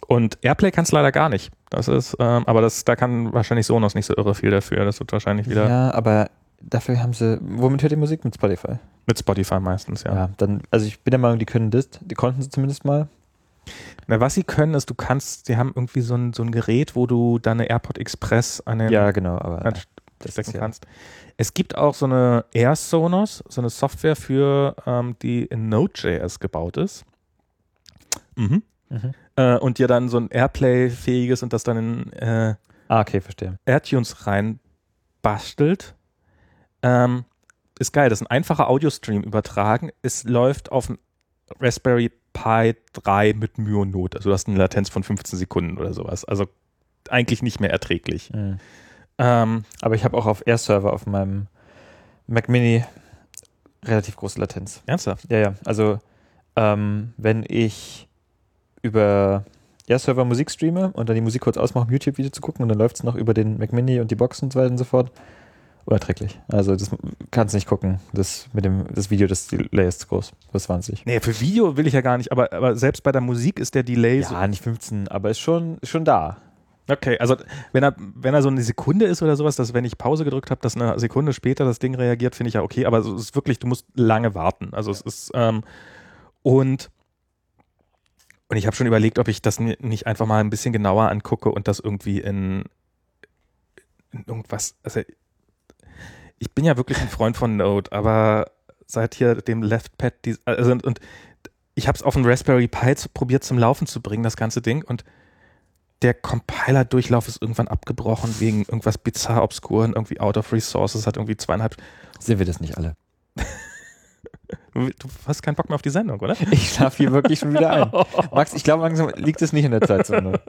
Und Airplay kann es leider gar nicht. Das ist, ähm, aber das, da kann wahrscheinlich Sonos nicht so irre viel dafür. Das wird wahrscheinlich wieder Ja, aber dafür haben sie. Womit hört ihr Musik? Mit Spotify. Mit Spotify meistens, ja. Ja. dann, also ich bin der Meinung, die können das, die konnten sie zumindest mal. Na, was sie können, ist, du kannst, sie haben irgendwie so ein, so ein Gerät, wo du deine AirPod Express an den Ja, genau, aber an- das stecken ja- kannst. Es gibt auch so eine Air Sonos, so eine Software für, ähm, die in Node.js gebaut ist. Mhm. Mhm. Äh, und dir dann so ein Airplay-fähiges und das dann in äh, Ah, okay, verstehe. AirTunes rein bastelt. Ähm, ist geil, das ist ein einfacher Audio-Stream übertragen. Es läuft auf dem Raspberry Pi 3 mit Mühe und Not. Also du hast eine Latenz von 15 Sekunden oder sowas. Also eigentlich nicht mehr erträglich. Mhm. Ähm, Aber ich habe auch auf Air-Server auf meinem Mac Mini relativ große Latenz. ernsthaft? Ja, ja. Also, ähm, wenn ich über Air-Server Musik streame und dann die Musik kurz ausmache, um YouTube-Video zu gucken und dann läuft es noch über den Mac Mini und die Box und so weiter und so fort, unerträglich. Also, das kannst du nicht gucken. Das mit dem das Video, das Delay ist zu groß. Das ist 20. Nee, für Video will ich ja gar nicht, aber, aber selbst bei der Musik ist der Delay so. Ja, nicht 15, aber ist schon, ist schon da. Okay, also wenn er, wenn er so eine Sekunde ist oder sowas, dass wenn ich Pause gedrückt habe, dass eine Sekunde später das Ding reagiert, finde ich ja okay, aber es ist wirklich, du musst lange warten. Also es ist, ähm, und, und ich habe schon überlegt, ob ich das ni- nicht einfach mal ein bisschen genauer angucke und das irgendwie in, in irgendwas, also ich bin ja wirklich ein Freund von Node, aber seit hier dem Leftpad, die, also und, und ich habe es auf dem Raspberry Pi zu, probiert zum Laufen zu bringen, das ganze Ding und der Compiler-Durchlauf ist irgendwann abgebrochen wegen irgendwas bizarr obskuren, irgendwie out of resources, hat irgendwie zweieinhalb. Sind wir das nicht alle? Du hast keinen Bock mehr auf die Sendung, oder? Ich schlafe hier wirklich schon wieder ein. Max, ich glaube, langsam liegt es nicht in der Zeitzone.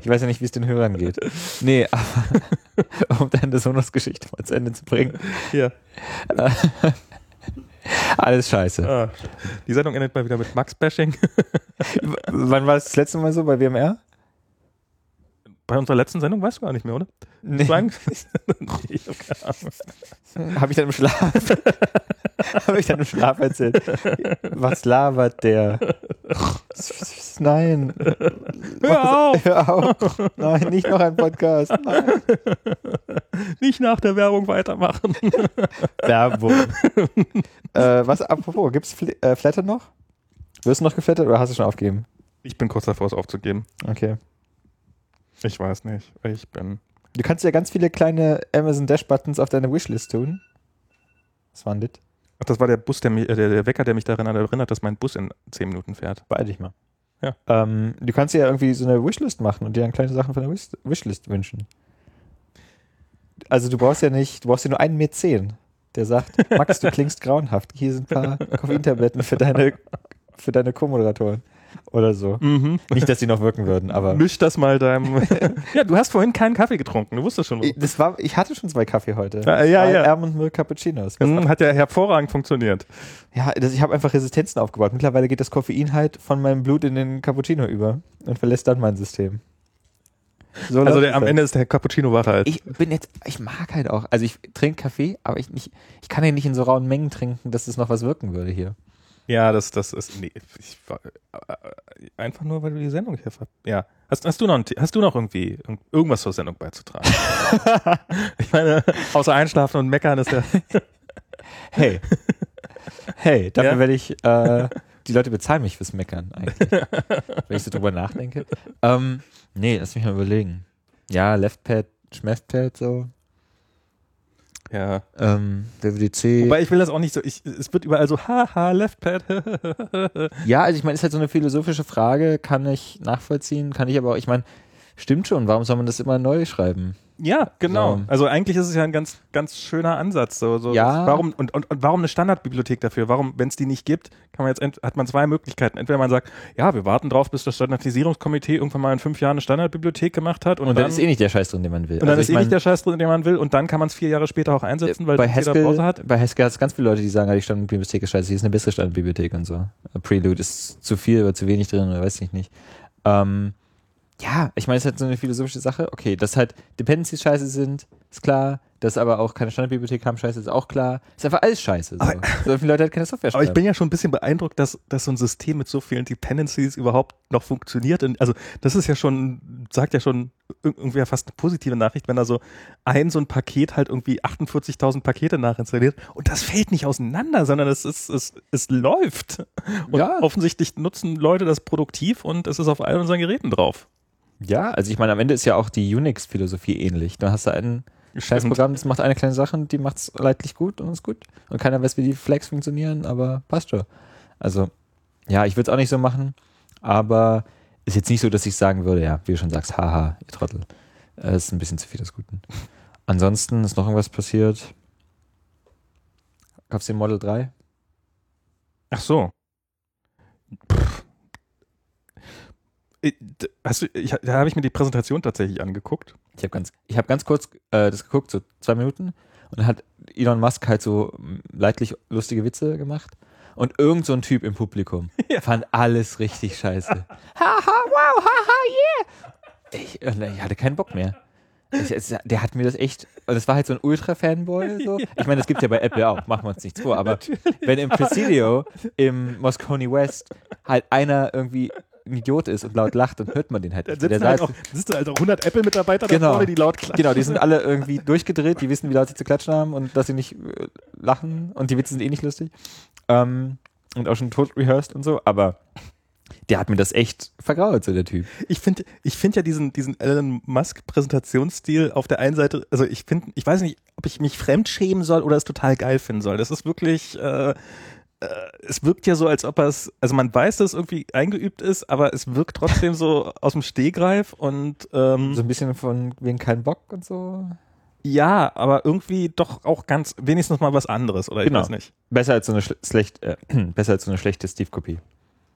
Ich weiß ja nicht, wie es den Hörern geht. Nee, aber um deine Sonos-Geschichte mal zu Ende zu bringen. Ja. Alles scheiße. Ah, die Sendung endet mal wieder mit Max-Bashing. Wann war es das letzte Mal so bei WMR? Bei unserer letzten Sendung weißt du gar nicht mehr, oder? Nee, ich hab keine Ahnung. Habe ich dann im Schlaf? Habe ich dann im Schlaf erzählt? Was labert der? Nein. Hör auf! Hör auf. Nein, nicht noch ein Podcast. Nein. Nicht nach der Werbung weitermachen. Werbung. äh, was, apropos, gibt's Fl äh, Flatter noch? Wirst du noch geflattert oder hast du schon aufgegeben? Ich bin kurz davor, es aufzugeben. Okay. Ich weiß nicht. Ich bin. Du kannst ja ganz viele kleine Amazon Dash Buttons auf deine Wishlist tun. Was war denn das? Ach, das war der Bus, der, mich, äh, der, der Wecker, der mich daran erinnert, dass mein Bus in 10 Minuten fährt. Beeil dich mal. Ja. Ähm, du kannst ja irgendwie so eine Wishlist machen und dir dann kleine Sachen von der Wish Wishlist wünschen. Also du brauchst ja nicht, du brauchst ja nur einen Mäzen, der sagt, Max, du klingst grauenhaft. Hier sind ein paar Koffeintabletten für deine, für deine Co-Moderatoren. Oder so. Mhm. Nicht, dass die noch wirken würden, aber. Misch das mal deinem. ja, du hast vorhin keinen Kaffee getrunken. Du wusstest schon. Das war, ich hatte schon zwei Kaffee heute. Ja, ja, ja. Erm und Milk Cappuccinos. Mhm, Hat ja hervorragend funktioniert. Ja, das, ich habe einfach Resistenzen aufgebaut. Mittlerweile geht das Koffein halt von meinem Blut in den Cappuccino über und verlässt dann mein System. So Also der, am halt. Ende ist der Cappuccino wacher als. Ich bin jetzt, ich mag halt auch, also ich trinke Kaffee, aber ich nicht, ich kann ja nicht in so rauen Mengen trinken, dass es noch was wirken würde hier. Ja, das, das ist. Nee, ich, war- äh, einfach nur, weil du die Sendung hier ver Ja. Hast, hast, du noch ein, hast du noch irgendwie irgend- irgendwas zur Sendung beizutragen? ich meine, außer Einschlafen und Meckern ist ja. Hey. hey, dafür Ja? werde ich, äh, die Leute bezahlen mich fürs Meckern eigentlich. wenn ich so drüber nachdenke. Ähm, nee, lass mich mal überlegen. Ja, Left Pad, Schmeft Pad, so. Ja. Ähm, WWDC. Wobei ich will das auch nicht so. Ich, es wird überall so, haha, Left Pad. Ja, also ich meine, ist halt so eine philosophische Frage, kann ich nachvollziehen, kann ich aber auch, ich meine, stimmt schon, warum soll man das immer neu schreiben? Ja, genau. So. Also eigentlich ist es ja ein ganz, ganz schöner Ansatz. So, so Ja. Warum und, und, und warum eine Standardbibliothek dafür? Warum, wenn es die nicht gibt, kann man jetzt ent, hat man zwei Möglichkeiten. Entweder man sagt, ja, wir warten drauf, bis das Standardisierungskomitee irgendwann mal in fünf Jahren eine Standardbibliothek gemacht hat und, Und, dann, dann ist eh nicht der Scheiß drin, den man will. und dann Also ist eh nicht der Scheiß drin, den man will und dann kann man es vier Jahre später auch einsetzen, weil bei das jeder Browser Haskell, hat. bei Haskell hat es ganz viele Leute, die sagen, ja, die Standardbibliothek ist scheiße, hier ist eine bessere Standardbibliothek und so. Prelude ist zu viel oder zu wenig drin oder weiß ich nicht. Ähm, ja, ich meine, es ist halt so eine philosophische Sache. Okay, dass halt Dependencies scheiße sind, ist klar. Dass aber auch keine Standardbibliothek haben, scheiße, ist auch klar. Ist einfach alles scheiße. So, Aber- so viele Leute halt keine Software Aber ich schreiben. bin ja schon ein bisschen beeindruckt, dass, dass so ein System mit so vielen Dependencies überhaupt noch funktioniert. Und also das ist ja schon, sagt ja schon ir- irgendwie fast eine positive Nachricht, wenn da so ein so ein Paket halt irgendwie 48.000 Pakete nachinstalliert und das fällt nicht auseinander, sondern es, ist, es, es läuft. Und Ja. offensichtlich nutzen Leute das produktiv und es ist auf allen unseren Geräten drauf. Ja, also ich meine, am Ende ist ja auch die Unix-Philosophie ähnlich. Da hast du ein Scheißprogramm, das macht eine kleine Sache und die macht es leidlich gut und ist gut. Und keiner weiß, wie die Flags funktionieren, aber passt schon. Also, ja, ich würde es auch nicht so machen, aber ist jetzt nicht so, dass ich sagen würde, ja, wie du schon sagst, haha, ihr Trottel. Äh, ist ein bisschen zu viel des Guten. Ansonsten ist noch irgendwas passiert. Kaufst du den Model 3? Ach so. Pff. Ich- d- Hast du, ich, da habe ich mir die Präsentation tatsächlich angeguckt. Ich habe ganz, ich hab ganz kurz äh, das geguckt, so zwei Minuten, und dann hat Elon Musk halt so mm, leidlich lustige Witze gemacht. Und irgend so ein Typ im Publikum Ja. fand alles richtig scheiße. Haha, wow, haha, yeah. Ich, und ich hatte keinen Bock mehr. Ich, es, der hat mir das echt, und das war halt so ein Ultra-Fanboy. So. Ich meine, das gibt ja bei Apple auch, machen wir uns nichts vor, aber wenn im Presidio im Moscone West halt einer irgendwie ein Idiot ist und laut lacht, dann hört man den halt Da nicht. Der sitzen sah halt, halt auch, sitzen halt auch 100 Apple-Mitarbeiter Genau. da vorne, die laut klatschen. Genau, die sind alle irgendwie durchgedreht, die wissen, wie laut sie zu klatschen haben und dass sie nicht äh, lachen und die Witze sind eh nicht lustig. Ähm, und auch schon tot rehearsed und so, aber der hat mir das echt vergrault, so der Typ. Ich finde ich find ja diesen, diesen Elon Musk-Präsentationsstil auf der einen Seite, also ich finde, ich weiß nicht, ob ich mich fremdschämen soll oder es total geil finden soll. Das ist wirklich, äh, es wirkt ja so, als ob er es, also man weiß, dass es irgendwie eingeübt ist, aber es wirkt trotzdem so aus dem Stehgreif und ähm, So ein bisschen von wegen kein Bock und so. ja, aber irgendwie doch auch ganz, wenigstens mal was anderes, oder ich Genau. weiß nicht. Besser als so eine, schle- schlecht, äh, besser als so eine schlechte Steve-Kopie.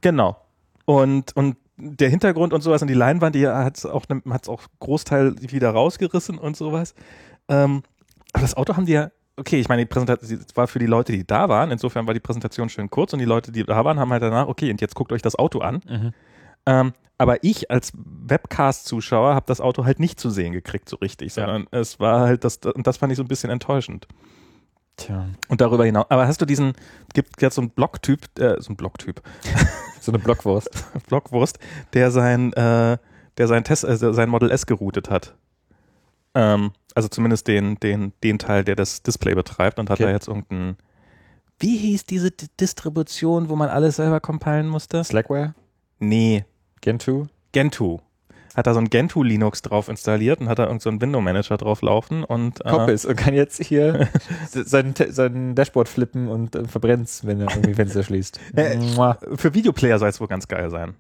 Genau. Und, und der Hintergrund und sowas und die Leinwand, die hat es auch, hat's auch Großteil wieder rausgerissen und sowas. Ähm, aber das Auto haben die ja, okay, ich meine, die Präsentation war für die Leute, die da waren, insofern war die Präsentation schön kurz und die Leute, die da waren, haben halt danach, okay, und jetzt guckt euch das Auto an. Ähm, aber ich als Webcast-Zuschauer habe das Auto halt nicht zu sehen gekriegt, so richtig, Ja. sondern es war halt das, und das fand ich so ein bisschen enttäuschend. Tja. Und darüber hinaus, aber hast du diesen, gibt jetzt so einen Blocktyp, äh, so einen Blocktyp, So eine Blockwurst. Blockwurst, der sein, äh, der sein Test, also sein Model S geroutet hat. Ähm, also zumindest den, den, den Teil, der das Display betreibt und hat Okay. da jetzt irgendein, wie hieß diese D Distribution, wo man alles selber compilen musste? Slackware? Nee, Gentoo? Gentoo. Hat da so ein Gentoo Linux drauf installiert und hat da irgendein so einen Window Manager drauf laufen und äh, Compass und kann jetzt hier sein, sein Dashboard flippen und äh, verbrennt's, wenn er irgendwie Fenster schließt. Äh, für Videoplayer soll es wohl ganz geil sein.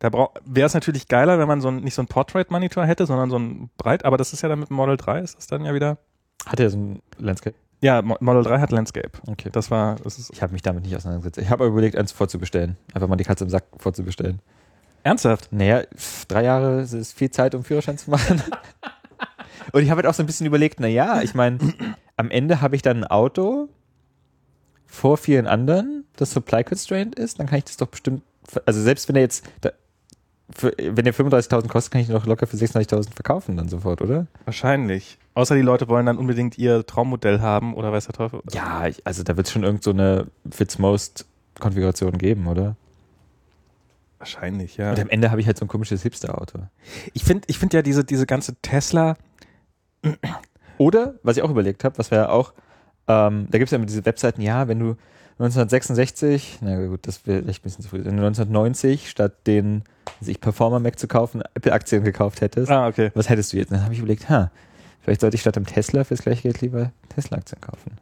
Da wäre es natürlich geiler, wenn man so ein, nicht so ein Portrait-Monitor hätte, sondern so ein breit, aber das ist ja dann mit dem Model 3, ist das dann ja wieder. Hat er so ein Landscape? Ja, Mo- Model 3 hat Landscape. Okay. Das war, das ist Ich habe mich damit nicht auseinandergesetzt. Ich habe aber überlegt, eins vorzubestellen. Einfach mal die Katze im Sack vorzubestellen. ernsthaft. Naja, drei Jahre ist viel Zeit, um Führerschein zu machen. Und ich habe halt auch so ein bisschen überlegt, naja, ich meine, am Ende habe ich dann ein Auto vor vielen anderen, das supply constrained ist, dann kann ich das doch bestimmt, also selbst wenn er jetzt, da, für, wenn der 35.000 kostet, kann ich ihn doch locker für 36.000 verkaufen dann sofort, oder? Wahrscheinlich. Außer die Leute wollen dann unbedingt ihr Traummodell haben oder weiß der Teufel. Ja, also da wird es schon irgend so eine Fits-Most-Konfiguration geben, oder? Wahrscheinlich, ja. Und am Ende habe ich halt so ein komisches Hipster-Auto. Ich finde ich finde ja diese, diese ganze Tesla, Oder, was ich auch überlegt habe, was wir ja auch, ähm, da gibt es ja immer diese Webseiten, ja, wenn du 1966, na gut, das wäre echt ein bisschen zu früh, wenn du 1990 statt den, also ich Performer Mac zu kaufen, Apple-Aktien gekauft hättest, ah, okay. was hättest du jetzt? Dann habe ich überlegt, ha, vielleicht sollte ich statt dem Tesla fürs gleiche Geld lieber Tesla-Aktien kaufen.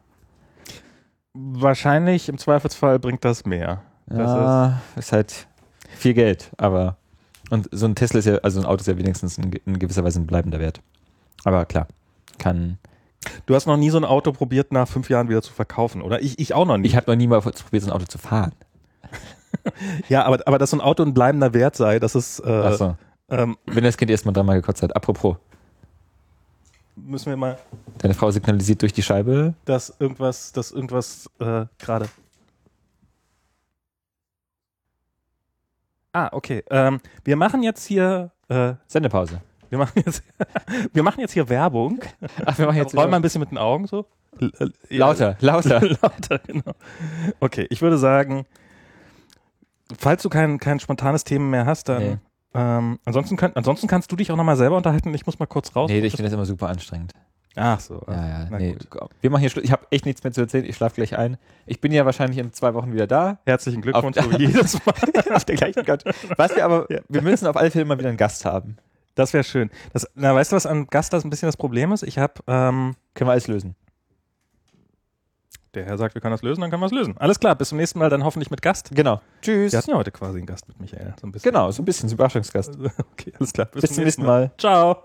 Wahrscheinlich im Zweifelsfall bringt das mehr. Das ja, ist, halt viel Geld, aber und so ein Tesla ist ja, also ein Auto ist ja wenigstens in, in gewisser Weise ein bleibender Wert. Aber klar, kann, Du hast noch nie so ein Auto probiert, nach fünf Jahren wieder zu verkaufen, oder? Ich, ich auch noch nie. ich habe noch nie mal probiert, so ein Auto zu fahren. ja, aber, aber dass so ein Auto ein bleibender Wert sei, das ist, äh, Achso. ähm, Wenn das Kind erstmal dreimal gekotzt hat. Apropos, müssen wir mal, deine Frau signalisiert durch die Scheibe. dass irgendwas, dass irgendwas äh, gerade. Ah, okay. Ähm, wir machen jetzt hier, äh, Sendepause. Wir machen jetzt, wir machen jetzt hier Werbung. Ach, wir machen jetzt Roll mal ein bisschen mit den Augen so. L- ja, lauter, lauter. lauter, genau. Okay, ich würde sagen, falls du kein, kein spontanes Thema mehr hast, dann. Nee. Ähm, ansonsten, könnt, ansonsten kannst du dich auch nochmal selber unterhalten. Ich muss mal kurz raus. nee, ich finde das immer super anstrengend. Ach so. Ja, ja, Na nee. gut. Wir machen hier Schluss. Ich habe echt nichts mehr zu erzählen. Ich schlafe gleich ein. Ich bin ja wahrscheinlich in zwei Wochen wieder da. Herzlichen Glückwunsch, Auf- jedes Mal. auf der gleichen Couch. Was wir aber, wir müssen auf alle Fälle mal wieder einen Gast haben. Das wäre schön. Das, na, weißt du, was am Gast das ein bisschen das Problem ist? Ich habe, ähm, Können wir alles lösen. der Herr sagt, wir können das lösen, dann können wir es lösen. Alles klar, bis zum nächsten Mal, dann hoffentlich mit Gast. Genau. Tschüss. Wir hatten ja heute quasi einen Gast mit Michael. So ein bisschen. Genau, so ein bisschen Überraschungsgast. Okay, alles klar. Bis zum nächsten Mal. Ciao.